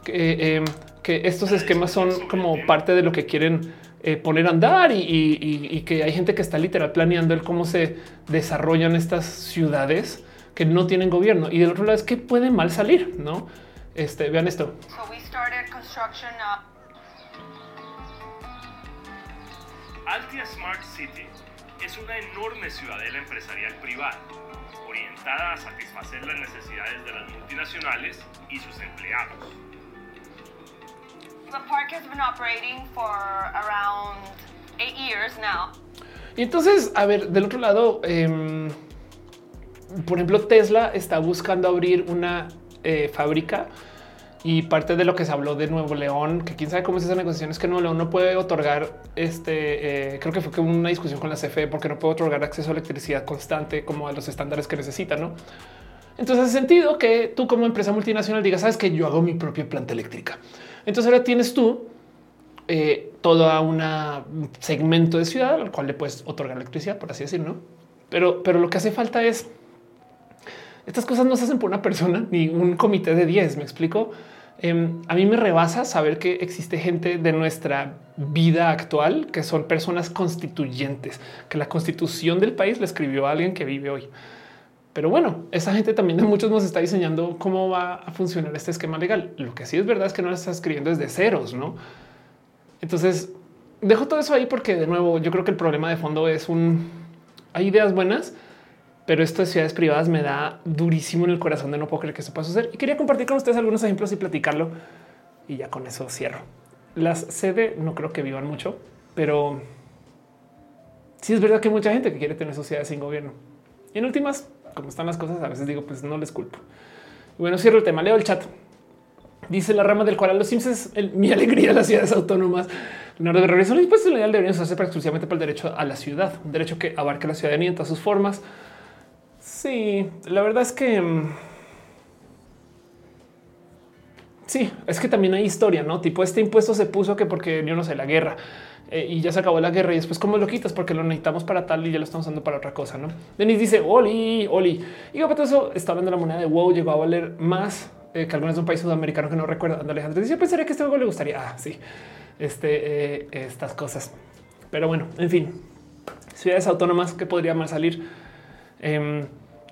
Em, que estos esquemas son como parte de lo que quieren eh, poner a andar y, que hay gente que está literal planeando el cómo se desarrollan estas ciudades que no tienen gobierno. Y del otro lado es que puede mal salir, no? Este, vean esto. Uh, Altia Smart City es una enorme ciudadela empresarial privada orientada a satisfacer las necesidades de las multinacionales y sus empleados. Y entonces, a ver, del otro lado, em, por ejemplo, Tesla está buscando abrir una eh, fábrica y parte de lo que se habló de Nuevo León, que quién sabe cómo es esa negociación, es que Nuevo León no puede otorgar este. Eh, creo que fue una discusión con la CFE porque no puede otorgar acceso a electricidad constante como a los estándares que necesita, no? Entonces, hace sentido que tú, como empresa multinacional, digas, sabes que yo hago mi propia planta eléctrica. Entonces, ahora tienes tú eh, todo un segmento de ciudad al cual le puedes otorgar electricidad, por así decirlo. ¿no? Pero, pero lo que hace falta es Estas cosas no se hacen por una persona ni un comité de 10. Me explico. Em, a mí me rebasa saber que existe gente de nuestra vida actual que son personas constituyentes, que la constitución del país le escribió alguien que vive hoy. Pero bueno, esa gente también de muchos nos está diseñando cómo va a funcionar este esquema legal. Lo que sí es verdad es que no lo está escribiendo desde ceros, no? Entonces dejo todo eso ahí porque de nuevo yo creo que el problema de fondo es un hay ideas buenas, pero estas ciudades privadas me da durísimo en el corazón de no poder creer que eso pueda suceder. Y quería compartir con ustedes algunos ejemplos y platicarlo. Y ya con eso cierro. Las sede no creo que vivan mucho, pero sí es verdad que hay mucha gente que quiere tener sociedades sin gobierno. Y en últimas, como están las cosas, a veces digo, pues no les culpo. Bueno, cierro el tema. Leo el chat. Dice la rama del a los Sims es mi alegría las ciudades autónomas. Leonardo de los impuestos legal deberían usarse exclusivamente para el derecho a la ciudad, un derecho que abarque la ciudadanía en todas sus formas Sí, la verdad es que mm, sí, es que también hay historia, no tipo este impuesto se puso que porque yo no sé la guerra eh, y ya se acabó la guerra y después cómo lo quitas porque lo necesitamos para tal y ya lo estamos usando para otra cosa. No Denis dice Oli, Oli y por eso está hablando de la moneda de wow, llegó a valer más eh, que algunas de un país sudamericano que no recuerda. Alejandro dice: Yo pensaría que este juego le gustaría. Ah, sí, este, eh, estas cosas. Pero bueno, en fin, ciudades autónomas que podría más salir. Em,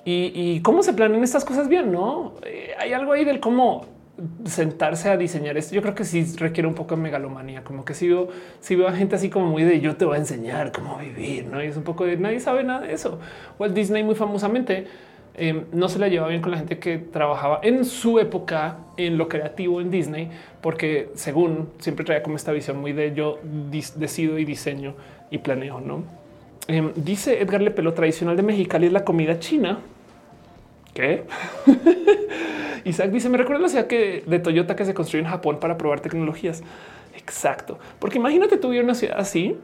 y, cómo se planean estas cosas bien, ¿no? Hay algo ahí del cómo sentarse a diseñar esto. Yo creo que sí requiere un poco de megalomanía, como que si veo, si veo a gente así como muy de yo te voy a enseñar cómo vivir, ¿no? Y es un poco de nadie sabe nada de eso. Walt Disney muy famosamente em, no se la llevaba bien con la gente que trabajaba en su época en lo creativo en Disney, porque según siempre traía como esta visión muy de yo decido y diseño y planeo, ¿no? Em, dice Edgar Lepelo, tradicional de Mexicali es la comida china. Isaac dice, me recuerda la ciudad que, de Toyota que se construyó en Japón para probar tecnologías. Exacto. Porque imagínate tú una ciudad así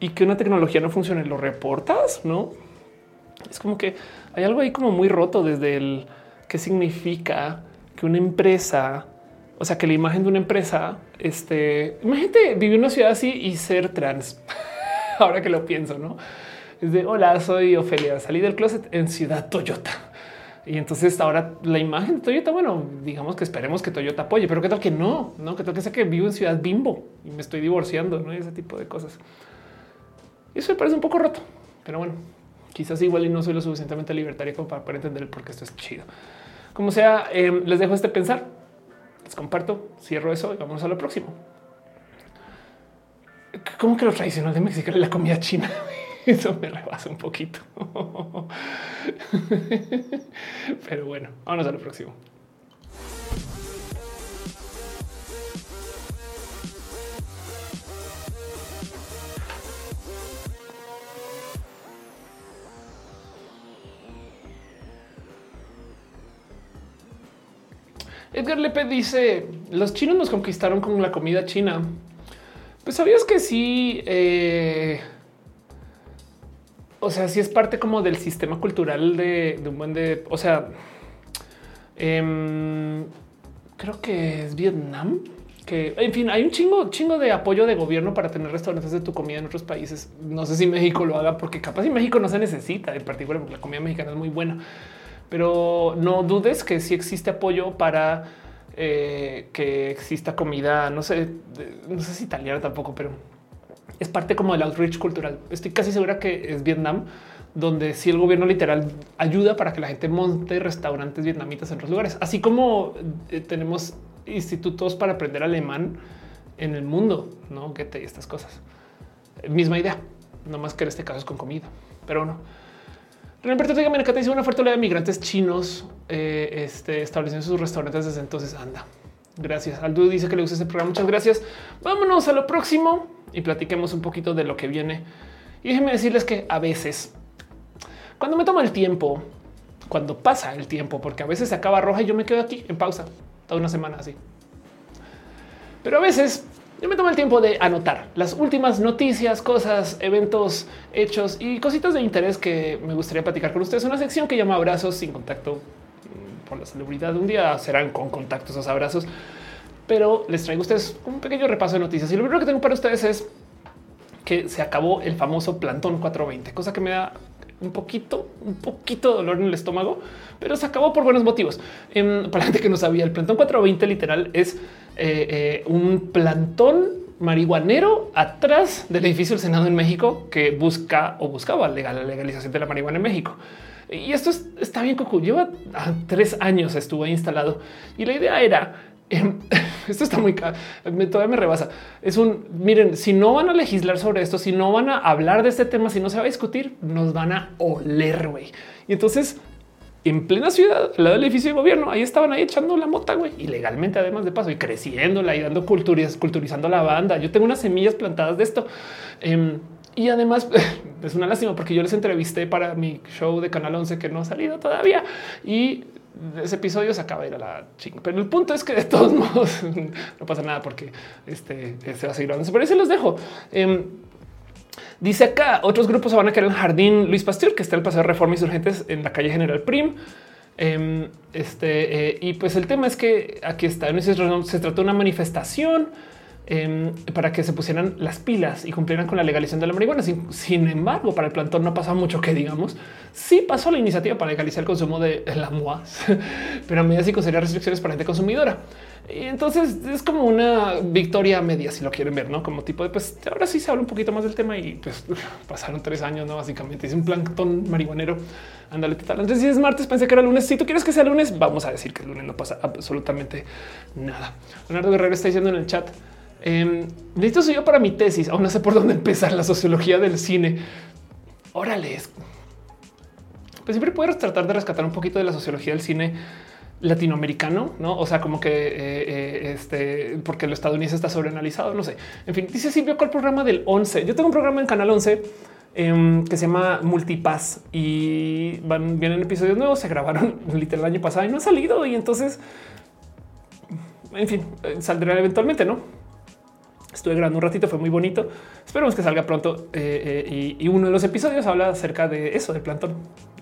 y que una tecnología no funcione, lo reportas, ¿no? Es como que hay algo ahí como muy roto desde el qué significa que una empresa, o sea, que la imagen de una empresa, este, imagínate vivir una ciudad así y ser trans. Ahora que lo pienso, ¿no? Es de hola, soy Ofelia, salí del closet en Ciudad Toyota. Y entonces ahora la imagen de Toyota, bueno, digamos que esperemos que Toyota apoye, pero qué tal que no, no, que tal que sea que vivo en Ciudad Bimbo y me estoy divorciando, no y ese tipo de cosas. Eso me parece un poco roto, pero bueno, quizás igual y no soy lo suficientemente libertario como para poder entender por qué esto es chido. Como sea, em, les dejo este pensar, les comparto, cierro eso y vamos a lo próximo. ¿Cómo que lo tradicional de México es la comida china? Eso me rebasa un poquito. Pero bueno, vámonos a lo próximo. Edgar Lepe dice, los chinos nos conquistaron con la comida china. Pues sabías que sí... Eh o sea, si es parte como del sistema cultural de, un buen de, o sea, em, creo que es Vietnam, que en fin, hay un chingo, chingo de apoyo de gobierno para tener restaurantes de tu comida en otros países. No sé si México lo haga, porque capaz en México no se necesita en particular, porque la comida mexicana es muy buena, pero no dudes que sí existe apoyo para eh, que exista comida, no sé, no sé si italiana tampoco, pero es parte como del outreach cultural. Estoy casi segura que es Vietnam, donde si el gobierno literal ayuda para que la gente monte restaurantes vietnamitas en otros lugares, así como eh, tenemos institutos para aprender alemán en el mundo, no que te estas cosas. Misma idea, no más que en este caso es con comida, pero no. Roberto te dice una fuerte de migrantes chinos eh, este, estableciendo sus restaurantes desde entonces. Anda. Gracias. Aldo dice que le gusta este programa. Muchas gracias. Vámonos a lo próximo y platiquemos un poquito de lo que viene. Y déjenme decirles que a veces, cuando me toma el tiempo, cuando pasa el tiempo, porque a veces se acaba roja y yo me quedo aquí en pausa toda una semana así. Pero a veces yo me tomo el tiempo de anotar las últimas noticias, cosas, eventos, hechos y cositas de interés que me gustaría platicar con ustedes. Una sección que llama Abrazos sin contacto mm, por la celebridad. Un día serán con contactos esos abrazos pero les traigo a ustedes un pequeño repaso de noticias. Y lo primero que tengo para ustedes es que se acabó el famoso plantón 420, cosa que me da un poquito, un poquito de dolor en el estómago, pero se acabó por buenos motivos. Em, para gente que no sabía, el plantón 420 literal es eh, eh, un plantón marihuanero atrás del edificio del Senado en México que busca o buscaba la legalización de la marihuana en México. Y esto está bien, Coco. Lleva ah, tres años estuvo instalado y la idea era esto está muy todavía me rebasa. Es un miren, si no van a legislar sobre esto, si no van a hablar de este tema, si no se va a discutir, nos van a oler. güey. Y entonces en plena ciudad, al lado del edificio de gobierno, ahí estaban ahí echando la mota, güey, ilegalmente, además de paso y creciéndola y dando culturas, culturizando la banda. Yo tengo unas semillas plantadas de esto. Em, y además es una lástima porque yo les entrevisté para mi show de Canal 11 que no ha salido todavía y ese episodio se acaba de ir a la ching. Pero el punto es que de todos modos no pasa nada porque este se va a seguir hablando. Pero ahí se los dejo. Em, dice acá otros grupos se van a quedar en el jardín Luis Pasteur, que está el paseo de Reforma Insurgentes en la calle General Prim. Em, este eh, y pues el tema es que aquí está. Se trata de una manifestación Em, para que se pusieran las pilas y cumplieran con la legalización de la marihuana. Sin, embargo, para el plantón no pasa mucho que digamos. Sí pasó la iniciativa para legalizar el consumo de la MUAS, pero a medida sí considera restricciones para gente consumidora. Y entonces es como una victoria media, si lo quieren ver, no como tipo de pues ahora sí se habla un poquito más del tema y pues pasaron tres años, no básicamente es un plantón marihuanero. Ándale, tal. Entonces, si es martes, pensé que era lunes. Si tú quieres que sea lunes, vamos a decir que el lunes no pasa absolutamente nada. Leonardo Guerrero está diciendo en el chat. Eh, necesito soy yo para mi tesis. Aún no sé por dónde empezar la sociología del cine. Órale. Pues siempre puedes tratar de rescatar un poquito de la sociología del cine latinoamericano, no? O sea, como que eh, eh, este, porque lo estadounidense está sobreanalizado. No sé. En fin, dice Silvio el programa del 11. Yo tengo un programa en Canal 11 em, que se llama Multipass y van, vienen episodios nuevos. Se grabaron literal el año pasado y no ha salido. Y entonces, en fin, eh, saldrá eventualmente, no? Estuve grabando un ratito, fue muy bonito. Esperemos que salga pronto. Eh, eh, y, uno de los episodios habla acerca de eso, del plantón.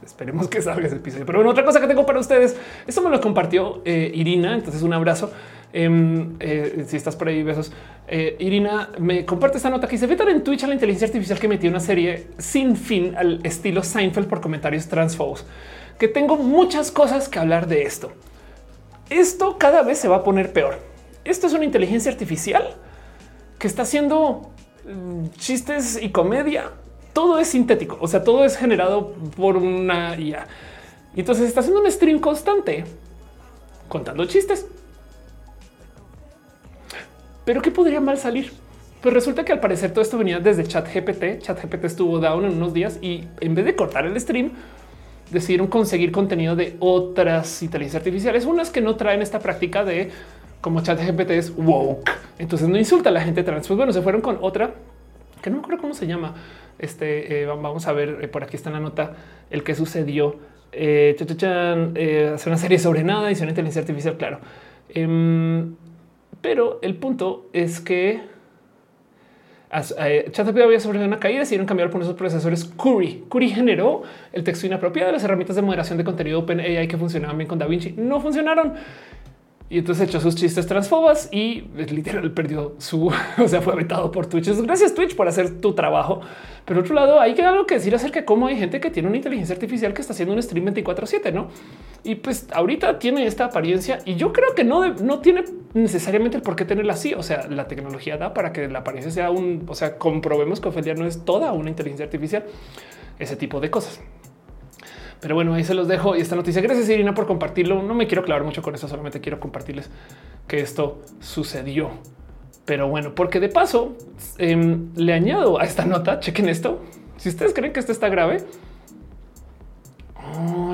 Esperemos que salga ese episodio. Pero bueno, otra cosa que tengo para ustedes, esto me lo compartió eh, Irina, entonces un abrazo. Em, si estás por ahí, besos. Irina me comparte esta nota que se tan en Twitch a la inteligencia artificial que metió una serie sin fin al estilo Seinfeld por comentarios transfobos, que tengo muchas cosas que hablar de esto. Esto cada vez se va a poner peor. Esto es una inteligencia artificial que está haciendo mm, chistes y comedia. Todo es sintético, o sea, todo es generado por una IA. Y entonces está haciendo un stream constante contando chistes. Pero ¿qué podría mal salir? Pues resulta que al parecer todo esto venía desde Chat GPT. Chat GPT estuvo down en unos días y en vez de cortar el stream, decidieron conseguir contenido de otras inteligencias artificiales, unas que no traen esta práctica de como chat GPT es woke. Entonces no insulta a la gente trans. Pues bueno, se fueron con otra que no me acuerdo cómo se llama. Este eh, vamos a ver eh, por aquí está la nota el que sucedió. Eh, eh, hacer una serie sobre nada y sobre inteligencia artificial. Claro, em, pero el punto es que ChatGPT había sufrido una caída, decidieron cambiar por esos procesores Curry. Curry generó el texto inapropiado de las herramientas de moderación de contenido OpenAI que funcionaban bien con DaVinci. No funcionaron. Y entonces echó sus chistes transfobas y literal perdió su, o sea, fue vetado por Twitch. Gracias Twitch por hacer tu trabajo. Pero otro lado, hay que algo que decir acerca de cómo hay gente que tiene una inteligencia artificial que está haciendo un stream 24 7, no? Y pues ahorita tiene esta apariencia y yo creo que no, no tiene necesariamente el por qué tenerla así. O sea, la tecnología da para que la apariencia sea un, o sea, comprobemos que Ophelia no es toda una inteligencia artificial, ese tipo de cosas. Pero bueno, ahí se los dejo y esta noticia. Gracias Irina por compartirlo. No me quiero clavar mucho con eso, solamente quiero compartirles que esto sucedió. Pero bueno, porque de paso em, le añado a esta nota, chequen esto. Si ustedes creen que esto está grave,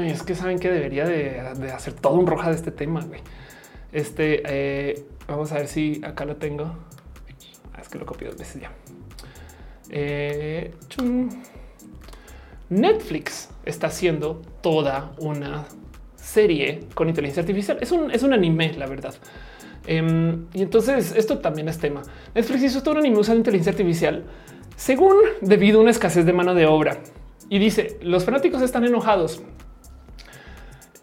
es que saben que debería de, hacer todo un roja de este tema. Este eh, vamos a ver si acá lo tengo. Ah, es que lo copio dos veces ya. Eh, Netflix está haciendo toda una serie con inteligencia artificial. Es un, es un anime, la verdad. Em, y entonces esto también es tema. Netflix hizo todo un anime usando inteligencia artificial según debido a una escasez de mano de obra. Y dice, los fanáticos están enojados.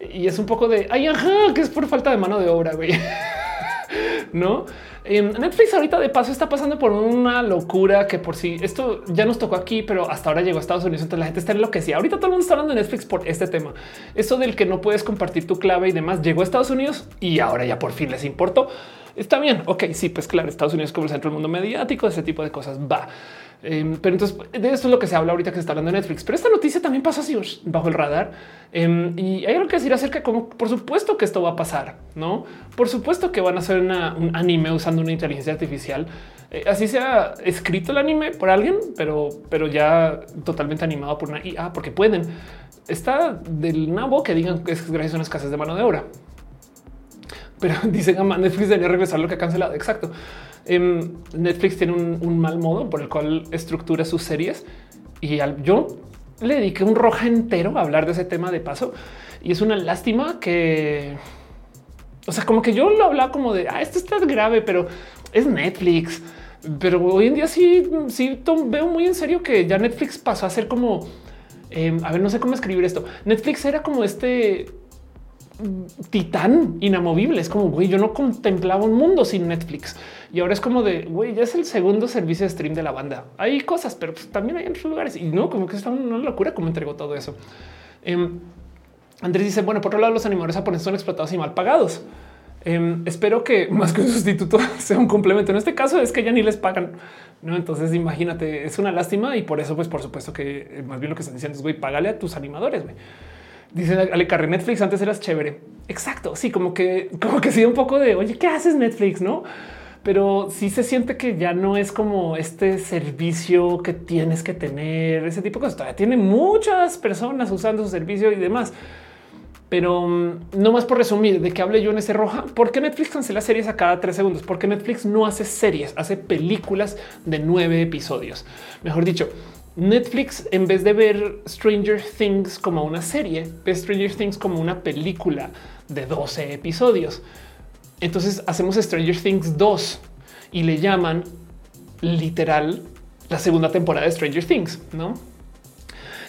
Y es un poco de, ay, ajá, que es por falta de mano de obra, güey. no? Netflix ahorita de paso está pasando por una locura que por sí esto ya nos tocó aquí, pero hasta ahora llegó a Estados Unidos. Entonces la gente está en lo que sí. Ahorita todo el mundo está hablando de Netflix por este tema. Eso del que no puedes compartir tu clave y demás llegó a Estados Unidos y ahora ya por fin les importó. Está bien. Ok, sí, pues claro, Estados Unidos como el centro del mundo mediático, ese tipo de cosas va. Em, pero entonces de esto es lo que se habla ahorita que se está hablando de Netflix. Pero esta noticia también pasa así bajo el radar. Em, y hay algo que decir acerca de cómo, por supuesto que esto va a pasar, no? Por supuesto que van a hacer un anime usando una inteligencia artificial. Eh, así sea escrito el anime por alguien, pero, pero ya totalmente animado por una IA, porque pueden. Está del nabo que digan que es gracias a una escasez de mano de obra. Pero dicen a Netflix debería regresar lo que ha cancelado. Exacto. Em, Netflix tiene un, mal modo por el cual estructura sus series y yo le dediqué un roja entero a hablar de ese tema de paso y es una lástima que, o sea, como que yo lo hablaba como de ah, esto está grave, pero es Netflix. Pero hoy en día sí, sí veo muy en serio que ya Netflix pasó a ser como em, a ver, no sé cómo escribir esto. Netflix era como este titán inamovible. Es como güey, yo no contemplaba un mundo sin Netflix y ahora es como de güey, ya es el segundo servicio de stream de la banda. Hay cosas, pero pues, también hay otros lugares y no como que está una locura como entregó todo eso. Em, Andrés dice: Bueno, por otro lado, los animadores japoneses son explotados y mal pagados. Em, espero que más que un sustituto sea un complemento. En este caso es que ya ni les pagan. No, entonces imagínate, es una lástima y por eso, pues por supuesto que eh, más bien lo que están diciendo es güey, págale a tus animadores. Güey. Dice Ale Netflix antes eras chévere. Exacto. Sí, como que, como que sí, un poco de oye, ¿qué haces Netflix? No, pero sí se siente que ya no es como este servicio que tienes que tener ese tipo de cosas. Todavía tiene muchas personas usando su servicio y demás. Pero mm, no más por resumir de que hable yo en ese roja, ¿por qué Netflix cancela series a cada tres segundos? Porque Netflix no hace series, hace películas de nueve episodios. Mejor dicho, Netflix, en vez de ver Stranger Things como una serie, ve Stranger Things como una película de 12 episodios. Entonces hacemos Stranger Things 2 y le llaman literal la segunda temporada de Stranger Things, ¿no?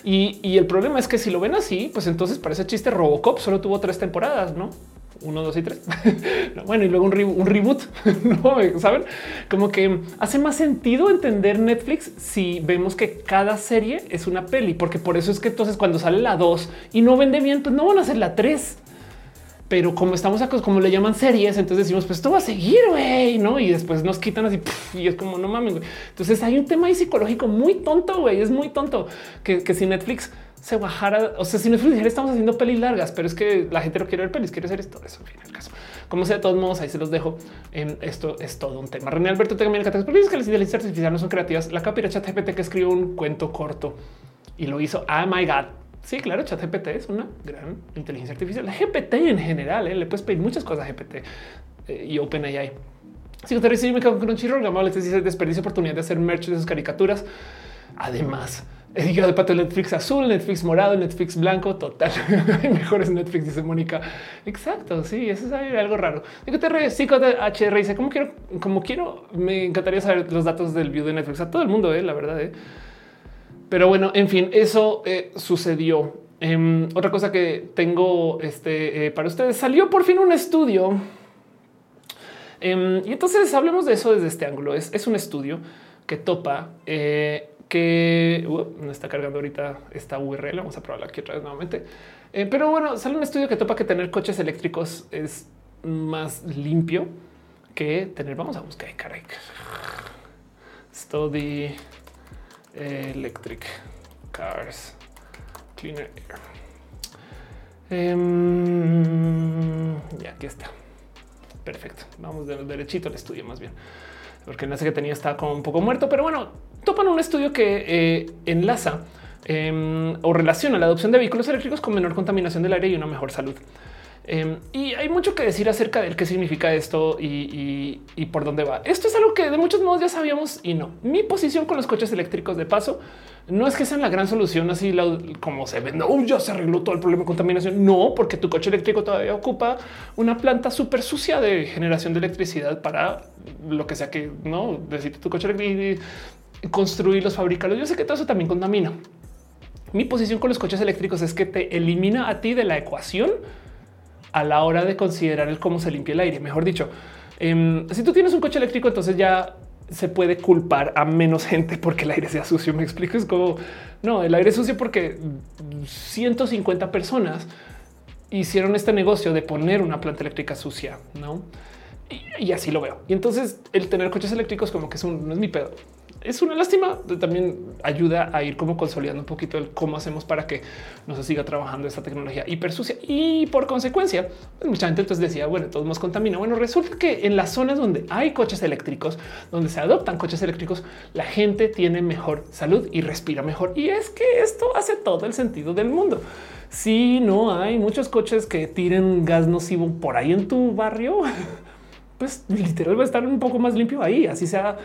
Y, el problema es que si lo ven así, pues entonces parece chiste Robocop solo tuvo tres temporadas, ¿no? uno, dos y tres. bueno, y luego un, reboot, no saben como que hace más sentido entender Netflix si vemos que cada serie es una peli, porque por eso es que entonces cuando sale la dos y no vende bien, pues no van a hacer la tres. Pero como estamos acostumbrados, como le llaman series, entonces decimos, pues esto va a seguir, güey, ¿no? Y después nos quitan así, y es como, no mames. Entonces hay un tema ahí psicológico muy tonto, güey, es muy tonto, que, que si Netflix se bajara. O sea, si no dijera estamos haciendo pelis largas, pero es que la gente no quiere ver pelis, quiere hacer esto. Eso, en el caso. Como sea, de todos modos, ahí se los dejo. En esto es todo un tema. René Alberto también el que las inteligencias artificiales no son creativas. La capira ChatGPT que escribió un cuento corto y lo hizo. Ah, my God. Sí, claro, ChatGPT es una gran inteligencia artificial. La GPT en general, ¿eh? le puedes pedir muchas cosas a GPT eh, y OpenAI. Si te recibe, me con un chirro, les dice desperdicio oportunidad de hacer merch de sus caricaturas. Además, el de pato Netflix azul, Netflix morado, Netflix blanco, total. mejores Netflix, dice Mónica. Exacto, sí, eso es algo raro. Digo, te HR dice, ¿cómo quiero, como quiero, me encantaría saber los datos del view de Netflix a todo el mundo, eh, la verdad. Eh. Pero bueno, en fin, eso eh, sucedió. Em, otra cosa que tengo este, eh, para ustedes, salió por fin un estudio. Em, y entonces hablemos de eso desde este ángulo. Es, es un estudio que topa que uh, está cargando ahorita esta URL. Vamos a probarla aquí otra vez nuevamente. Eh, pero bueno, sale un estudio que topa que tener coches eléctricos es más limpio que tener. Vamos a buscar caray. Study electric cars cleaner air. Em, ya aquí está. Perfecto. Vamos de derechito al estudio más bien porque el enlace que tenía estaba como un poco muerto, pero bueno, topan un estudio que eh, enlaza em, o relaciona la adopción de vehículos eléctricos con menor contaminación del aire y una mejor salud. Em, y hay mucho que decir acerca de qué significa esto y, por dónde va. Esto es algo que de muchos modos ya sabíamos y no. Mi posición con los coches eléctricos de paso no es que sean la gran solución así como se ve. No, ya se arregló todo el problema de contaminación. No, porque tu coche eléctrico todavía ocupa una planta súper sucia de generación de electricidad para lo que sea que no necesite tu coche eléctrico y construirlos, fabricarlos. Yo sé que todo eso también contamina. Mi posición con los coches eléctricos es que te elimina a ti de la ecuación a la hora de considerar el cómo se limpia el aire. Mejor dicho, Em, si tú tienes un coche eléctrico, entonces ya se puede culpar a menos gente porque el aire sea sucio. Me explico. Es como no, el aire sucio porque 150 personas hicieron este negocio de poner una planta eléctrica sucia, no? Y, así lo veo. Y entonces el tener coches eléctricos como que es un, no es mi pedo es una lástima. También ayuda a ir como consolidando un poquito el cómo hacemos para que no se siga trabajando esta tecnología hiper sucia. Y por consecuencia, pues mucha gente entonces decía, bueno, todo más contamina. Bueno, resulta que en las zonas donde hay coches eléctricos, donde se adoptan coches eléctricos, la gente tiene mejor salud y respira mejor. Y es que esto hace todo el sentido del mundo. Si no hay muchos coches que tiren gas nocivo por ahí en tu barrio, pues literal va a estar un poco más limpio ahí, así sea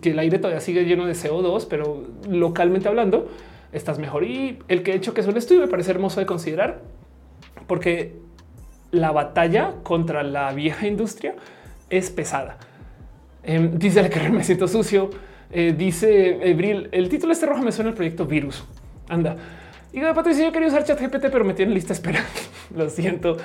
que el aire todavía sigue lleno de CO2, pero localmente hablando estás mejor. Y el que he hecho que es un me parece hermoso de considerar, porque la batalla contra la vieja industria es pesada. Eh, dice que me siento sucio. Eh, dice Ebril, el título este rojo me suena el proyecto Virus. Anda. Y de Patricia, yo quería usar chat GPT, pero me tienen lista espera. Lo siento.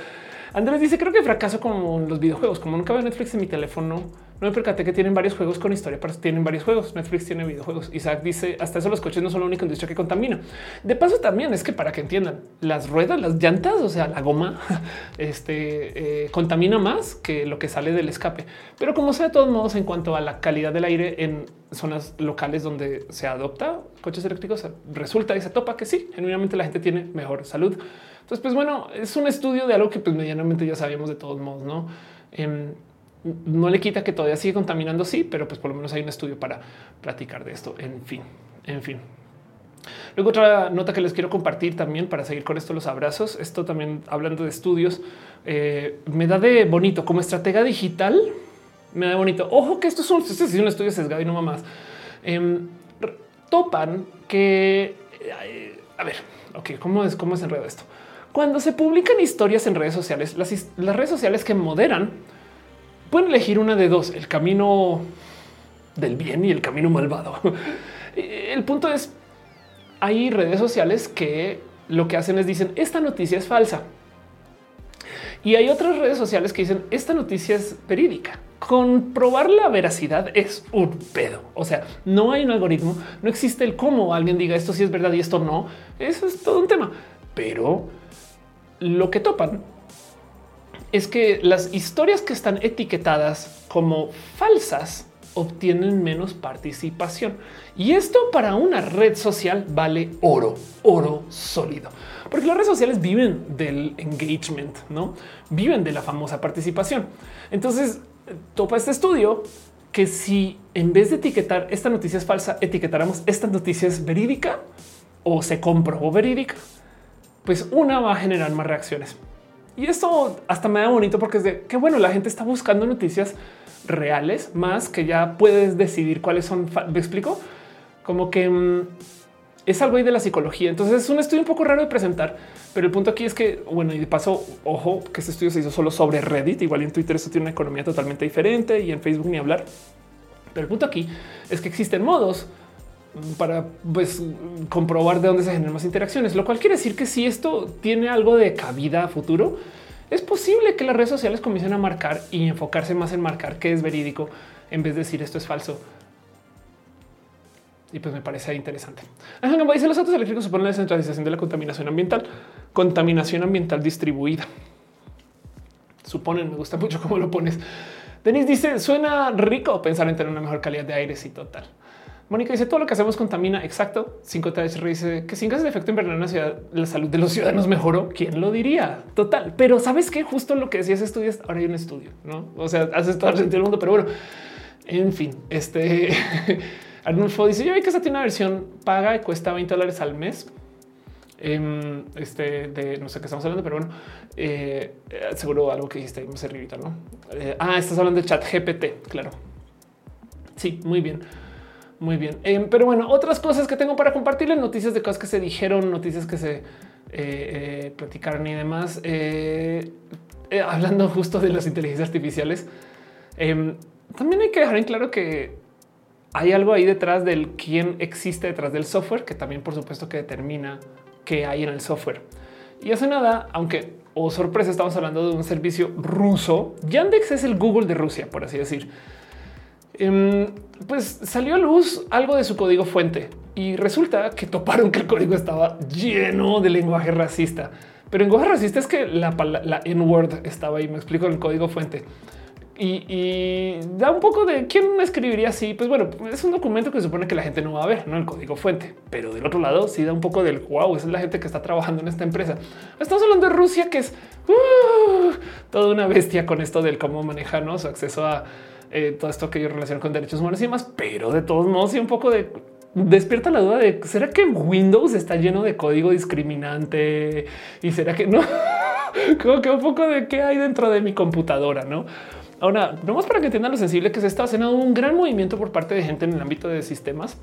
Andrés dice, creo que fracaso como los videojuegos, como nunca veo Netflix en mi teléfono, no me percaté que tienen varios juegos con historia, pero tienen varios juegos. Netflix tiene videojuegos. Isaac dice, hasta eso los coches no son la única industria que contamina. De paso también es que para que entiendan, las ruedas, las llantas, o sea, la goma, este, eh, contamina más que lo que sale del escape. Pero como sea, de todos modos, en cuanto a la calidad del aire en zonas locales donde se adopta coches eléctricos, resulta y se topa que sí, genuinamente la gente tiene mejor salud. Entonces, pues bueno, es un estudio de algo que pues medianamente ya sabíamos de todos modos, ¿no? Em, no le quita que todavía sigue contaminando, sí, pero pues por lo menos hay un estudio para platicar de esto. En fin, en fin. Luego otra nota que les quiero compartir también para seguir con esto los abrazos. Esto también hablando de estudios, eh, me da de bonito como estratega digital. Me da de bonito. Ojo que esto es un, este es estudio sesgado y no más. Em, topan que, eh, a ver, ok, ¿cómo es, cómo es enredo esto? Cuando se publican historias en redes sociales, las, redes sociales que moderan pueden elegir una de dos, el camino del bien y el camino malvado. el punto es, hay redes sociales que lo que hacen es dicen, esta noticia es falsa. Y hay otras redes sociales que dicen, esta noticia es verídica. Comprobar la veracidad es un pedo. O sea, no hay un algoritmo, no existe el cómo alguien diga esto sí es verdad y esto no. Eso es todo un tema. Pero lo que topan es que las historias que están etiquetadas como falsas obtienen menos participación. Y esto para una red social vale oro, oro sólido. Porque las redes sociales viven del engagement, ¿no? Viven de la famosa participación. Entonces, topa este estudio que si en vez de etiquetar esta noticia es falsa, etiquetáramos esta noticia es verídica o se comprobó verídica, pues una va a generar más reacciones. Y esto hasta me da bonito porque es de que bueno, la gente está buscando noticias reales más que ya puedes decidir cuáles son. Me explico como que mm, es algo ahí de la psicología. Entonces es un estudio un poco raro de presentar, pero el punto aquí es que, bueno, y de paso, ojo, que este estudio se hizo solo sobre Reddit. Igual en Twitter eso tiene una economía totalmente diferente y en Facebook ni hablar. Pero el punto aquí es que existen modos para pues, comprobar de dónde se generan más interacciones, lo cual quiere decir que si esto tiene algo de cabida a futuro, es posible que las redes sociales comiencen a marcar y enfocarse más en marcar qué es verídico en vez de decir esto es falso. Y pues me parece interesante. Dice los autos eléctricos suponen la descentralización de la contaminación ambiental, contaminación ambiental distribuida. Suponen, me gusta mucho cómo lo pones. Denis dice suena rico pensar en tener una mejor calidad de aire. Sí, total. Mónica dice todo lo que hacemos contamina. Exacto. 5 THR dice que sin gases de efecto invernadero la ciudad, la salud de los ciudadanos mejoró. ¿Quién lo diría? Total. Pero sabes que justo lo que decías estudios, ahora hay un estudio, no? O sea, haces todo el sentido del mundo, pero bueno, en fin, este Arnulfo dice: Yo vi que esa tiene una versión paga y cuesta 20 dólares al mes. Em, este de no sé qué estamos hablando, pero bueno, eh, seguro algo que dijiste más arribita, no? Eh, ah, estás hablando de chat GPT. Claro. Sí, muy bien. Muy bien. Em, pero bueno, otras cosas que tengo para compartirles, noticias de cosas que se dijeron, noticias que se eh, eh, platicaron y demás. Eh, hablando justo de las inteligencias artificiales, em, también hay que dejar en claro que hay algo ahí detrás del quién existe detrás del software, que también por supuesto que determina qué hay en el software. Y hace nada, aunque o oh, sorpresa, estamos hablando de un servicio ruso. Yandex es el Google de Rusia, por así decir. Em, pues salió a luz algo de su código fuente y resulta que toparon que el código estaba lleno de lenguaje racista. Pero en lenguaje racista es que la, la N-word estaba ahí. Me explico el código fuente. Y, da un poco de quién escribiría así. Pues bueno, es un documento que supone que la gente no va a ver, no el código fuente, pero del otro lado sí da un poco del wow. Esa es la gente que está trabajando en esta empresa. Estamos hablando de Rusia, que es uh, toda una bestia con esto del cómo maneja su acceso a eh, todo esto que yo relaciono con derechos humanos y demás, pero de todos modos, y un poco de despierta la duda de será que Windows está lleno de código discriminante y será que no, como que un poco de qué hay dentro de mi computadora, no? Ahora, no más para que entiendan lo sensible que se está haciendo un gran movimiento por parte de gente en el ámbito de sistemas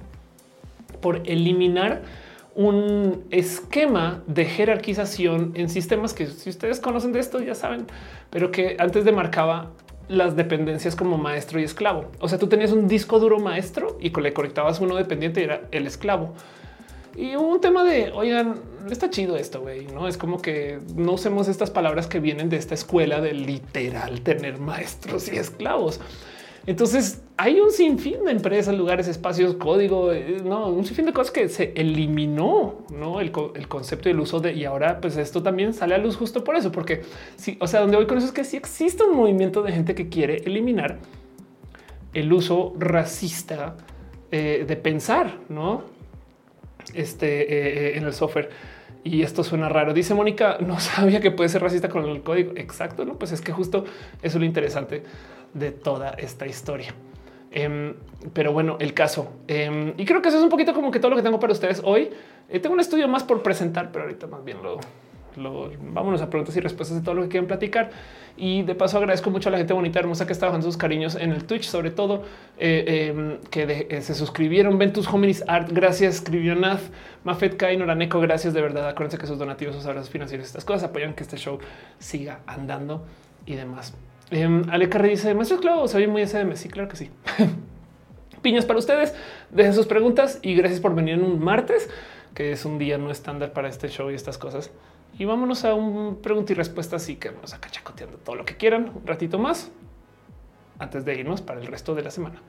por eliminar un esquema de jerarquización en sistemas que si ustedes conocen de esto ya saben, pero que antes demarcaba las dependencias como maestro y esclavo. O sea, tú tenías un disco duro maestro y le conectabas uno dependiente y era el esclavo. Y un tema de, oigan, está chido esto, güey, ¿no? Es como que no usemos estas palabras que vienen de esta escuela de literal tener maestros y esclavos. Entonces hay un sinfín de empresas, lugares, espacios, código, eh, no un sinfín de cosas que se eliminó, no el, concepto y el uso de y ahora pues esto también sale a luz justo por eso, porque sí, o sea, donde voy con eso es que sí existe un movimiento de gente que quiere eliminar el uso racista eh, de pensar, no este eh, en el software. Y esto suena raro. Dice Mónica, no sabía que puede ser racista con el código. Exacto. No, pues es que justo eso es lo interesante de toda esta historia. Em, pero bueno, el caso. Em, y creo que eso es un poquito como que todo lo que tengo para ustedes hoy. Eh, tengo un estudio más por presentar, pero ahorita más bien lo, lo vámonos a preguntas y respuestas de todo lo que quieren platicar. Y de paso agradezco mucho a la gente bonita, hermosa que está dejando sus cariños en el Twitch, sobre todo eh, em, que eh, se suscribieron. Ventus Hominis Art, gracias. Escribió Nath, Mafet Kai, Noraneco, gracias de verdad. Acuérdense que sus donativos, sus abrazos financieros, estas cosas apoyan que este show siga andando y demás. Um, Ale dice: Maestro Clavo, se oye muy SDM. Sí, claro que sí. Piñas para ustedes. Dejen sus preguntas y gracias por venir en un martes, que es un día no estándar para este show y estas cosas. Y vámonos a un pregunta y respuesta. Así que vamos a cachacoteando todo lo que quieran un ratito más antes de irnos para el resto de la semana.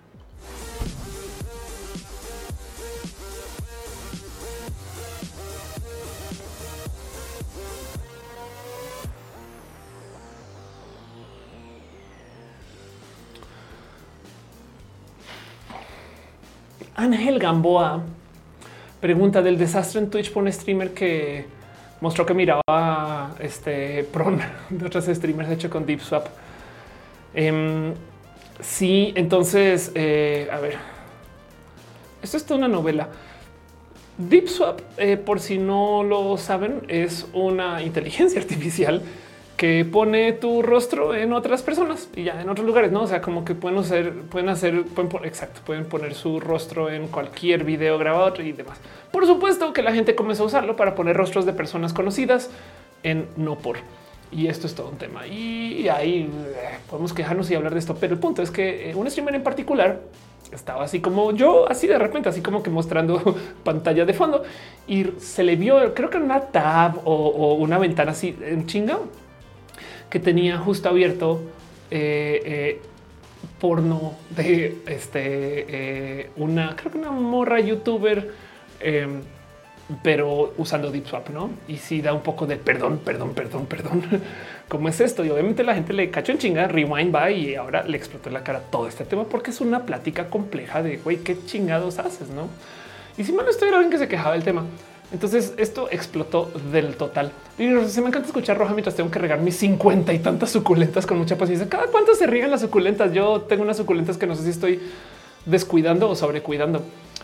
Ángel Gamboa pregunta del desastre en Twitch por un streamer que mostró que miraba este pron de otros streamers hecho con Deep Swap. Em, sí, entonces, eh, a ver, esto es toda una novela. Deep Swap, eh, por si no lo saben, es una inteligencia artificial que pone tu rostro en otras personas y ya en otros lugares, no? O sea, como que pueden hacer, pueden hacer, pueden exacto, pueden poner su rostro en cualquier video grabado y demás. Por supuesto que la gente comenzó a usarlo para poner rostros de personas conocidas en no por. Y esto es todo un tema y ahí eh, podemos quejarnos y hablar de esto. Pero el punto es que eh, un streamer en particular estaba así como yo, así de repente, así como que mostrando pantalla de fondo y se le vio, creo que una tab o una ventana así en chinga que tenía justo abierto eh, eh, porno de este eh, una, creo que una morra youtuber, em, pero usando Deep Swap, no? Y si da un poco de perdón, perdón, perdón, perdón. ¿Cómo es esto? Y obviamente la gente le cachó en chinga, rewind va y ahora le explotó en la cara todo este tema porque es una plática compleja de güey, qué chingados haces, no? Y si mal estoy, era alguien que se quejaba del tema. Entonces esto explotó del total. Y se me encanta escuchar roja mientras tengo que regar mis 50 y tantas suculentas con mucha paciencia. Cada cuánto se riegan las suculentas. Yo tengo unas suculentas que no sé si estoy descuidando o sobrecuidando.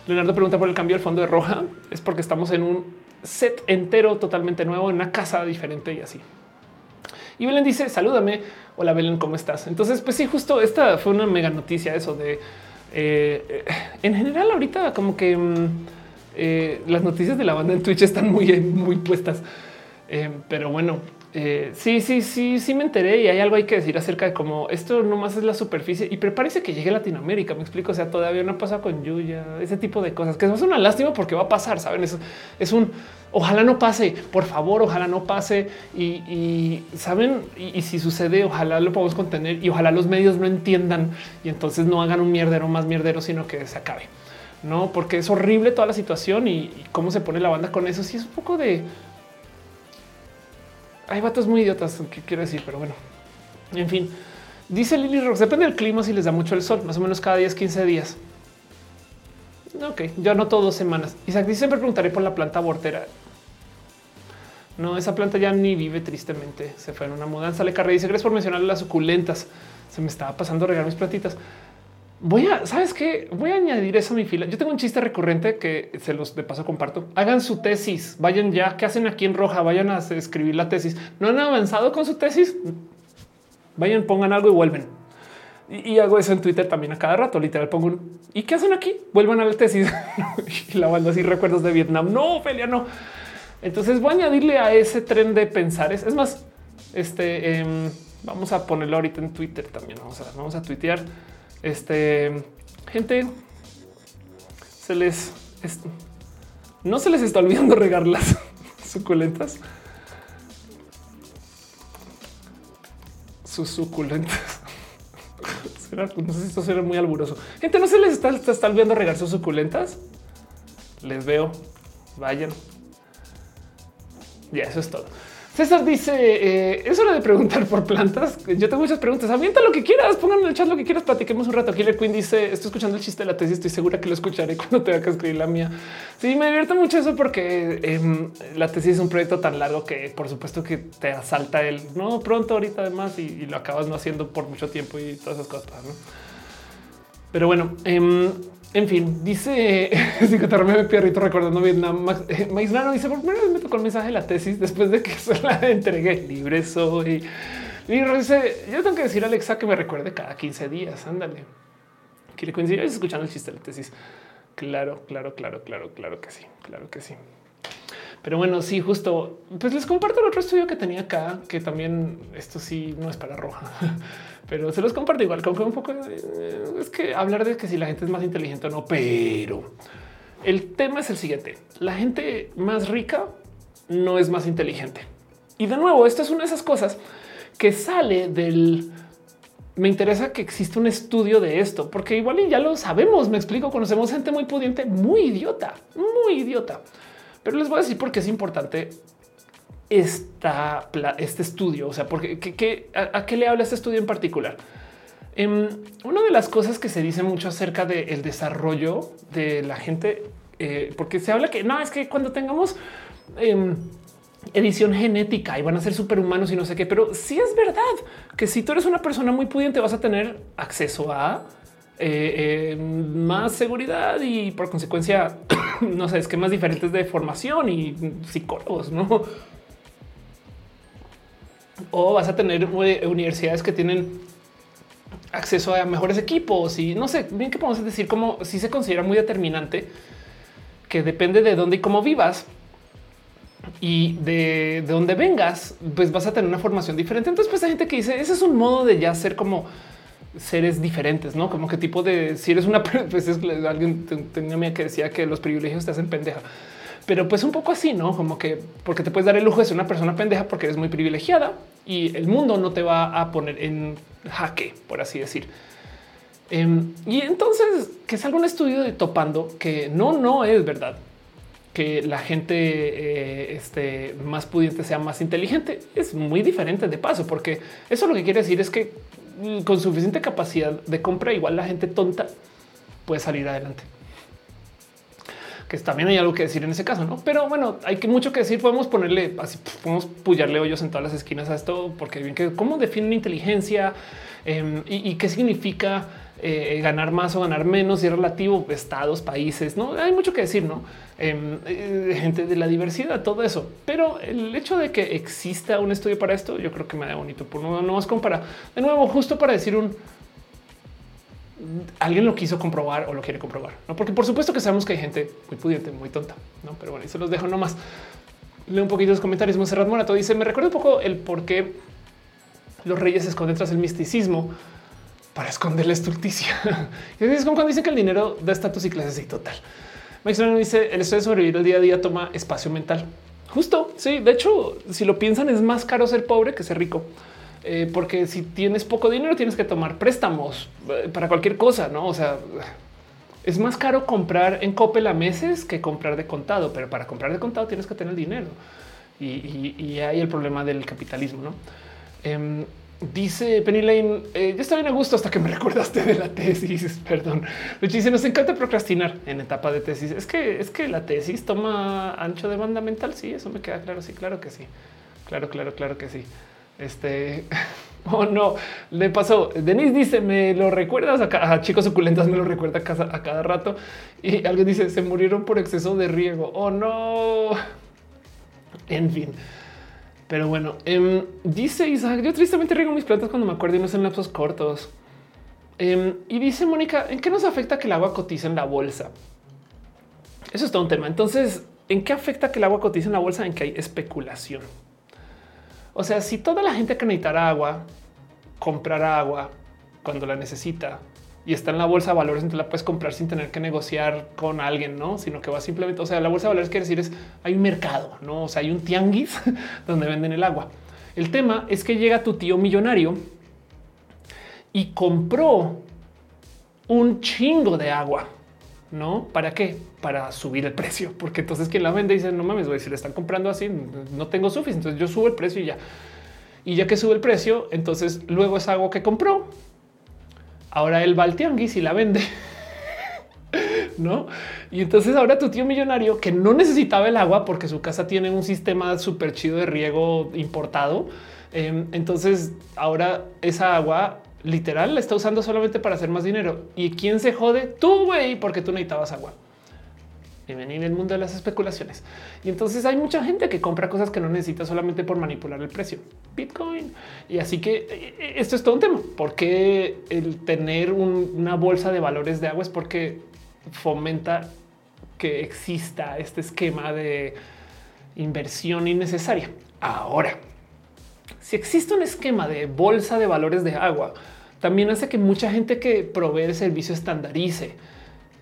Leonardo pregunta por el cambio del fondo de roja. Es porque estamos en un set entero totalmente nuevo, en una casa diferente y así. Y Belén dice salúdame. Hola Belén, ¿cómo estás? Entonces, pues sí, justo esta fue una mega noticia eso de eh, eh, en general ahorita como que mm, eh, las noticias de la banda en Twitch están muy, muy puestas. Eh, pero bueno, Eh, sí, sí, sí, sí me enteré y hay algo hay que decir acerca de cómo esto nomás es la superficie y parece que llegue a Latinoamérica. Me explico. O sea, todavía no pasa con Yuya, ese tipo de cosas que es una lástima porque va a pasar. Saben, es, es un ojalá no pase, por favor, ojalá no pase. Y, saben, y, si sucede, ojalá lo podamos contener y ojalá los medios no entiendan y entonces no hagan un mierdero más mierdero, sino que se acabe. No, porque es horrible toda la situación y, cómo se pone la banda con eso. Sí, es un poco de hay vatos muy idiotas, que quiero decir, pero bueno, en fin. Dice Lily Rox, depende del clima si les da mucho el sol, más o menos cada 10, 15 días. Ok, yo no dos semanas. Isaac dice, siempre preguntaré por la planta abortera. No, esa planta ya ni vive tristemente. Se fue en una mudanza. Le carré dice, gracias por mencionar las suculentas. Se me estaba pasando a regar mis plantitas. Voy a, ¿sabes qué? Voy a añadir eso a mi fila. Yo tengo un chiste recurrente que se los de paso comparto. Hagan su tesis, vayan ya, ¿qué hacen aquí en roja? Vayan a escribir la tesis. ¿No han avanzado con su tesis? Vayan, pongan algo y vuelven. Y, hago eso en Twitter también a cada rato. Literal pongo un ¿y qué hacen aquí? Vuelvan a la tesis. y la banda así recuerdos de Vietnam. No, Ophelia, no. Entonces voy a añadirle a ese tren de pensar. Es, más, este em, vamos a ponerlo ahorita en Twitter también. Vamos a, vamos a tuitear este gente se les no se les está olvidando regar las suculentas. Sus suculentas. no sé si esto será muy alburoso. Gente, no se les está, está olvidando regar sus suculentas. Les veo. Vayan. Ya, eso es todo. César dice eh, es hora de preguntar por plantas. Yo tengo muchas preguntas. Avienta lo que quieras, pongan en el chat lo que quieras. Platiquemos un rato. Killer Queen dice estoy escuchando el chiste de la tesis. Estoy segura que lo escucharé cuando tenga que escribir la mía. Sí, me divierto mucho eso porque em, la tesis es un proyecto tan largo que por supuesto que te asalta el no pronto ahorita además y, lo acabas no haciendo por mucho tiempo y todas esas cosas. Pero bueno, em, en fin, dice mi Pierrito recordando Vietnam. Eh, Max Nano dice por primera vez me tocó el mensaje de la tesis después de que se la entregué. Libre soy. Y dice yo tengo que decir a Alexa que me recuerde cada 15 días. Ándale. Quiere coincidir escuchando el chiste de la tesis. Claro, claro, claro, claro, claro que sí. Claro que sí. Pero bueno, sí, justo. Pues les comparto el otro estudio que tenía acá, que también esto sí no es para roja, pero se los comparto igual, como que un poco eh, es que hablar de que si la gente es más inteligente o no, pero el tema es el siguiente. La gente más rica no es más inteligente. Y de nuevo, esto es una de esas cosas que sale del me interesa que exista un estudio de esto, porque igual ya lo sabemos. Me explico, conocemos gente muy pudiente, muy idiota, muy idiota. Pero les voy a decir por qué es importante esta, este estudio. O sea, porque a, qué le habla este estudio en particular? Em, una de las cosas que se dice mucho acerca del desarrollo de la gente, eh, porque se habla que no es que cuando tengamos em, edición genética y van a ser superhumanos y no sé qué, pero sí es verdad que si tú eres una persona muy pudiente vas a tener acceso a eh, eh, más seguridad y por consecuencia, no sé, esquemas diferentes de formación y psicólogos, no? O vas a tener eh, universidades que tienen acceso a mejores equipos y no sé bien qué podemos decir, como si se considera muy determinante que depende de dónde y cómo vivas y de, de dónde vengas, pues vas a tener una formación diferente. Entonces, pues hay gente que dice ese es un modo de ya ser como seres diferentes, no como qué tipo de si eres una, pues es, alguien tenía que decía que los privilegios te hacen pendeja, pero pues un poco así, no como que porque te puedes dar el lujo de ser una persona pendeja porque eres muy privilegiada y el mundo no te va a poner en jaque, por así decir. Em, y entonces que es algún estudio de topando que no, no es verdad que la gente eh, este, más pudiente sea más inteligente. Es muy diferente de paso, porque eso lo que quiere decir es que con suficiente capacidad de compra, igual la gente tonta puede salir adelante. Que también hay algo que decir en ese caso, no? Pero bueno, hay que mucho que decir. Podemos ponerle así, podemos pullarle hoyos en todas las esquinas a esto, porque bien que cómo define inteligencia em, y, qué significa eh, ganar más o ganar menos y relativo estados, países. No hay mucho que decir, no? Em, eh, gente de la diversidad, todo eso. Pero el hecho de que exista un estudio para esto, yo creo que me da bonito. Por no, no más como para de nuevo, justo para decir un alguien lo quiso comprobar o lo quiere comprobar, no? Porque por supuesto que sabemos que hay gente muy pudiente, muy tonta, no? Pero bueno, y se los dejo nomás. leo un poquito los comentarios. Monserrat Morato dice: Me recuerda un poco el por qué los reyes esconden tras el misticismo para esconder la estulticia. es como cuando dicen que el dinero da estatus y clases y total. Mike dice: El estudio de sobrevivir el día a día toma espacio mental. Justo. Sí, de hecho, si lo piensan, es más caro ser pobre que ser rico. Eh, porque si tienes poco dinero, tienes que tomar préstamos eh, para cualquier cosa, no? O sea, es más caro comprar en Coppel a meses que comprar de contado, pero para comprar de contado tienes que tener dinero y, y, hay el problema del capitalismo. ¿no? Em, dice Penny Lane, eh, yo estaba bien a gusto hasta que me recordaste de la tesis. Perdón. dice: Nos encanta procrastinar en etapa de tesis. Es que es que la tesis toma ancho de banda mental. Sí, eso me queda claro. Sí, claro que sí. Claro, claro, claro que sí. Este Oh, no, le pasó. Denise dice: Me lo recuerdas a, chicos suculentos, me lo recuerda a, a, cada rato. Y alguien dice: Se murieron por exceso de riego. Oh, no. En fin. Pero bueno, em, dice Isaac: Yo tristemente riego mis plantas cuando me acuerdo y no son lapsos cortos. Em, y dice Mónica: ¿En qué nos afecta que el agua cotice en la bolsa? Eso es todo un tema. Entonces, ¿en qué afecta que el agua cotice en la bolsa? En que hay especulación. O sea, si toda la gente que necesitara agua, comprara agua cuando la necesita y está en la bolsa de valores, entonces la puedes comprar sin tener que negociar con alguien, no? Sino que va simplemente, o sea, la bolsa de valores quiere decir es hay un mercado, no? O sea, hay un tianguis donde venden el agua. El tema es que llega tu tío millonario y compró un chingo de agua no para qué? Para subir el precio, porque entonces quien la vende dice no mames, güey, si le están comprando así, no tengo suficiente. Entonces yo subo el precio y ya. Y ya que sube el precio, entonces luego es algo que compró. Ahora él va al tianguis y la vende. no? Y entonces ahora tu tío millonario que no necesitaba el agua porque su casa tiene un sistema súper chido de riego importado. Em, entonces ahora esa agua literal la está usando solamente para hacer más dinero. ¿Y quién se jode? Tú, güey, porque tú necesitabas agua. Bienvenido el mundo de las especulaciones. Y entonces hay mucha gente que compra cosas que no necesita solamente por manipular el precio. Bitcoin. Y así que eh, eh, esto es todo un tema. Porque el tener una bolsa de valores de agua es porque fomenta que exista este esquema de inversión innecesaria. Ahora, si existe un esquema de bolsa de valores de agua, también hace que mucha gente que provee el servicio estandarice.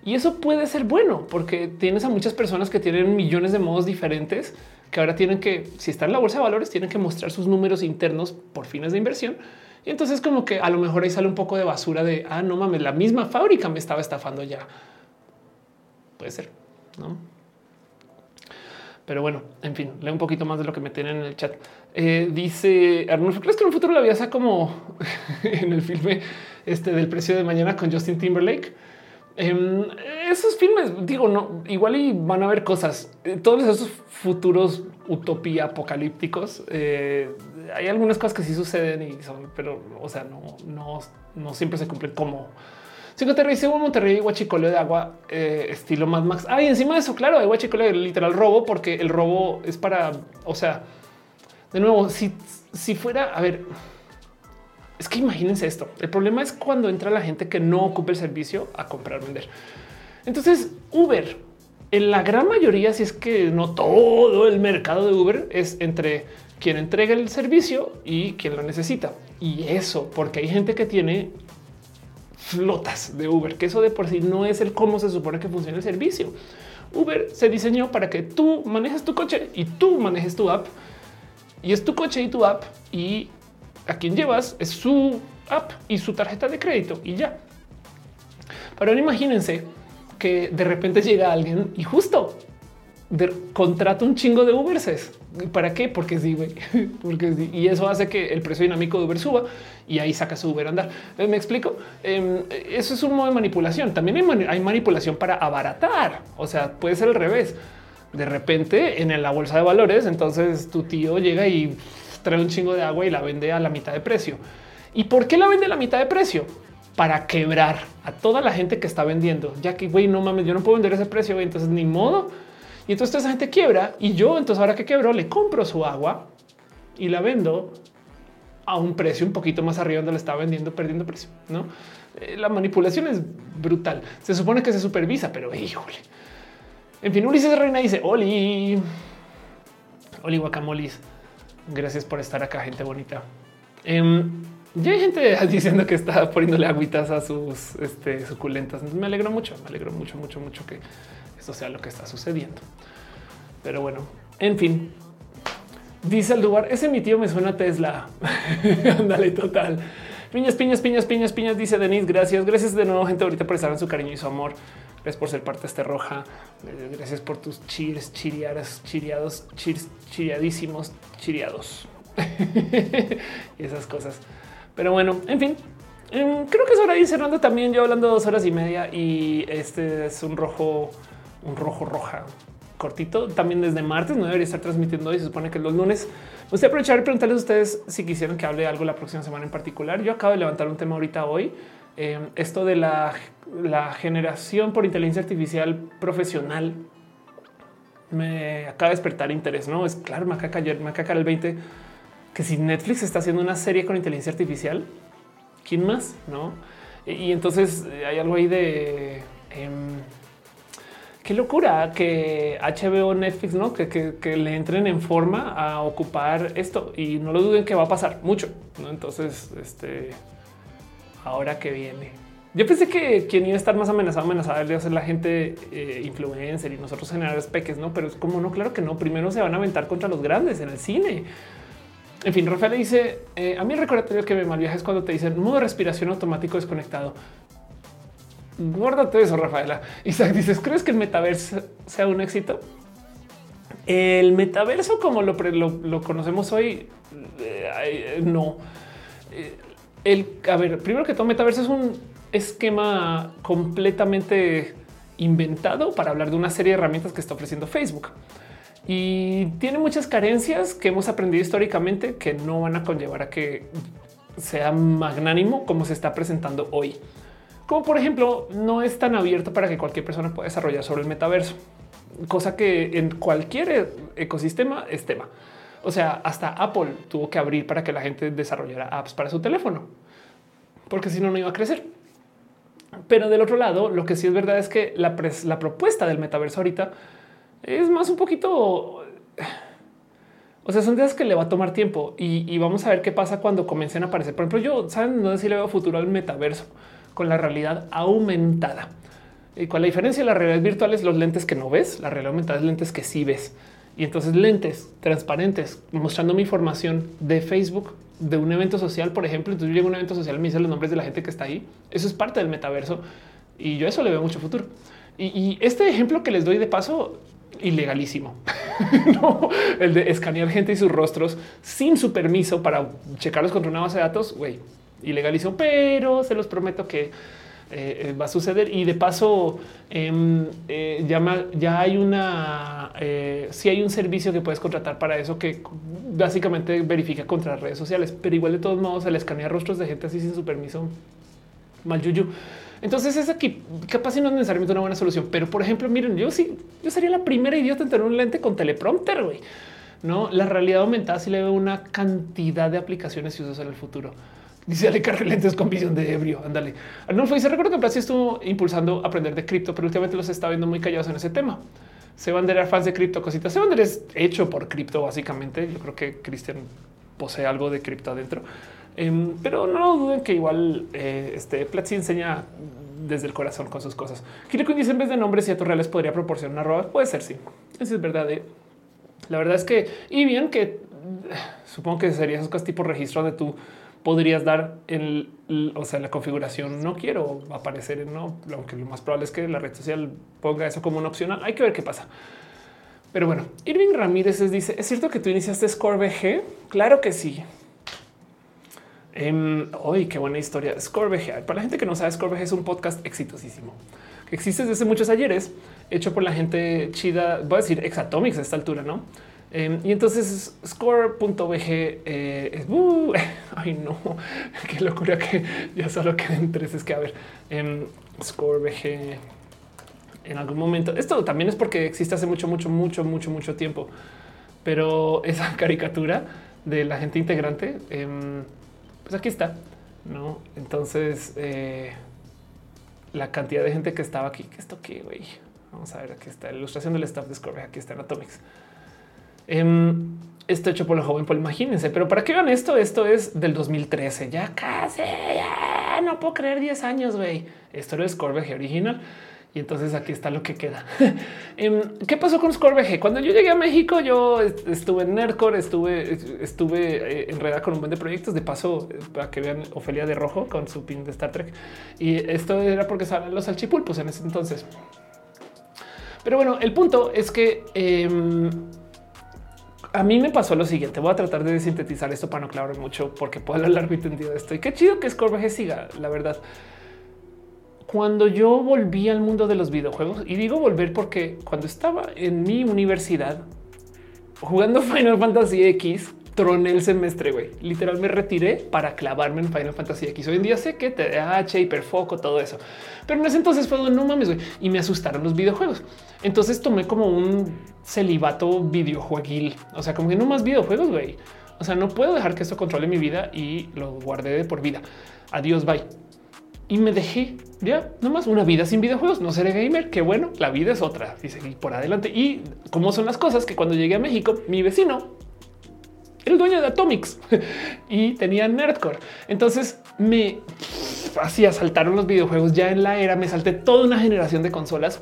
Y eso puede ser bueno porque tienes a muchas personas que tienen millones de modos diferentes que ahora tienen que, si están en la bolsa de valores, tienen que mostrar sus números internos por fines de inversión. Y entonces como que a lo mejor ahí sale un poco de basura de, ah, no mames, la misma fábrica me estaba estafando ya. Puede ser, ¿no? Pero bueno, en fin, leo un poquito más de lo que me tienen en el chat. Eh, dice Arnulfo, ¿crees que en un futuro la vida sea como en el filme este del precio de mañana con Justin Timberlake? Em, esos filmes, digo, no, igual y van a ver cosas. Eh, todos esos futuros utopía apocalípticos, eh, hay algunas cosas que sí suceden y son, pero, o sea, no, no, no siempre se cumplen como si no te un Monterrey y guachicoleo de agua estilo Mad Max. Ay, encima de eso, claro, hay guachicoleo literal robo, porque el robo es para, o sea, de nuevo, si, si fuera, a ver, es que imagínense esto. El problema es cuando entra la gente que no ocupa el servicio a comprar, vender. Entonces, Uber, en la gran mayoría, si es que no todo el mercado de Uber es entre quien entrega el servicio y quien lo necesita. Y eso, porque hay gente que tiene flotas de Uber, que eso de por sí no es el cómo se supone que funciona el servicio. Uber se diseñó para que tú manejes tu coche y tú manejes tu app y es tu coche y tu app y a quien llevas es su app y su tarjeta de crédito y ya. Pero imagínense que de repente llega alguien y justo contrata un chingo de Uberses. ¿Para qué? Porque sí, güey. Porque. Y eso hace que el precio dinámico de Uber suba y ahí saca su Uber a andar. Eh, ¿Me explico? Em, eso es un modo de manipulación. También hay manipulación para abaratar. O sea, puede ser al revés de repente en la bolsa de valores, entonces tu tío llega y trae un chingo de agua y la vende a la mitad de precio. ¿Y por qué la vende a la mitad de precio? Para quebrar a toda la gente que está vendiendo, ya que güey, no mames, yo no puedo vender ese precio, entonces ni modo. Y entonces esa gente quiebra y yo, entonces ahora que quebro, le compro su agua y la vendo a un precio un poquito más arriba donde le estaba vendiendo, perdiendo precio. No, eh, la manipulación es brutal. Se supone que se supervisa, pero híjole, en fin, Ulises Reina dice Oli. Oli Guacamolis. Gracias por estar acá, gente bonita. Em, ya hay gente diciendo que está poniéndole agüitas a sus este, suculentas. Me alegro mucho, me alegro mucho, mucho, mucho que eso sea lo que está sucediendo. Pero bueno, en fin. Dice el lugar, ese mi tío me suena a Tesla. Ándale, total. Piñas, piñas, piñas, piñas, piñas, dice Denise. Gracias, gracias de nuevo, gente, ahorita por estar en su cariño y su amor. Gracias por ser parte de este roja. Eh, gracias por tus cheers, chiriadas, chiriados, cheers, chiriadísimos, chiriados. y esas cosas. Pero bueno, en fin, em, creo que es hora de ir cerrando también. Yo hablando dos horas y media y este es un rojo, un rojo roja cortito. También desde martes no debería estar transmitiendo hoy. Se supone que los lunes. Me gustaría aprovechar y preguntarles a ustedes si quisieran que hable algo la próxima semana en particular. Yo acabo de levantar un tema ahorita hoy. Em, esto de la, la generación por inteligencia artificial profesional me acaba de despertar interés. No es claro, me acaba ayer, me el 20 que si Netflix está haciendo una serie con inteligencia artificial, quién más? No? Y, entonces eh, hay algo ahí de em, qué locura que HBO, Netflix, no que, que, le entren en forma a ocupar esto y no lo duden que va a pasar mucho. ¿no? Entonces, este ahora que viene. Yo pensé que quien iba a estar más amenazado, amenazado iba a ser la gente eh, influencer y nosotros generar peques, no? Pero es como no, claro que no. Primero se van a aventar contra los grandes en el cine. En fin, Rafael dice: eh, A mí el recordatorio que me malviaja es cuando te dicen modo de respiración automático desconectado. Guárdate eso, Rafaela. Isaac dices: ¿Crees que el metaverso sea un éxito? El metaverso, como lo, lo, conocemos hoy, eh, no el, a ver, primero que todo, metaverso es un esquema completamente inventado para hablar de una serie de herramientas que está ofreciendo Facebook y tiene muchas carencias que hemos aprendido históricamente que no van a conllevar a que sea magnánimo como se está presentando hoy. Como por ejemplo, no es tan abierto para que cualquier persona pueda desarrollar sobre el metaverso, cosa que en cualquier ecosistema es tema. O sea, hasta Apple tuvo que abrir para que la gente desarrollara apps para su teléfono, porque si no, no iba a crecer. Pero del otro lado, lo que sí es verdad es que la, propuesta del metaverso ahorita es más un poquito... O sea, son ideas que le va a tomar tiempo y, vamos a ver qué pasa cuando comiencen a aparecer. Por ejemplo, yo saben no sé si futuro al metaverso con la realidad aumentada. Y con la diferencia de la realidad virtual es los lentes que no ves, la realidad aumentada es lentes que sí ves. Y entonces lentes transparentes mostrando mi información de Facebook de un evento social, por ejemplo. Entonces yo llego a un evento social, me dicen los nombres de la gente que está ahí. Eso es parte del metaverso y yo eso le veo mucho futuro. Y, este ejemplo que les doy de paso, ilegalísimo. no, el de escanear gente y sus rostros sin su permiso para checarlos contra una base de datos, güey, ilegalizó, pero se los prometo que eh, eh, va a suceder. Y de paso, em, eh, ya, hay una, si hay un servicio que puedes contratar para eso que básicamente verifica contra redes sociales, pero igual de todos modos se le escanea rostros de gente así sin su permiso. Mal yuyu. Entonces es aquí capaz si no es necesariamente una buena solución, pero por ejemplo, miren, yo sí, yo sería la primera idiota en tener un lente con teleprompter. güey. No, la realidad aumentada si le veo una cantidad de aplicaciones y usos en el futuro. Dice Ale lentes con visión de ebrio. Ándale. Arnulfo dice: Recuerdo que Platzi estuvo impulsando aprender de cripto, pero últimamente los está viendo muy callados en ese tema. Se van a era fans de cripto, cositas. Se van es hecho por cripto, básicamente. Yo creo que Cristian posee algo de cripto adentro, em, pero no duden que igual eh, este Platzi enseña desde el corazón con sus cosas. Que dice en vez de nombres y reales podría proporcionar una arroba. Puede ser, sí. Eso es verdad. Eh. La verdad es que, y bien que supongo que sería esos cosas tipo registro de tu podrías dar el, o sea, la configuración. No quiero aparecer en no, aunque lo más probable es que la red social ponga eso como una opción. Hay que ver qué pasa. Pero bueno, Irving Ramírez dice: ¿Es cierto que tú iniciaste Score VG? Claro que sí. Hoy, em, qué buena historia. Score VG. Para la gente que no sabe, Score VG es un podcast exitosísimo que existe desde muchos ayeres, hecho por la gente chida. Voy a decir exatomics a esta altura, no? Em, y entonces score.bg eh, uh, ay no, qué locura que ya solo queden tres. Es que a ver, en em, score.bg en algún momento. Esto también es porque existe hace mucho, mucho, mucho, mucho, mucho tiempo, pero esa caricatura de la gente integrante, em, pues aquí está, no? Entonces, eh, la cantidad de gente que estaba aquí, que esto que vamos a ver, aquí está la ilustración del staff de Score. Aquí está en Atomics. Em, esto hecho por el joven, pues imagínense, pero para que vean esto, esto es del 2013, ya casi, no puedo creer 10 años, güey. Esto era Scorbg original. Y entonces aquí está lo que queda. Em, ¿Qué pasó con Scorbg? Cuando yo llegué a México, yo estuve en Nerdcore, estuve, estuve eh, enredada con un buen de proyectos. De paso, para que vean Ofelia de Rojo con su pin de Star Trek. Y esto era porque salen los salchipulpos en ese entonces. Pero bueno, el punto es que em, a mí me pasó lo siguiente. Voy a tratar de sintetizar esto para no clavar mucho, porque puedo hablar largo entendido de esto. Y qué chido que Scorbg siga, la verdad. Cuando yo volví al mundo de los videojuegos, y digo volver porque cuando estaba en mi universidad jugando Final Fantasy X, troné el semestre, güey. Literal me retiré para clavarme en Final Fantasy X. Hoy en día sé que TDAH, hiperfoco, todo eso. Pero en ese entonces fue no mames, güey. Y me asustaron los videojuegos. Entonces tomé como un celibato videojueguil. O sea, como que no más videojuegos, güey. O sea, no puedo dejar que esto controle mi vida y lo guardé de por vida. Adiós, bye. Y me dejé ya nomás una vida sin videojuegos. No seré gamer. Qué bueno, la vida es otra y seguí por adelante. Y cómo son las cosas que cuando llegué a México, mi vecino el dueño de Atomics y tenía Nerdcore. Entonces me hacía saltaron los videojuegos ya en la era. Me salté toda una generación de consolas.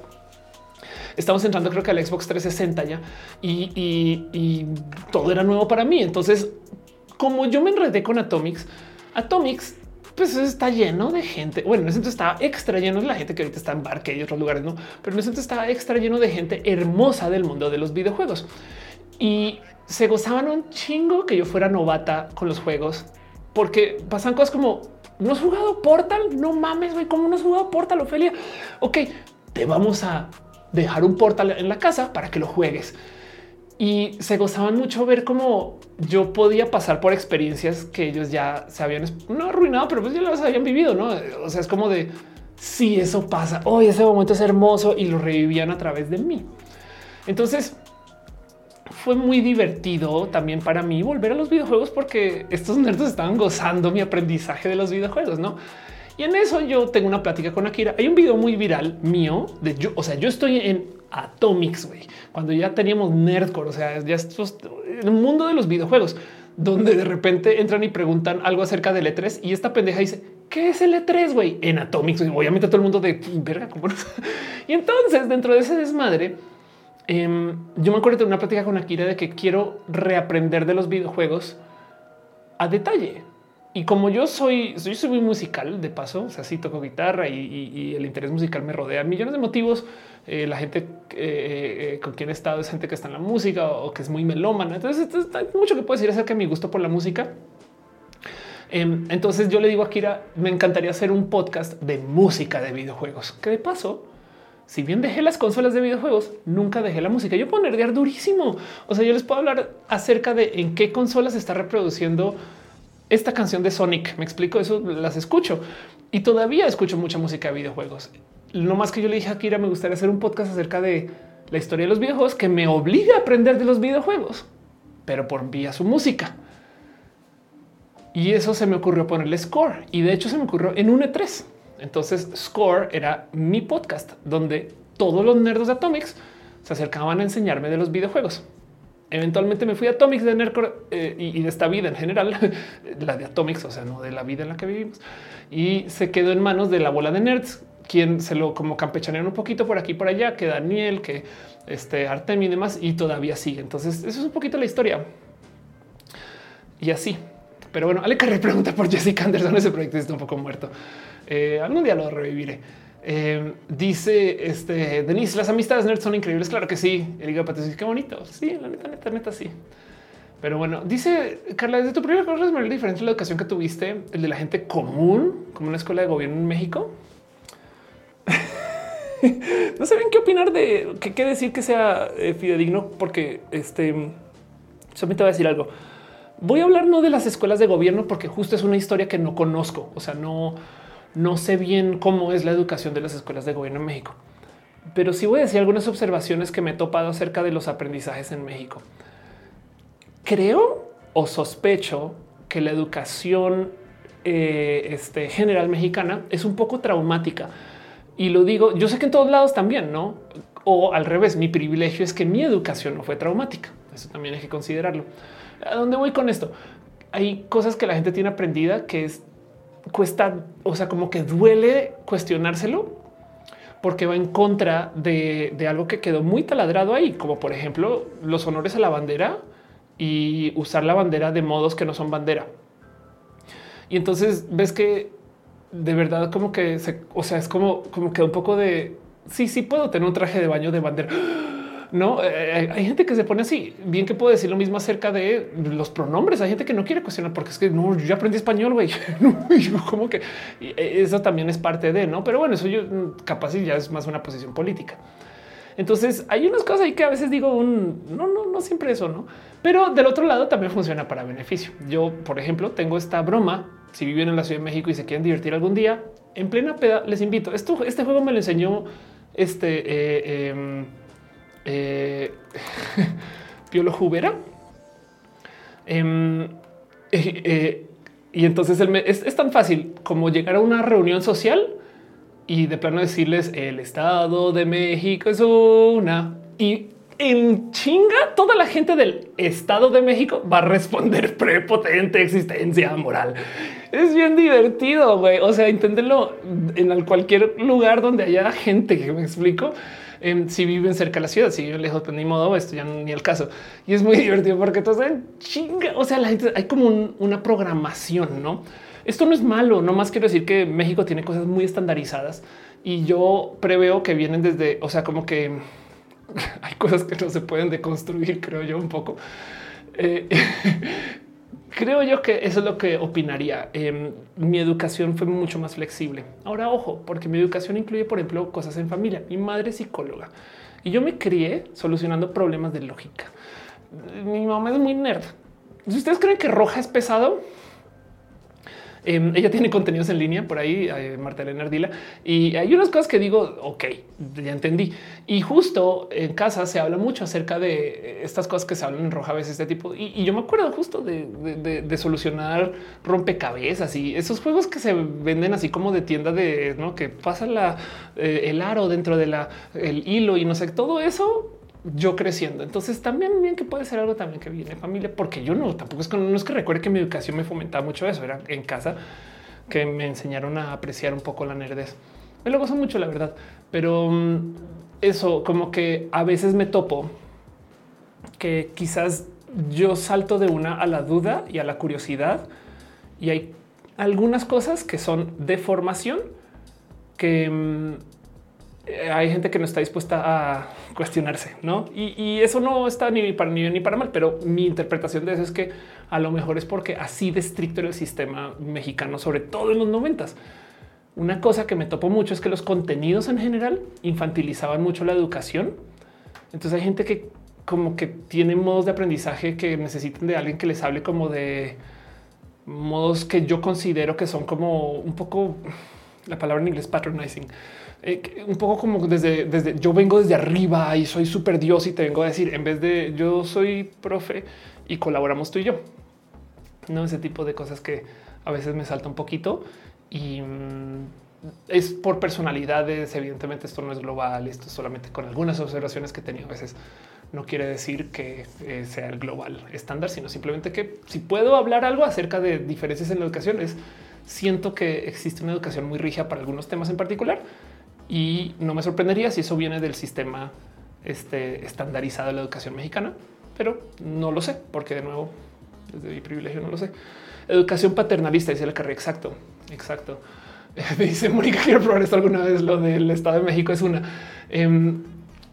Estamos entrando, creo que al Xbox 360 ya y, todo era nuevo para mí. Entonces, como yo me enredé con Atomics, Atomics pues está lleno de gente. Bueno, en ese entonces estaba extra lleno de la gente que ahorita está en Barque y otros lugares, no, pero en ese entonces estaba extra lleno de gente hermosa del mundo de los videojuegos. Y se gozaban un chingo que yo fuera novata con los juegos, porque pasan cosas como no has jugado Portal, no mames, güey, ¿cómo no has jugado Portal, Ofelia? Ok, te vamos a dejar un Portal en la casa para que lo juegues. Y se gozaban mucho ver cómo yo podía pasar por experiencias que ellos ya se habían no arruinado, pero pues ya las habían vivido, ¿no? O sea, es como de, si eso pasa, hoy ese momento es hermoso y lo revivían a través de mí. Entonces, fue muy divertido también para mí volver a los videojuegos porque estos nerds estaban gozando mi aprendizaje de los videojuegos, ¿no? Y en eso yo tengo una plática con Akira. Hay un video muy viral mío de yo, o sea, yo estoy en Atomics, güey, cuando ya teníamos Nerdcore, o sea, ya estos, el mundo de los videojuegos, donde de repente entran y preguntan algo acerca del E3 y esta pendeja dice, ¿qué es el E3, güey? En Atomics, obviamente todo el mundo de verga, ¿cómo Y entonces dentro de ese desmadre, Em, yo me acuerdo de una plática con Akira de que quiero reaprender de los videojuegos a detalle. Y como yo soy, soy muy musical de paso, o sea, sí toco guitarra y, el interés musical me rodea millones de motivos. Eh, la gente eh, eh, con quien he estado es gente que está en la música o, que es muy melómana. Entonces, hay mucho que puedo decir acerca de mi gusto por la música. Em, entonces yo le digo a Akira, me encantaría hacer un podcast de música de videojuegos, que de paso si bien dejé las consolas de videojuegos, nunca dejé la música. Yo puedo nerdear durísimo. O sea, yo les puedo hablar acerca de en qué consolas está reproduciendo esta canción de Sonic. Me explico eso, las escucho y todavía escucho mucha música de videojuegos. No más que yo le dije a Kira, me gustaría hacer un podcast acerca de la historia de los videojuegos que me obliga a aprender de los videojuegos, pero por vía su música. Y eso se me ocurrió ponerle score. Y de hecho se me ocurrió en un E3. Entonces Score era mi podcast donde todos los nerdos de Atomics se acercaban a enseñarme de los videojuegos. Eventualmente me fui a Atomics de Nerdcore eh, y, de esta vida en general, la de Atomics, o sea, no de la vida en la que vivimos. Y se quedó en manos de la bola de nerds, quien se lo como campechanearon un poquito por aquí por allá, que Daniel, que este Artem y demás, y todavía sigue. Entonces, eso es un poquito la historia. Y así. Pero bueno, Ale Carré pregunta por Jessica Anderson. Ese proyecto está un poco muerto. Eh, algún día lo reviviré. Eh, dice este Denise, las amistades nerds son increíbles. Claro que sí. El hígado dice qué bonito. Sí, la neta, neta, neta, sí. Pero bueno, dice Carla, desde tu primera cosa es muy diferente la educación que tuviste, el de la gente común, como una escuela de gobierno en México. no saben qué opinar de qué, decir que sea eh, fidedigno, porque este solamente voy a decir algo. Voy a hablar no de las escuelas de gobierno, porque justo es una historia que no conozco. O sea, no, no sé bien cómo es la educación de las escuelas de gobierno en México, pero sí voy a decir algunas observaciones que me he topado acerca de los aprendizajes en México. Creo o sospecho que la educación eh, este, general mexicana es un poco traumática. Y lo digo, yo sé que en todos lados también, ¿no? O al revés, mi privilegio es que mi educación no fue traumática. Eso también hay que considerarlo. ¿A dónde voy con esto? Hay cosas que la gente tiene aprendida que es cuesta, o sea, como que duele cuestionárselo porque va en contra de, de algo que quedó muy taladrado ahí, como por ejemplo los honores a la bandera y usar la bandera de modos que no son bandera. Y entonces ves que de verdad como que se, o sea, es como, como que un poco de sí, sí puedo tener un traje de baño de bandera. No eh, eh, hay gente que se pone así. Bien que puedo decir lo mismo acerca de los pronombres. Hay gente que no quiere cuestionar porque es que no, yo aprendí español, güey. como que eh, eso también es parte de no, pero bueno, eso yo mm, capaz y ya es más una posición política. Entonces hay unas cosas ahí que a veces digo un no, no, no siempre eso, no, pero del otro lado también funciona para beneficio. Yo, por ejemplo, tengo esta broma. Si viven en la Ciudad de México y se quieren divertir algún día en plena peda, les invito. Esto, este juego me lo enseñó este em, eh, Piolo Jubera. Em, eh, y entonces es, tan fácil como llegar a una reunión social y de plano decirles el Estado de México es una y en chinga toda la gente del Estado de México va a responder prepotente existencia moral. Es bien divertido, güey. O sea, entenderlo en cualquier lugar donde haya gente que me explico. Em, si viven cerca de la ciudad, si viven lejos, pues ni modo, esto ya ni el caso. Y es muy divertido porque todos chinga. O sea, la gente hay como una programación, no? Esto no es malo, no más quiero decir que México tiene cosas muy estandarizadas y yo preveo que vienen desde, o sea, como que hay cosas que no se pueden deconstruir, creo yo un poco. Eh, creo yo que eso es lo que opinaría. Em, mi educación fue mucho más flexible. Ahora, ojo, porque mi educación incluye, por ejemplo, cosas en familia. Mi madre es psicóloga y yo me crié solucionando problemas de lógica. Mi mamá es muy nerd. Si ustedes creen que roja es pesado, Em, ella tiene contenidos en línea por ahí, eh, Marta Elena Ardila, y hay unas cosas que digo, ok, ya entendí. Y justo en casa se habla mucho acerca de estas cosas que se hablan en roja a veces, este tipo. Y, yo me acuerdo justo de, solucionar rompecabezas y esos juegos que se venden así como de tienda de ¿no? que pasa la, eh, el aro dentro de la el hilo y no sé, todo eso yo creciendo. Entonces también bien que puede ser algo también que viene familia, porque yo no, tampoco es que no es que recuerde que mi educación me fomentaba mucho eso, era en casa que me enseñaron a apreciar un poco la nerdez. Me lo gozo mucho, la verdad, pero mm, eso como que a veces me topo que quizás yo salto de una a la duda y a la curiosidad y hay algunas cosas que son de formación que mm, hay gente que no está dispuesta a cuestionarse, ¿no? Y, eso no está ni para ni bien ni para mal, pero mi interpretación de eso es que a lo mejor es porque así de estricto era el sistema mexicano, sobre todo en los noventas. Una cosa que me topo mucho es que los contenidos en general infantilizaban mucho la educación. Entonces hay gente que como que tiene modos de aprendizaje que necesitan de alguien que les hable como de modos que yo considero que son como un poco la palabra en inglés patronizing eh, un poco como desde, desde yo vengo desde arriba y soy súper Dios y te vengo a decir en vez de yo soy profe y colaboramos tú y yo. No ese tipo de cosas que a veces me salta un poquito y mm, es por personalidades. Evidentemente, esto no es global, esto es solamente con algunas observaciones que he tenido a veces. No quiere decir que eh, sea el global estándar, sino simplemente que si puedo hablar algo acerca de diferencias en la educación, es siento que existe una educación muy rígida para algunos temas en particular y no me sorprendería si eso viene del sistema este, estandarizado de la educación mexicana, pero no lo sé, porque de nuevo, desde mi privilegio no lo sé. Educación paternalista, dice la carrera. Exacto, exacto. Dice Mónica, quiero probar esto alguna vez. Lo del Estado de México es una. Eh,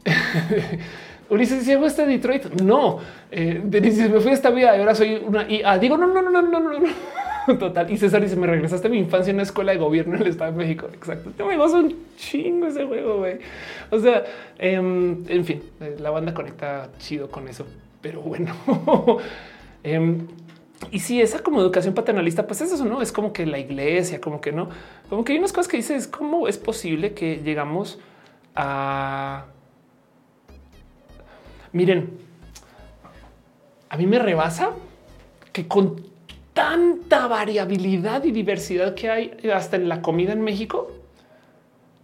Ulises dice, ¿fuiste a Detroit? No. Eh, me fui a esta vida y ahora soy una IA. Digo, no, no, no, no, no, no. Total. Y César dice: Me regresaste a mi infancia en una escuela de gobierno en el Estado de México. Exacto. Yo me gozo un chingo ese juego, güey. O sea, em, en fin, eh, la banda conecta chido con eso. Pero bueno. Em, y si esa como educación paternalista, pues eso no es como que la iglesia, como que no, como que hay unas cosas que dices, ¿cómo es posible que llegamos a... Miren, a mí me rebasa que con tanta variabilidad y diversidad que hay hasta en la comida en México,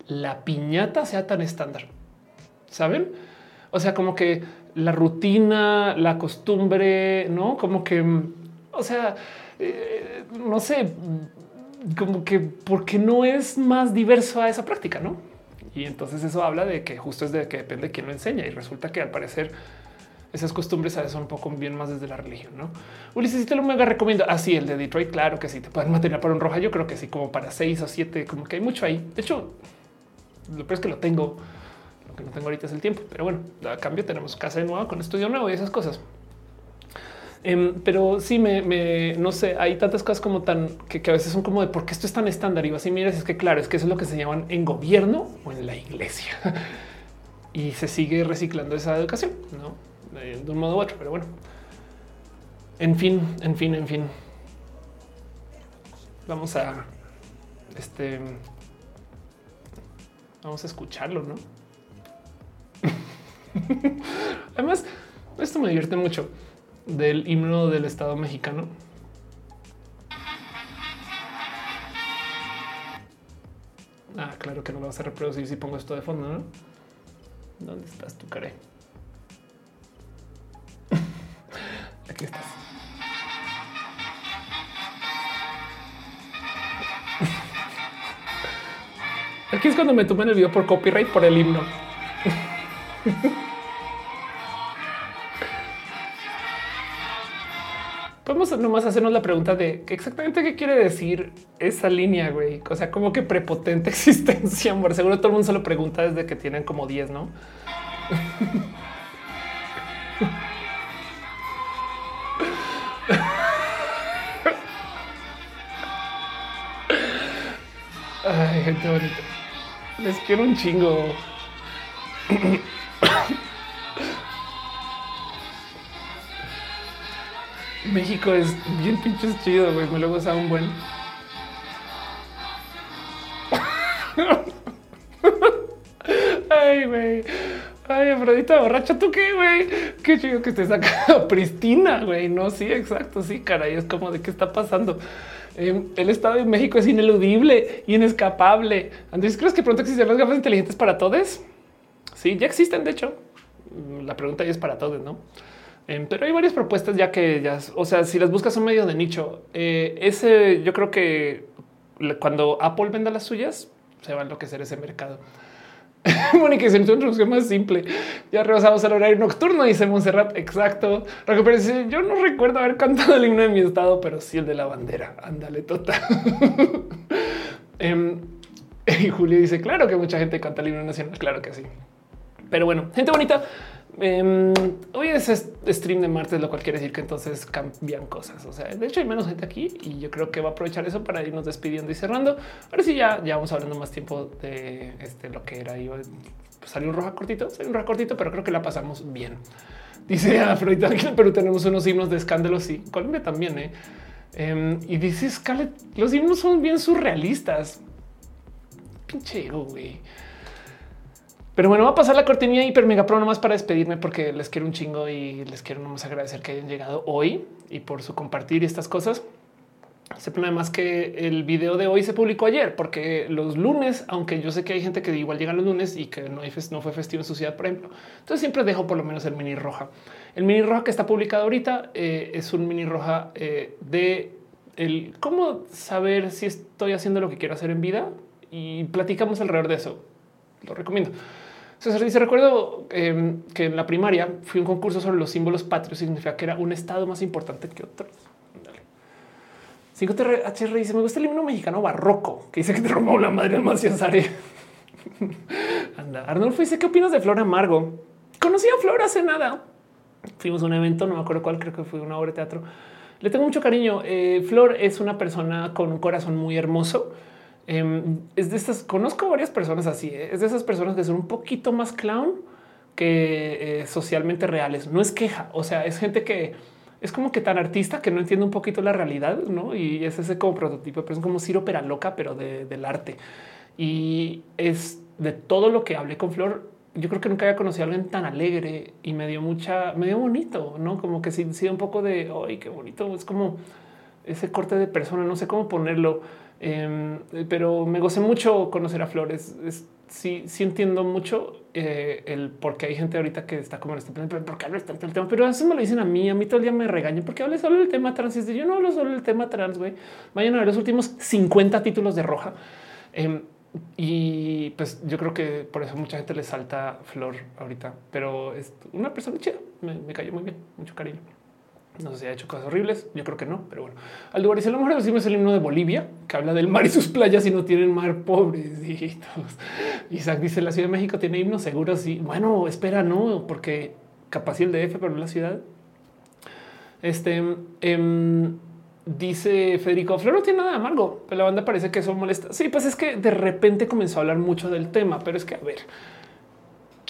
la piñata sea tan estándar. Saben? O sea, como que la rutina, la costumbre, no como que, o sea, eh, no sé, como que porque no es más diverso a esa práctica, no? Y entonces eso habla de que justo es de que depende de quién lo enseña. Y resulta que al parecer esas costumbres son un poco bien más desde la religión, ¿no? Ulises, si te lo mega recomiendo. Así, ah, el de Detroit, claro que sí, te pueden material para un roja. Yo creo que sí, como para seis o siete, como que hay mucho ahí. De hecho, lo peor es que lo tengo. Lo que no tengo ahorita es el tiempo, pero bueno, a cambio tenemos casa de nuevo con estudio nuevo y esas cosas. Em, pero sí, me, no sé, hay tantas cosas como tan que, a veces son como de por qué esto es tan estándar. Y así miras, es que claro, es que eso es lo que se llaman en gobierno o en la iglesia y se sigue reciclando esa educación, no de un modo u otro. Pero bueno, en fin, en fin, en fin, vamos a este, vamos a escucharlo, no? Además, esto me divierte mucho del himno del Estado mexicano. Ah, claro que no lo vas a reproducir si pongo esto de fondo, ¿no? ¿Dónde estás tu care? Aquí estás. Aquí es cuando me toman el video por copyright por el himno. Podemos nomás hacernos la pregunta de exactamente qué quiere decir esa línea, güey. O sea, como que prepotente existencia, amor. Seguro todo el mundo se lo pregunta desde que tienen como 10, ¿no? Ay, gente bonita. Les quiero un chingo. México es bien pinches chido, güey. Me lo he un buen. Ay, güey. Ay, Afrodita borracha, ¿tú qué, güey? Qué chido que estés acá pristina, güey. No, sí, exacto, sí, caray. Es como de qué está pasando. Em, el Estado de México es ineludible, inescapable. Andrés, ¿crees que pronto existirán las gafas inteligentes para todos? Sí, ya existen, de hecho. La pregunta es para todos, ¿no? Em, pero hay varias propuestas ya que ya, o sea, si las buscas son medio de nicho. Eh, ese yo creo que cuando Apple venda las suyas, se va a enloquecer ese mercado. Mónica dice una introducción más simple. Ya rebasamos el horario nocturno, dice Monserrat. Exacto. yo no recuerdo haber cantado el himno de mi estado, pero sí el de la bandera. Ándale, total. Em, y Julio dice: Claro que mucha gente canta el himno nacional. Claro que sí. Pero bueno, gente bonita. Em, hoy es stream de martes, lo cual quiere decir que entonces cambian cosas. O sea, de hecho hay menos gente aquí y yo creo que va a aprovechar eso para irnos despidiendo y cerrando. Ahora sí ya, ya vamos hablando más tiempo de este, lo que era. Yo, pues salió un roja cortito, salió un roja cortito, pero creo que la pasamos bien. Dice Afrodita que en Perú tenemos unos himnos de escándalos y Colombia también. ¿eh? Em, y dice Scarlett, los himnos son bien surrealistas. Pinche güey. Pero bueno, va a pasar la cortinilla hiper mega pro nomás para despedirme porque les quiero un chingo y les quiero nomás agradecer que hayan llegado hoy y por su compartir estas cosas. Se pone además que el video de hoy se publicó ayer porque los lunes, aunque yo sé que hay gente que igual llega los lunes y que no fue festivo en su ciudad, por ejemplo. Entonces siempre dejo por lo menos el mini roja. El mini roja que está publicado ahorita eh, es un mini roja eh, de el cómo saber si estoy haciendo lo que quiero hacer en vida y platicamos alrededor de eso. Lo recomiendo. César dice, recuerdo em, que en la primaria fui un concurso sobre los símbolos patrios, significa que era un estado más importante que otros. 5TR dice, me gusta el himno mexicano barroco, que dice que te robó la madre de Maciazare. Anda, Arnulfo dice, ¿qué opinas de Flor Amargo? Conocí a Flor hace nada. Fuimos a un evento, no me acuerdo cuál, creo que fue una obra de teatro. Le tengo mucho cariño. Eh, Flor es una persona con un corazón muy hermoso Em, es de estas, conozco varias personas así, ¿eh? es de esas personas que son un poquito más clown que eh, socialmente reales. No es queja, o sea, es gente que es como que tan artista que no entiende un poquito la realidad, ¿no? Y es ese como prototipo, pero es como Ciro loca, pero del arte. Y es de todo lo que hablé con Flor, yo creo que nunca había conocido a alguien tan alegre y me dio mucha, me dio bonito, ¿no? Como que sí, un poco de, ay, qué bonito, es como ese corte de persona, no sé cómo ponerlo Em, pero me gocé mucho conocer a Flores. sí, sí entiendo mucho eh, el por qué hay gente ahorita que está como en este plan, pero por qué hablas tanto del tema, pero eso me lo dicen a mí, a mí todo el día me regañan porque hablo solo del tema trans. Y yo no hablo solo del tema trans, güey. Vayan a ver los últimos 50 títulos de roja. Em, y pues yo creo que por eso mucha gente le salta flor ahorita, pero es una persona chida. Me cayó muy bien, mucho cariño. No sé si ha hecho cosas horribles. Yo creo que no, pero bueno. Al lugar dice lo mejor decimos el himno de Bolivia, que habla del mar y sus playas y no tienen mar, pobrecitos. Isaac dice la Ciudad de México tiene himnos seguros. Y bueno, espera, no, porque capaz el DF, pero no la ciudad. Este em, dice Federico Flor no tiene nada de amargo, pero la banda parece que eso molesta. Sí, pues es que de repente comenzó a hablar mucho del tema, pero es que a ver,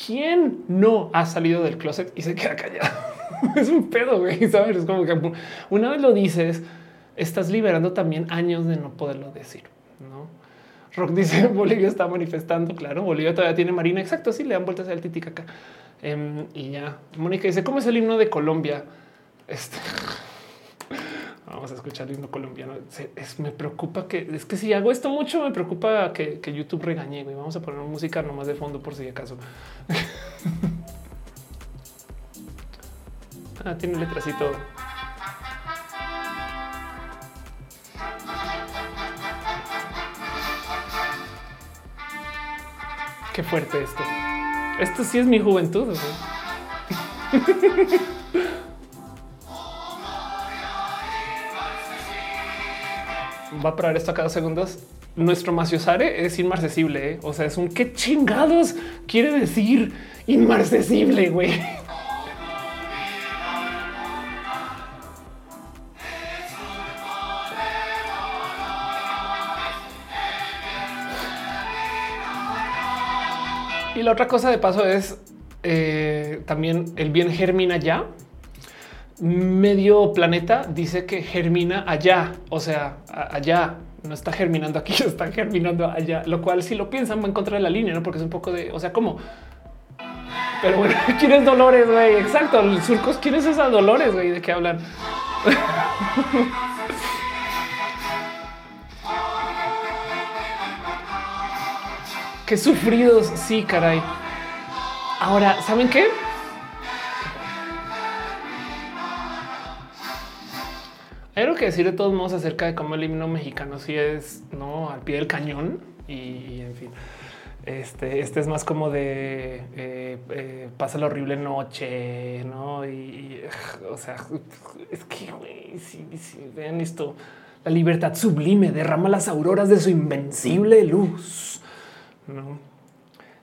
¿quién no ha salido del closet y se queda callado? es un pedo, güey. Sabes, es como que una vez lo dices, estás liberando también años de no poderlo decir. No Rock dice Bolivia está manifestando. Claro, Bolivia todavía tiene marina. Exacto. Sí, le dan vueltas al titicaca. Eh, y ya Mónica dice cómo es el himno de Colombia. Este vamos a escuchar el himno colombiano. Es, me preocupa que es que si hago esto mucho, me preocupa que, que YouTube regañe. Y vamos a poner música nomás de fondo por si acaso. Ah, tiene letras y todo. Qué fuerte esto. Esto sí es mi juventud. Va a parar esto a cada segundos. Nuestro maciosare es inmarcesible. ¿eh? O sea, es un qué chingados quiere decir inmarcesible, güey. Y la otra cosa de paso es eh, también el bien germina ya. Medio planeta dice que germina allá, o sea, allá no está germinando aquí, está germinando allá, lo cual si lo piensan va en contra de la línea, ¿no? Porque es un poco de, o sea, como... Pero bueno, ¿quién Dolores, güey? Exacto, el surcos, ¿quién es esa Dolores, güey? ¿De qué hablan? Qué sufridos. Sí, caray. Ahora, ¿saben qué? Hay algo que decir de todos modos acerca de cómo el himno mexicano sí es no al pie del cañón y, en fin. Este, este es más como de eh, eh, pasa la horrible noche, no? Y, o sea, es que güey, si, vean esto, la libertad sublime derrama las auroras de su invencible luz.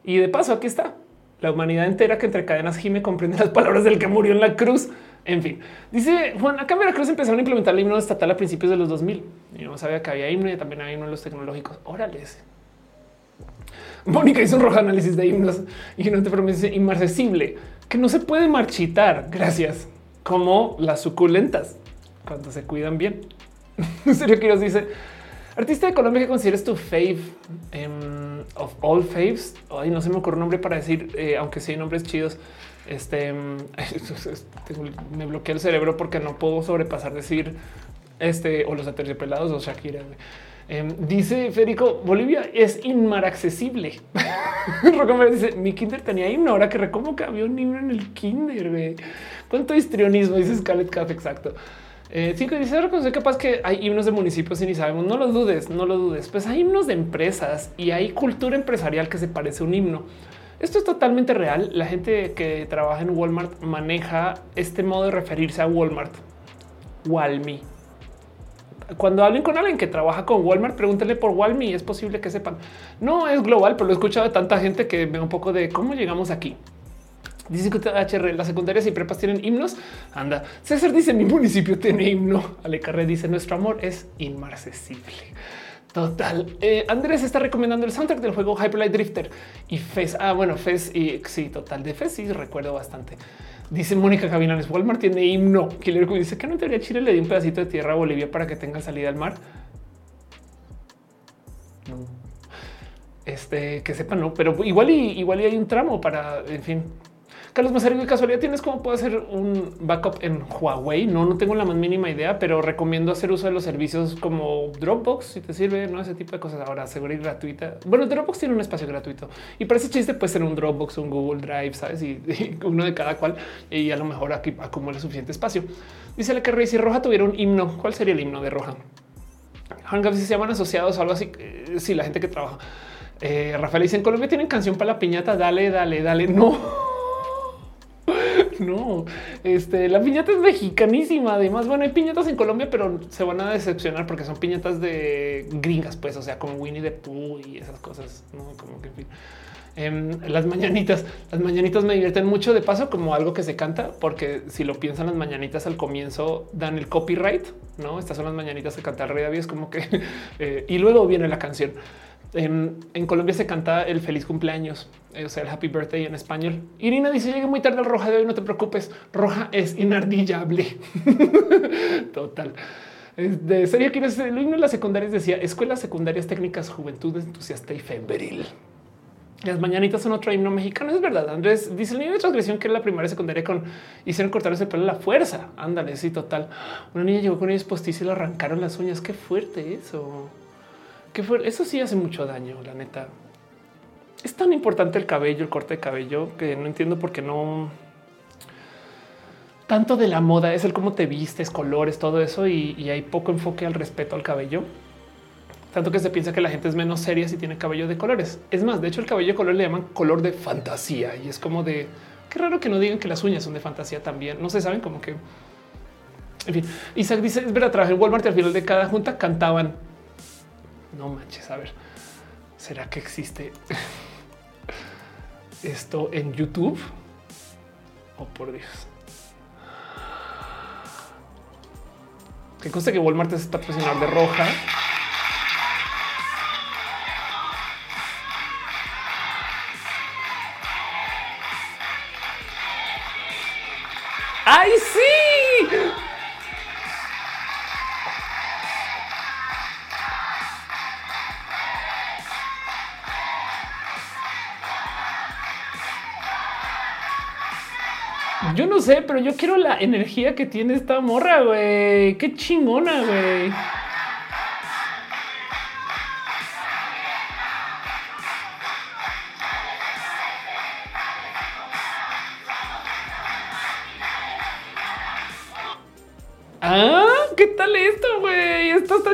Y de paso, aquí está la humanidad entera que entre cadenas gime comprende las palabras del que murió en la cruz. En fin, dice Juan, acá en Veracruz empezaron a implementar el himno estatal a principios de los 2000. Y no sabía que había himno y también había himnos los tecnológicos. Órales. Mónica hizo un rojo análisis de himnos y no te promete inmarcesible, que no se puede marchitar. Gracias. Como las suculentas cuando se cuidan bien. en serio, que nos dice artista de Colombia que consideres tu fave. Em, of all faves. Ay, no se me ocurre un nombre para decir, eh, aunque sí hay nombres chidos. Este me bloquea el cerebro porque no puedo sobrepasar decir este o los aterciopelados o Shakira. Em, dice Federico, Bolivia es inmaraccesible. dice, mi kinder tenía himno, ahora que recomo que había un himno en el kinder. ¿Cuánto histrionismo? Dice Scarlett Cat, exacto. Eh, dice reconocer capaz que hay himnos de municipios y ni sabemos. No lo dudes, no lo dudes. Pues hay himnos de empresas y hay cultura empresarial que se parece a un himno. Esto es totalmente real. La gente que trabaja en Walmart maneja este modo de referirse a Walmart. Walmi. Cuando hablen con alguien que trabaja con Walmart, pregúntenle por Walmi. Es posible que sepan. No es global, pero lo he escuchado de tanta gente que ve un poco de cómo llegamos aquí. Dice que HR, las secundarias y prepas tienen himnos. Anda, César dice mi municipio tiene himno. Ale Carré dice nuestro amor es inmarcesible. Total. Eh, Andrés está recomendando el soundtrack del juego Hyperlight Drifter y Fez. Ah, bueno, Fez y sí, total de Fez. Sí, recuerdo bastante. Dice Mónica Cabinanes, Walmart tiene himno. Killer dice que no en teoría Chile le dio un pedacito de tierra a Bolivia para que tenga salida al mar. No. Este que sepan, no, pero igual y igual y hay un tramo para, en fin, Carlos Mazario, de casualidad tienes cómo puedo hacer un backup en Huawei? No, no tengo la más mínima idea, pero recomiendo hacer uso de los servicios como Dropbox si te sirve, no ese tipo de cosas. Ahora, segura y gratuita. Bueno, Dropbox tiene un espacio gratuito y para ese chiste puede ser un Dropbox, un Google Drive, sabes? Y, uno de cada cual y a lo mejor aquí acumula suficiente espacio. Dice la que si Roja tuviera un himno, ¿cuál sería el himno de Roja? si se llaman asociados o algo así. Eh, sí, la gente que trabaja. Eh, Rafael dice en Colombia tienen canción para la piñata. Dale, dale, dale. No, no, este la piñata es mexicanísima. Además, bueno, hay piñatas en Colombia, pero se van a decepcionar porque son piñatas de gringas, pues, o sea, como Winnie the Pooh y esas cosas. No como que en fin. Em, las mañanitas, las mañanitas me divierten mucho de paso como algo que se canta, porque si lo piensan, las mañanitas al comienzo dan el copyright. No, estas son las mañanitas que canta el rey David. Es como que eh, y luego viene la canción. En, Colombia se canta el feliz cumpleaños, eh, o sea, el happy birthday en español. Irina dice: Llegué muy tarde al roja de hoy, no te preocupes. Roja es inardillable. Total. De serio, que el himno de las secundarias decía escuelas secundarias técnicas, juventud entusiasta y febril. Las mañanitas son otro himno mexicano. Es verdad. Andrés dice el niño de transgresión que es la primaria secundaria con hicieron cortarse el pelo a la fuerza. Ándale, sí, total. Una niña llegó con ellos postizos y le arrancaron las uñas. Qué fuerte eso. Eso sí hace mucho daño, la neta. Es tan importante el cabello, el corte de cabello, que no entiendo por qué no. Tanto de la moda es el cómo te vistes, colores, todo eso, y, y hay poco enfoque al respeto al cabello tanto que se piensa que la gente es menos seria si tiene cabello de colores. Es más, de hecho, el cabello de color le llaman color de fantasía y es como de qué raro que no digan que las uñas son de fantasía también. No se saben como que. En fin, Isaac dice: Es verdad, trabajé en Walmart y al final de cada junta cantaban. No manches, a ver, será que existe esto en YouTube? Oh, por Dios. Que conste que Walmart es patrocinador de roja. ¡Ay, sí! Yo no sé, pero yo quiero la energía que tiene esta morra, güey. Qué chingona, güey.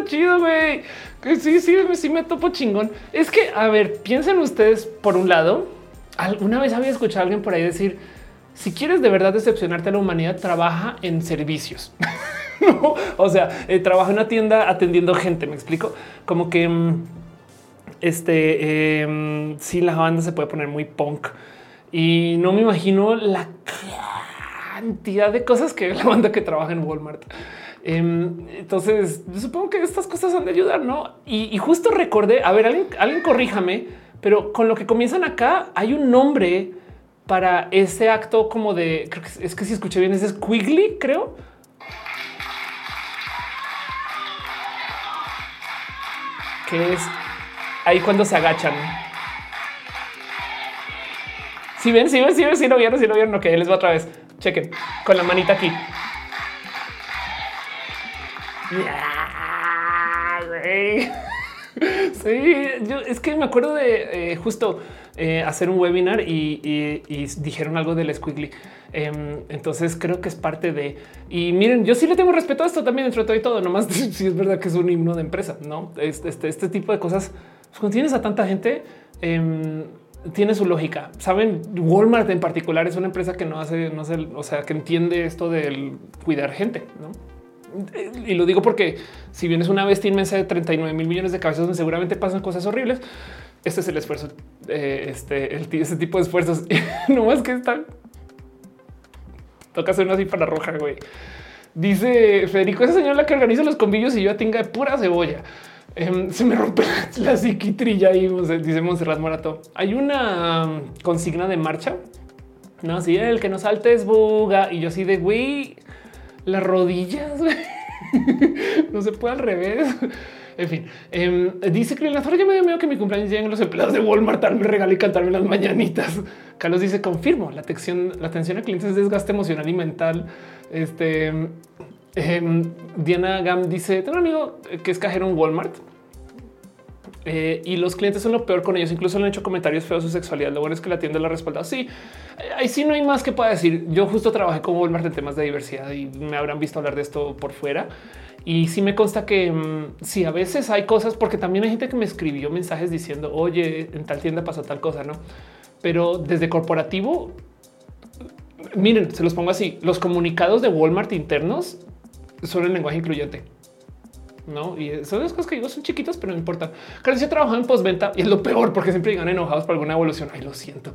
chido, güey. Que sí, sí, sí me topo chingón. Es que, a ver, piensen ustedes por un lado, alguna vez había escuchado a alguien por ahí decir, si quieres de verdad decepcionarte a la humanidad, trabaja en servicios. O sea, eh, trabaja en una tienda atendiendo gente. Me explico como que mm, este eh, sí, la banda se puede poner muy punk y no me imagino la cantidad de cosas que la banda que trabaja en Walmart. Em, entonces, supongo que estas cosas han de ayudar, ¿no? Y, justo recordé, a ver, alguien, alguien corríjame, pero con lo que comienzan acá hay un nombre para ese acto como de, creo que es que si escuché bien, ese es Quigley, creo. Que es ahí cuando se agachan. Si ven, si ven, si ven, si no vieron, si no vieron, ok, les va otra vez. Chequen con la manita aquí. Sí, yo es que me acuerdo de eh, justo eh, hacer un webinar y, dijeron algo del squiggly. Em, entonces creo que es parte de. Y miren, yo sí le tengo respeto a esto también dentro de todo y todo. Nomás si es verdad que es un himno de empresa, no? Este, este, tipo de cosas. Pues, cuando tienes a tanta gente, em, tiene su lógica. Saben, Walmart en particular es una empresa que no hace, no sé, o sea, que entiende esto del cuidar gente, no? Y lo digo porque si bien es una bestia inmensa de 39 mil millones de cabezas donde seguramente pasan cosas horribles, este es el esfuerzo, eh, este, ese tipo de esfuerzos. no más que están. Toca hacer una cifra roja, güey. Dice Federico, esa señora la que organiza los convivios y yo tinga de pura cebolla. Em, se me rompe la psiquitrilla ahí, dice Monserrat Morato. Hay una um, consigna de marcha. No, si el que no salte es buga. Y yo así de güey, las rodillas. no se puede al revés. En fin, eh, dice que la ya me dio que mi cumpleaños lleguen los empleados de Walmart darme regalo y cantarme las mañanitas. Carlos dice confirmo la atención, la atención a clientes es desgaste emocional y mental. Este eh, Diana Gam dice tengo un amigo que es cajero en Walmart eh, y los clientes son lo peor con ellos. Incluso han hecho comentarios feos de su sexualidad. Lo bueno es que la tienda la respalda. Sí, ahí sí no hay más que pueda decir. Yo justo trabajé con Walmart en temas de diversidad y me habrán visto hablar de esto por fuera. Y sí me consta que mm, sí, a veces hay cosas, porque también hay gente que me escribió mensajes diciendo, oye, en tal tienda pasó tal cosa, no? Pero desde corporativo, miren, se los pongo así: los comunicados de Walmart internos son el lenguaje incluyente. No, y son las cosas que digo son chiquitas, pero no importa. Claro, si he trabajado en postventa y es lo peor porque siempre llegan enojados por alguna evolución. Ay, lo siento.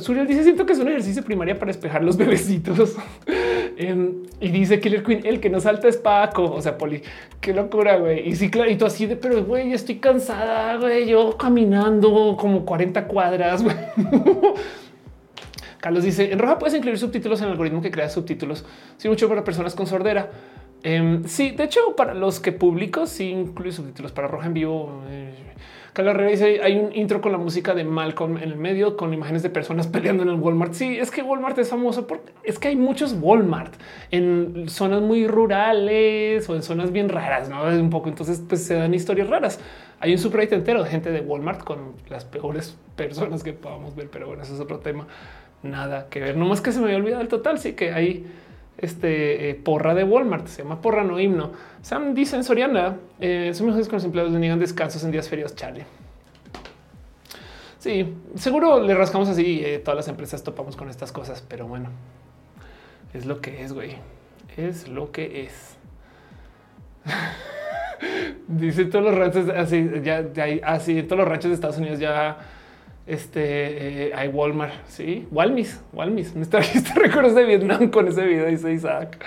Suriel dice: Siento que es un ejercicio primaria para despejar los bebecitos. Em, y dice Killer Queen: El que no salta es Paco. O sea, Poli, qué locura, güey. Y sí, clarito así de, pero güey, estoy cansada, güey. Yo caminando como 40 cuadras. Carlos dice: En roja puedes incluir subtítulos en el algoritmo que crea subtítulos. Sí, mucho para personas con sordera. Em, sí, de hecho, para los que publico, sí incluye subtítulos para Roja en vivo. Eh, dice hay un intro con la música de Malcolm en el medio con imágenes de personas peleando en el Walmart. Sí, es que Walmart es famoso porque es que hay muchos Walmart en zonas muy rurales o en zonas bien raras, no un poco. Entonces, pues se dan historias raras. Hay un subreddit entero de gente de Walmart con las peores personas que podamos ver, pero bueno, eso es otro tema. Nada que ver. No más que se me había olvidado el total. Sí que hay este eh, porra de Walmart, se llama porra no himno. Sam dice en Soriana, eh, son mejores con los empleados le niegan descansos en días ferios, chale. Sí, seguro le rascamos así, eh, todas las empresas topamos con estas cosas, pero bueno, es lo que es, güey. Es lo que es. Dice todos los ranchos así, ya así, todos los ranchos de Estados Unidos ya este eh, hay Walmart, sí, Walmis, Walmis. Me trajiste recuerdos de Vietnam con ese video, dice Isaac.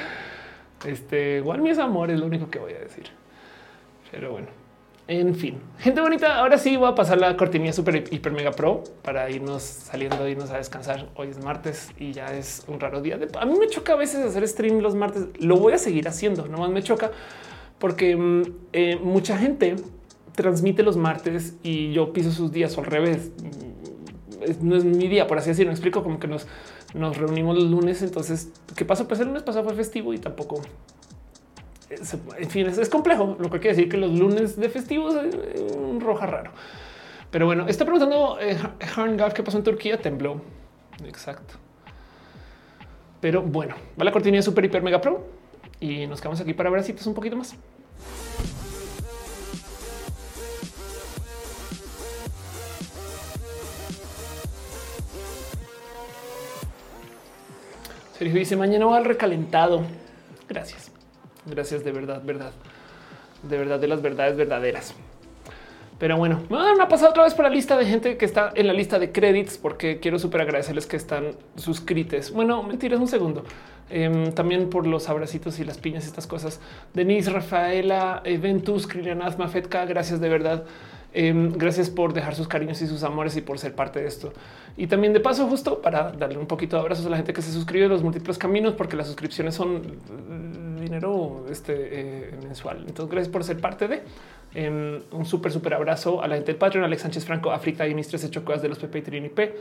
Este Walmis amor es lo único que voy a decir. Pero bueno, en fin, gente bonita. Ahora sí voy a pasar la cortinilla super hiper mega pro para irnos saliendo, irnos a descansar. Hoy es martes y ya es un raro día. A mí me choca a veces hacer stream los martes. Lo voy a seguir haciendo. Nomás me choca porque mm, eh, mucha gente transmite los martes y yo piso sus días al revés. No es mi día, por así decirlo. Me explico como que nos, nos reunimos los lunes. Entonces, ¿qué pasó? Pues el lunes pasado fue festivo y tampoco. En fin, es, complejo. Lo que quiere decir que los lunes de festivos es un roja raro. Pero bueno, está preguntando eh, qué pasó en Turquía. Tembló. Exacto. Pero bueno, va la cortina super hiper mega pro y nos quedamos aquí para ver si es un poquito más. Sergio dice mañana va al recalentado. Gracias. Gracias de verdad, verdad. De verdad, de las verdades verdaderas. Pero bueno, me van a pasar otra vez por la lista de gente que está en la lista de créditos porque quiero súper agradecerles que están suscritos. Bueno, mentiras, un segundo. Em, también por los abracitos y las piñas, estas cosas. Denise, Rafaela, Ventus, Krilianaz, Mafetka, gracias de verdad. Em, gracias por dejar sus cariños y sus amores y por ser parte de esto. Y también de paso, justo para darle un poquito de abrazos a la gente que se suscribe a los múltiples caminos, porque las suscripciones son mm, dinero este, eh, mensual. Entonces, gracias por ser parte de em, un súper, súper abrazo a la gente de Patreon, Alex Sánchez Franco, África, y mis 13 chocoas de los PP y Trini P.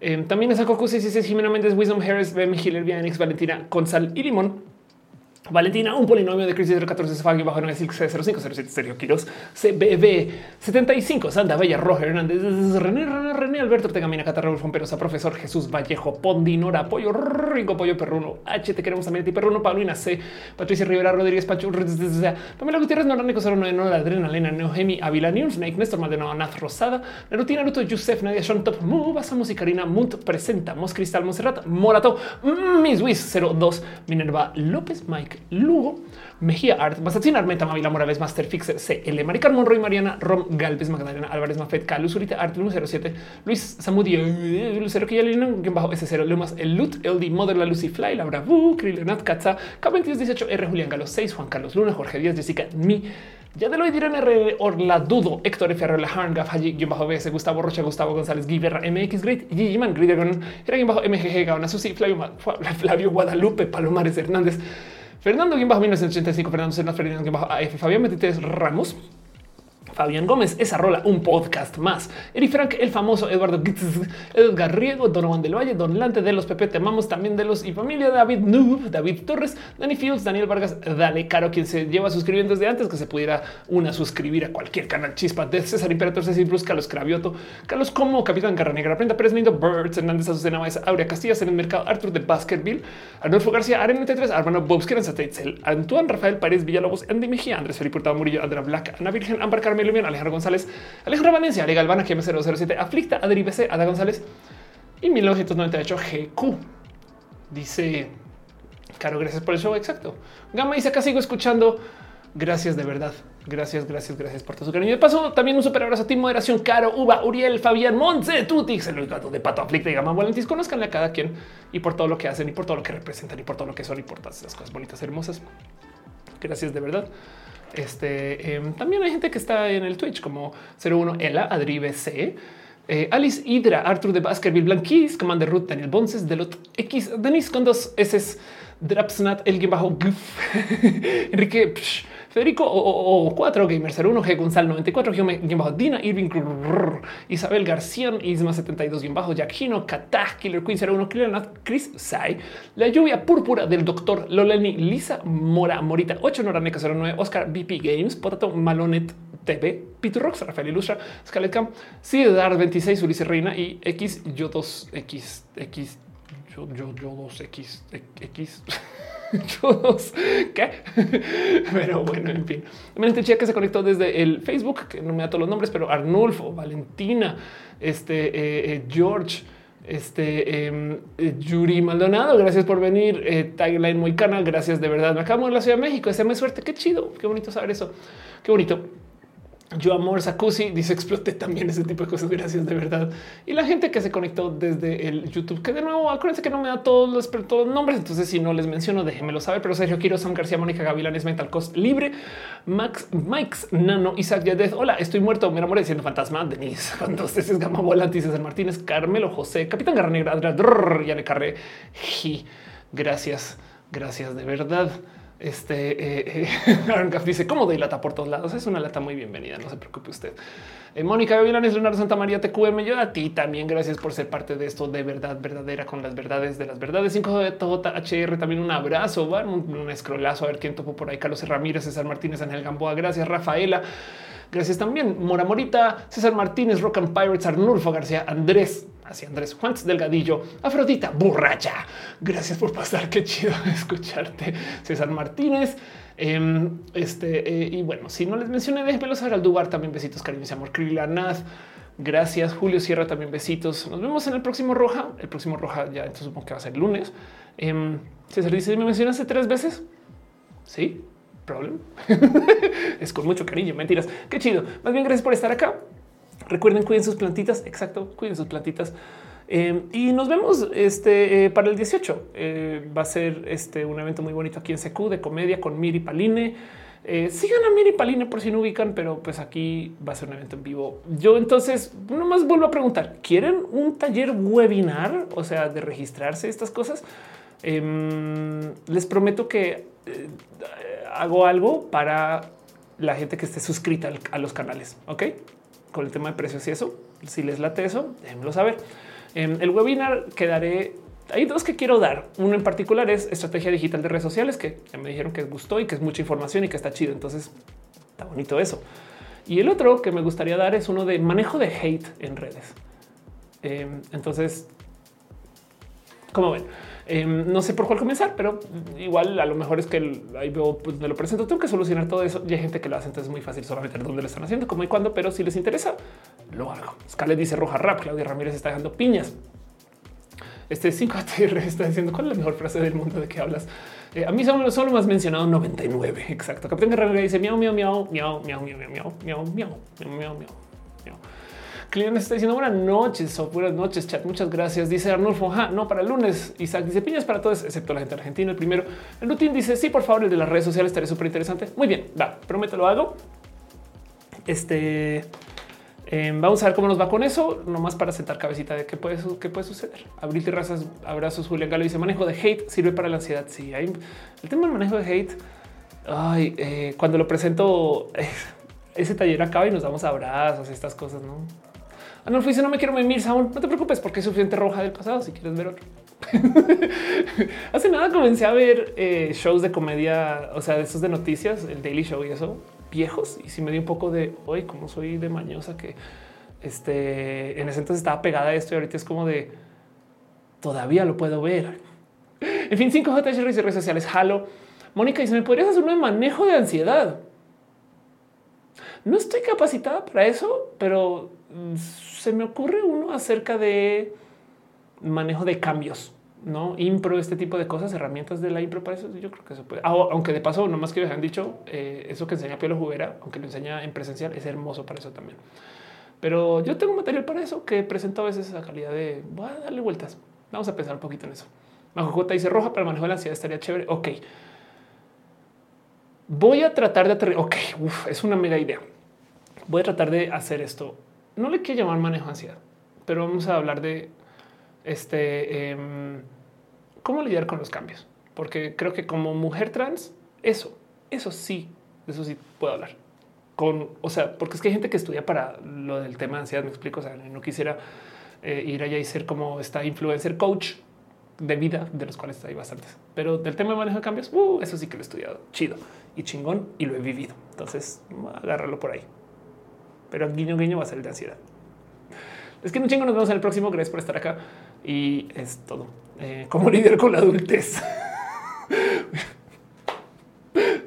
Eh, también es a 666, Jimena Méndez, Wisdom Harris, BM Hiller, Vianix, Valentina, Consal y Limón. Valentina, un polinomio de crisis 014 Sfagio bajo 0507 Sergio Quiroz, CBB 75, Sanda Bella, Roger Hernández, René, René, René, Alberto Tegamina, Catarro, Perosa, Profesor Jesús Vallejo, Pondinora, Pollo, Rico, Pollo Perruno, H, te queremos también ti, Perruno, Paulina C, Patricia Rivera, Rodríguez Pachu, Pamela Gutiérrez, Noránico 09, la Adrenalina, Neogemi, Avila News, Snake, Néstor Maldonado, Nath Rosada, Narutina, Naruto, Yusef, Nadia, Sean Top, Mubasa, Musicarina, Munt, Presentamos, Cristal, Monserrat, Morato, Miss Wiz 02, Minerva, López, Mike, Lugo, Mejía Art, Basatín Armenta, Mavila Morales, Master Fixer, CL, Maricar Monroy, Mariana, Rom, Galvez, Magdalena, Álvarez, Mafet, Calus, Urita, Art 107, Luis Samudio, Lucero Quillalina, quien bajo S0, Lumas, El Lut, LD, Mother, La Lucy Fly, Laura Bu, Krilenat, Katza, K2218, R, Julián Galo 6, Juan Carlos Luna, Jorge Díaz, Jessica, Mi, ya de lo dirán R, Orladudo, Héctor F. Arrela, Harngaf, Haji, guion bajo Gustavo Rocha, Gustavo González, Guiberra, MX Great, Gigi Man, Gridegon, era guion bajo MGG, Gaona, Susi, Flavio, Flavio Guadalupe, Palomares Hernández, Fernando Bajo 1985, Fernando Cernas, Ferdinand Bajo AF, Fabián 23 Ramos, Fabián Gómez, esa rola, un podcast más. Eri Frank, el famoso Eduardo Edgar Riego, Donovan del Valle, Don Lante de los Pepe, te amamos también de los y familia David Noob, David Torres, Dani Fields, Daniel Vargas, Dale Caro, quien se lleva suscribiendo desde antes que se pudiera una suscribir a cualquier canal chispa de César Imperator, Cecil Bruce, Carlos Cravioto, Carlos Como, Capitán Garra Negra, Prenda Pérez Lindo, Birds, Hernández Azucena Maesa, Aurea Castillas en el mercado, Arthur de Baskerville, Arnulfo García, Arena 3, Armando Bobs, Kiran Antoine Rafael Párez Villalobos, Andy Mejía, Andrés Felipe Hurtado Murillo, Andrea Black, Ana Virgen, Ámbar Carmelo Alejandro González, Alejandro Valencia, Ale Galvana, GM007, Aflicta, Adri BC, Ada González y 1998 GQ. Dice Caro, gracias por el show. Exacto. Gama dice acá sigo escuchando. Gracias de verdad. Gracias, gracias, gracias por todo su cariño. De paso, también un super abrazo a ti, moderación, Caro, Uva, Uriel, Fabián, Montse, Tutix, el gato de Pato Aflicta y Gama Volantis. Conozcanle a cada quien y por todo lo que hacen y por todo lo que representan y por todo lo que son y por todas esas cosas bonitas, hermosas. Gracias de verdad. Este em, también hay gente que está en el Twitch como 01 Ela, Adri BC, eh, Alice Hydra, Arthur de Baskerville, Blanquis, Commander Ruth, Daniel Bonces, Delot X, Denis con dos S, Drapsnat, el bajo Enrique. Federico o, 4 Gamer 01 G Gonzalo 94 bajo Dina Irving Isabel García Isma 72 bajo Jack Hino Katah Killer Queen 01 Killer Chris Sai La lluvia púrpura del doctor Loleni Lisa Mora Morita 8 Noraneca 09 Oscar BP Games Potato Malonet TV Piturrox Rafael Ilustra Scarlet Camp Ciudad 26 Ulises Reina y X yo 2 X X yo yo yo 2 X X todos qué, pero bueno, en fin. También chica que se conectó desde el Facebook, que no me da todos los nombres, pero Arnulfo, Valentina, este eh, eh, George, este em, eh, Yuri Maldonado. Gracias por venir. Eh, Tagline muy canal. Gracias de verdad. Me acabo de la Ciudad de México. Ese me suerte. Qué chido. Qué bonito saber eso. Qué bonito. Yo amor Sakusi dice exploté también ese tipo de cosas. Gracias de verdad. Y la gente que se conectó desde el YouTube, que de nuevo acuérdense que no me da todos los, todos nombres. Entonces, si no les menciono, déjenmelo saber. Pero Sergio Quiero, Sam García, Mónica Gavilanes, Mental Cost Libre, Max, Mike's Nano, Isaac Yadez. Hola, estoy muerto. Me enamoré diciendo fantasma. Denise, dos veces Gama Volante, César Martínez, Carmelo José, Capitán Garra Negra, ya le carré. Gracias, gracias de verdad. Este eh, eh dice cómo doy lata por todos lados. Es una lata muy bienvenida. No se preocupe usted. Eh, Mónica Gavilanes, Leonardo Santa María, TQM. Yo a ti también. Gracias por ser parte de esto de verdad verdadera con las verdades de las verdades. 5 de HR. También un abrazo, un, escrolazo. A ver quién topó por ahí. Carlos Ramírez, César Martínez, Ángel Gamboa. Gracias, Rafaela. Gracias también. Mora Morita, César Martínez, Rock and Pirates, Arnulfo García, Andrés, así Andrés Juan Delgadillo, Afrodita, borracha. Gracias por pasar. Qué chido escucharte. César Martínez. Em, este eh, y bueno, si no les mencioné, déjenmelo saber al Dubar también. Besitos, cariños y amor. Naz. Gracias, Julio Sierra. También besitos. Nos vemos en el próximo Roja. El próximo Roja ya entonces supongo que va a ser lunes. Eh, César dice: ¿Me mencionaste tres veces? Sí, problema. es con mucho cariño, mentiras. Qué chido. Más bien, gracias por estar acá. Recuerden, cuiden sus plantitas. Exacto, cuiden sus plantitas. Eh, y nos vemos este, eh, para el 18. Eh, va a ser este, un evento muy bonito aquí en CQ de comedia con Miri Paline. sigan a Miri Paline por si no ubican, pero pues aquí va a ser un evento en vivo. Yo entonces nomás vuelvo a preguntar, ¿quieren un taller webinar? O sea, de registrarse estas cosas. Em, les prometo que hago algo para la gente que esté suscrita a los canales. Ok, con el tema de precios y eso. Si les late eso, déjenmelo saber. En el webinar quedaré. Hay dos que quiero dar. Uno en particular es estrategia digital de redes sociales, que me dijeron que gustó y que es mucha información y que está chido. Entonces está bonito eso. Y el otro que me gustaría dar es uno de manejo de hate en redes. Em, entonces, como ven, Em, no sé por cuál comenzar, pero igual a lo mejor es que ahí veo, pues me lo presento. Tengo que solucionar todo eso. Y hay gente que lo hace, entonces es muy fácil solamente dónde lo están haciendo, cómo y cuándo. Pero si les interesa, lo hago. Scarlett dice roja rap. Claudia Ramírez está dejando piñas. Este 5ATR está diciendo cuál es la mejor frase del mundo de que hablas. Eh, a mí solo, solo me has mencionado 99. Exacto. Capitán Guerrero dice miau, miau, miau, miau, miau, miau, miau, miau, miau, miau, miau, miau. Cliente está diciendo buenas noches o buenas noches, chat. Muchas gracias. Dice Arnulfo, no para el lunes. Isaac dice piñas para todos, excepto la gente argentina. El primero, el rutin dice sí, por favor, el de las redes sociales estaría súper interesante. Muy bien, va, prometo lo hago. Este em, vamos a ver cómo nos va con eso, nomás para sentar cabecita de qué puede, suceder. Abril terrazas, abrazos. Julián Galo dice manejo de hate sirve para la ansiedad. Sí, hay el tema del manejo de hate. Ay, eh, cuando lo presento, ese taller acaba y nos damos abrazos, estas cosas, ¿no? Ah, no, no me quiero mimir, Saúl. No te preocupes porque es suficiente roja del pasado si quieres ver otro. Hace nada comencé a ver eh, shows de comedia, o sea, de esos de noticias, el Daily Show y eso, viejos. Y si me dio un poco de hoy, como soy de mañosa, que este en ese entonces estaba pegada a esto y ahorita es como de todavía lo puedo ver. En fin, 5J y redes sociales. Halo. Mónica dice: ¿Me podrías hacer un manejo de ansiedad? No estoy capacitada para eso, pero mm, se me ocurre uno acerca de manejo de cambios, no impro, este tipo de cosas, herramientas de la impro para eso. Yo creo que se puede, ah, aunque de paso, nomás que les han dicho eh, eso que enseña Pielo Juguera, aunque lo enseña en presencial, es hermoso para eso también. Pero yo tengo material para eso que presento a veces esa calidad de a darle vueltas. Vamos a pensar un poquito en eso. Majo J dice roja para el manejo de la ansiedad estaría chévere. Ok. Voy a tratar de aterrizar. Ok, es una mega idea. Voy a tratar de hacer esto. No le quiero llamar manejo de ansiedad, pero vamos a hablar de este em, cómo lidiar con los cambios, porque creo que como mujer trans, eso, eso sí, eso sí puedo hablar con, o sea, porque es que hay gente que estudia para lo del tema de ansiedad. Me explico. O sea, no quisiera eh, ir allá y ser como esta influencer coach de vida, de los cuales hay bastantes, pero del tema de manejo de cambios, uh, eso sí que lo he estudiado chido y chingón y lo he vivido. Entonces, agárralo por ahí. Pero guiño, guiño va a ser de ansiedad. Es que un chingo nos vemos en el próximo. Gracias por estar acá y es todo. Eh, ¿Cómo lidiar con la adultez?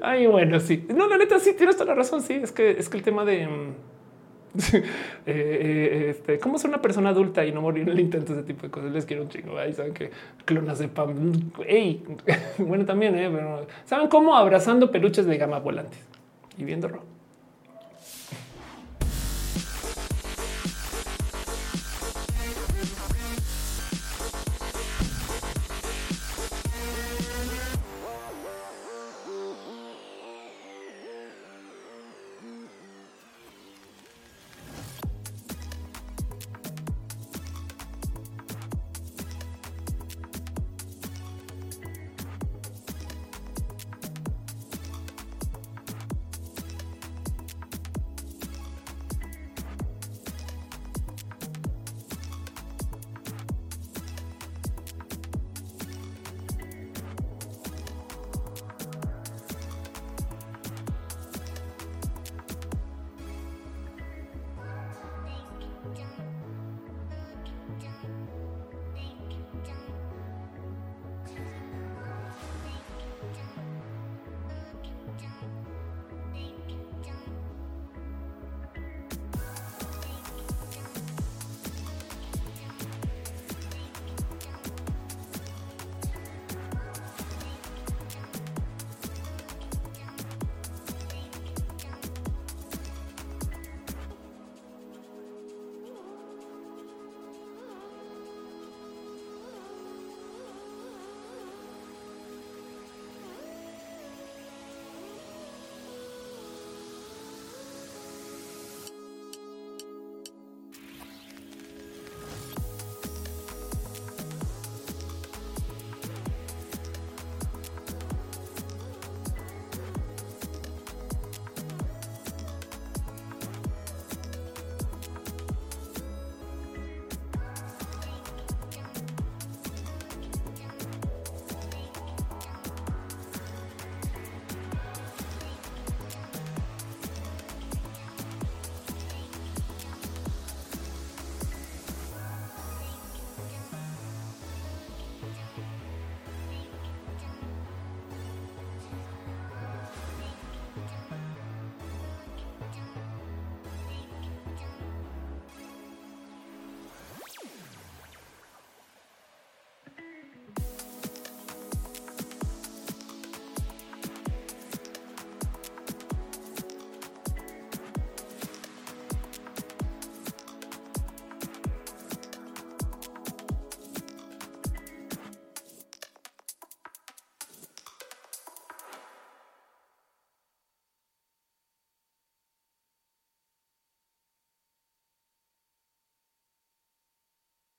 Ay, bueno, sí. No, la neta, sí, tienes toda la razón. Sí, es que es que el tema de mm, eh, eh, este, cómo ser una persona adulta y no morir en el intento, ese tipo de cosas. Les quiero un chingo. Ahí saben que clonas de pan. Ey, bueno, también, ¿eh? pero saben cómo abrazando peluches de gama volantes y viendo rojo.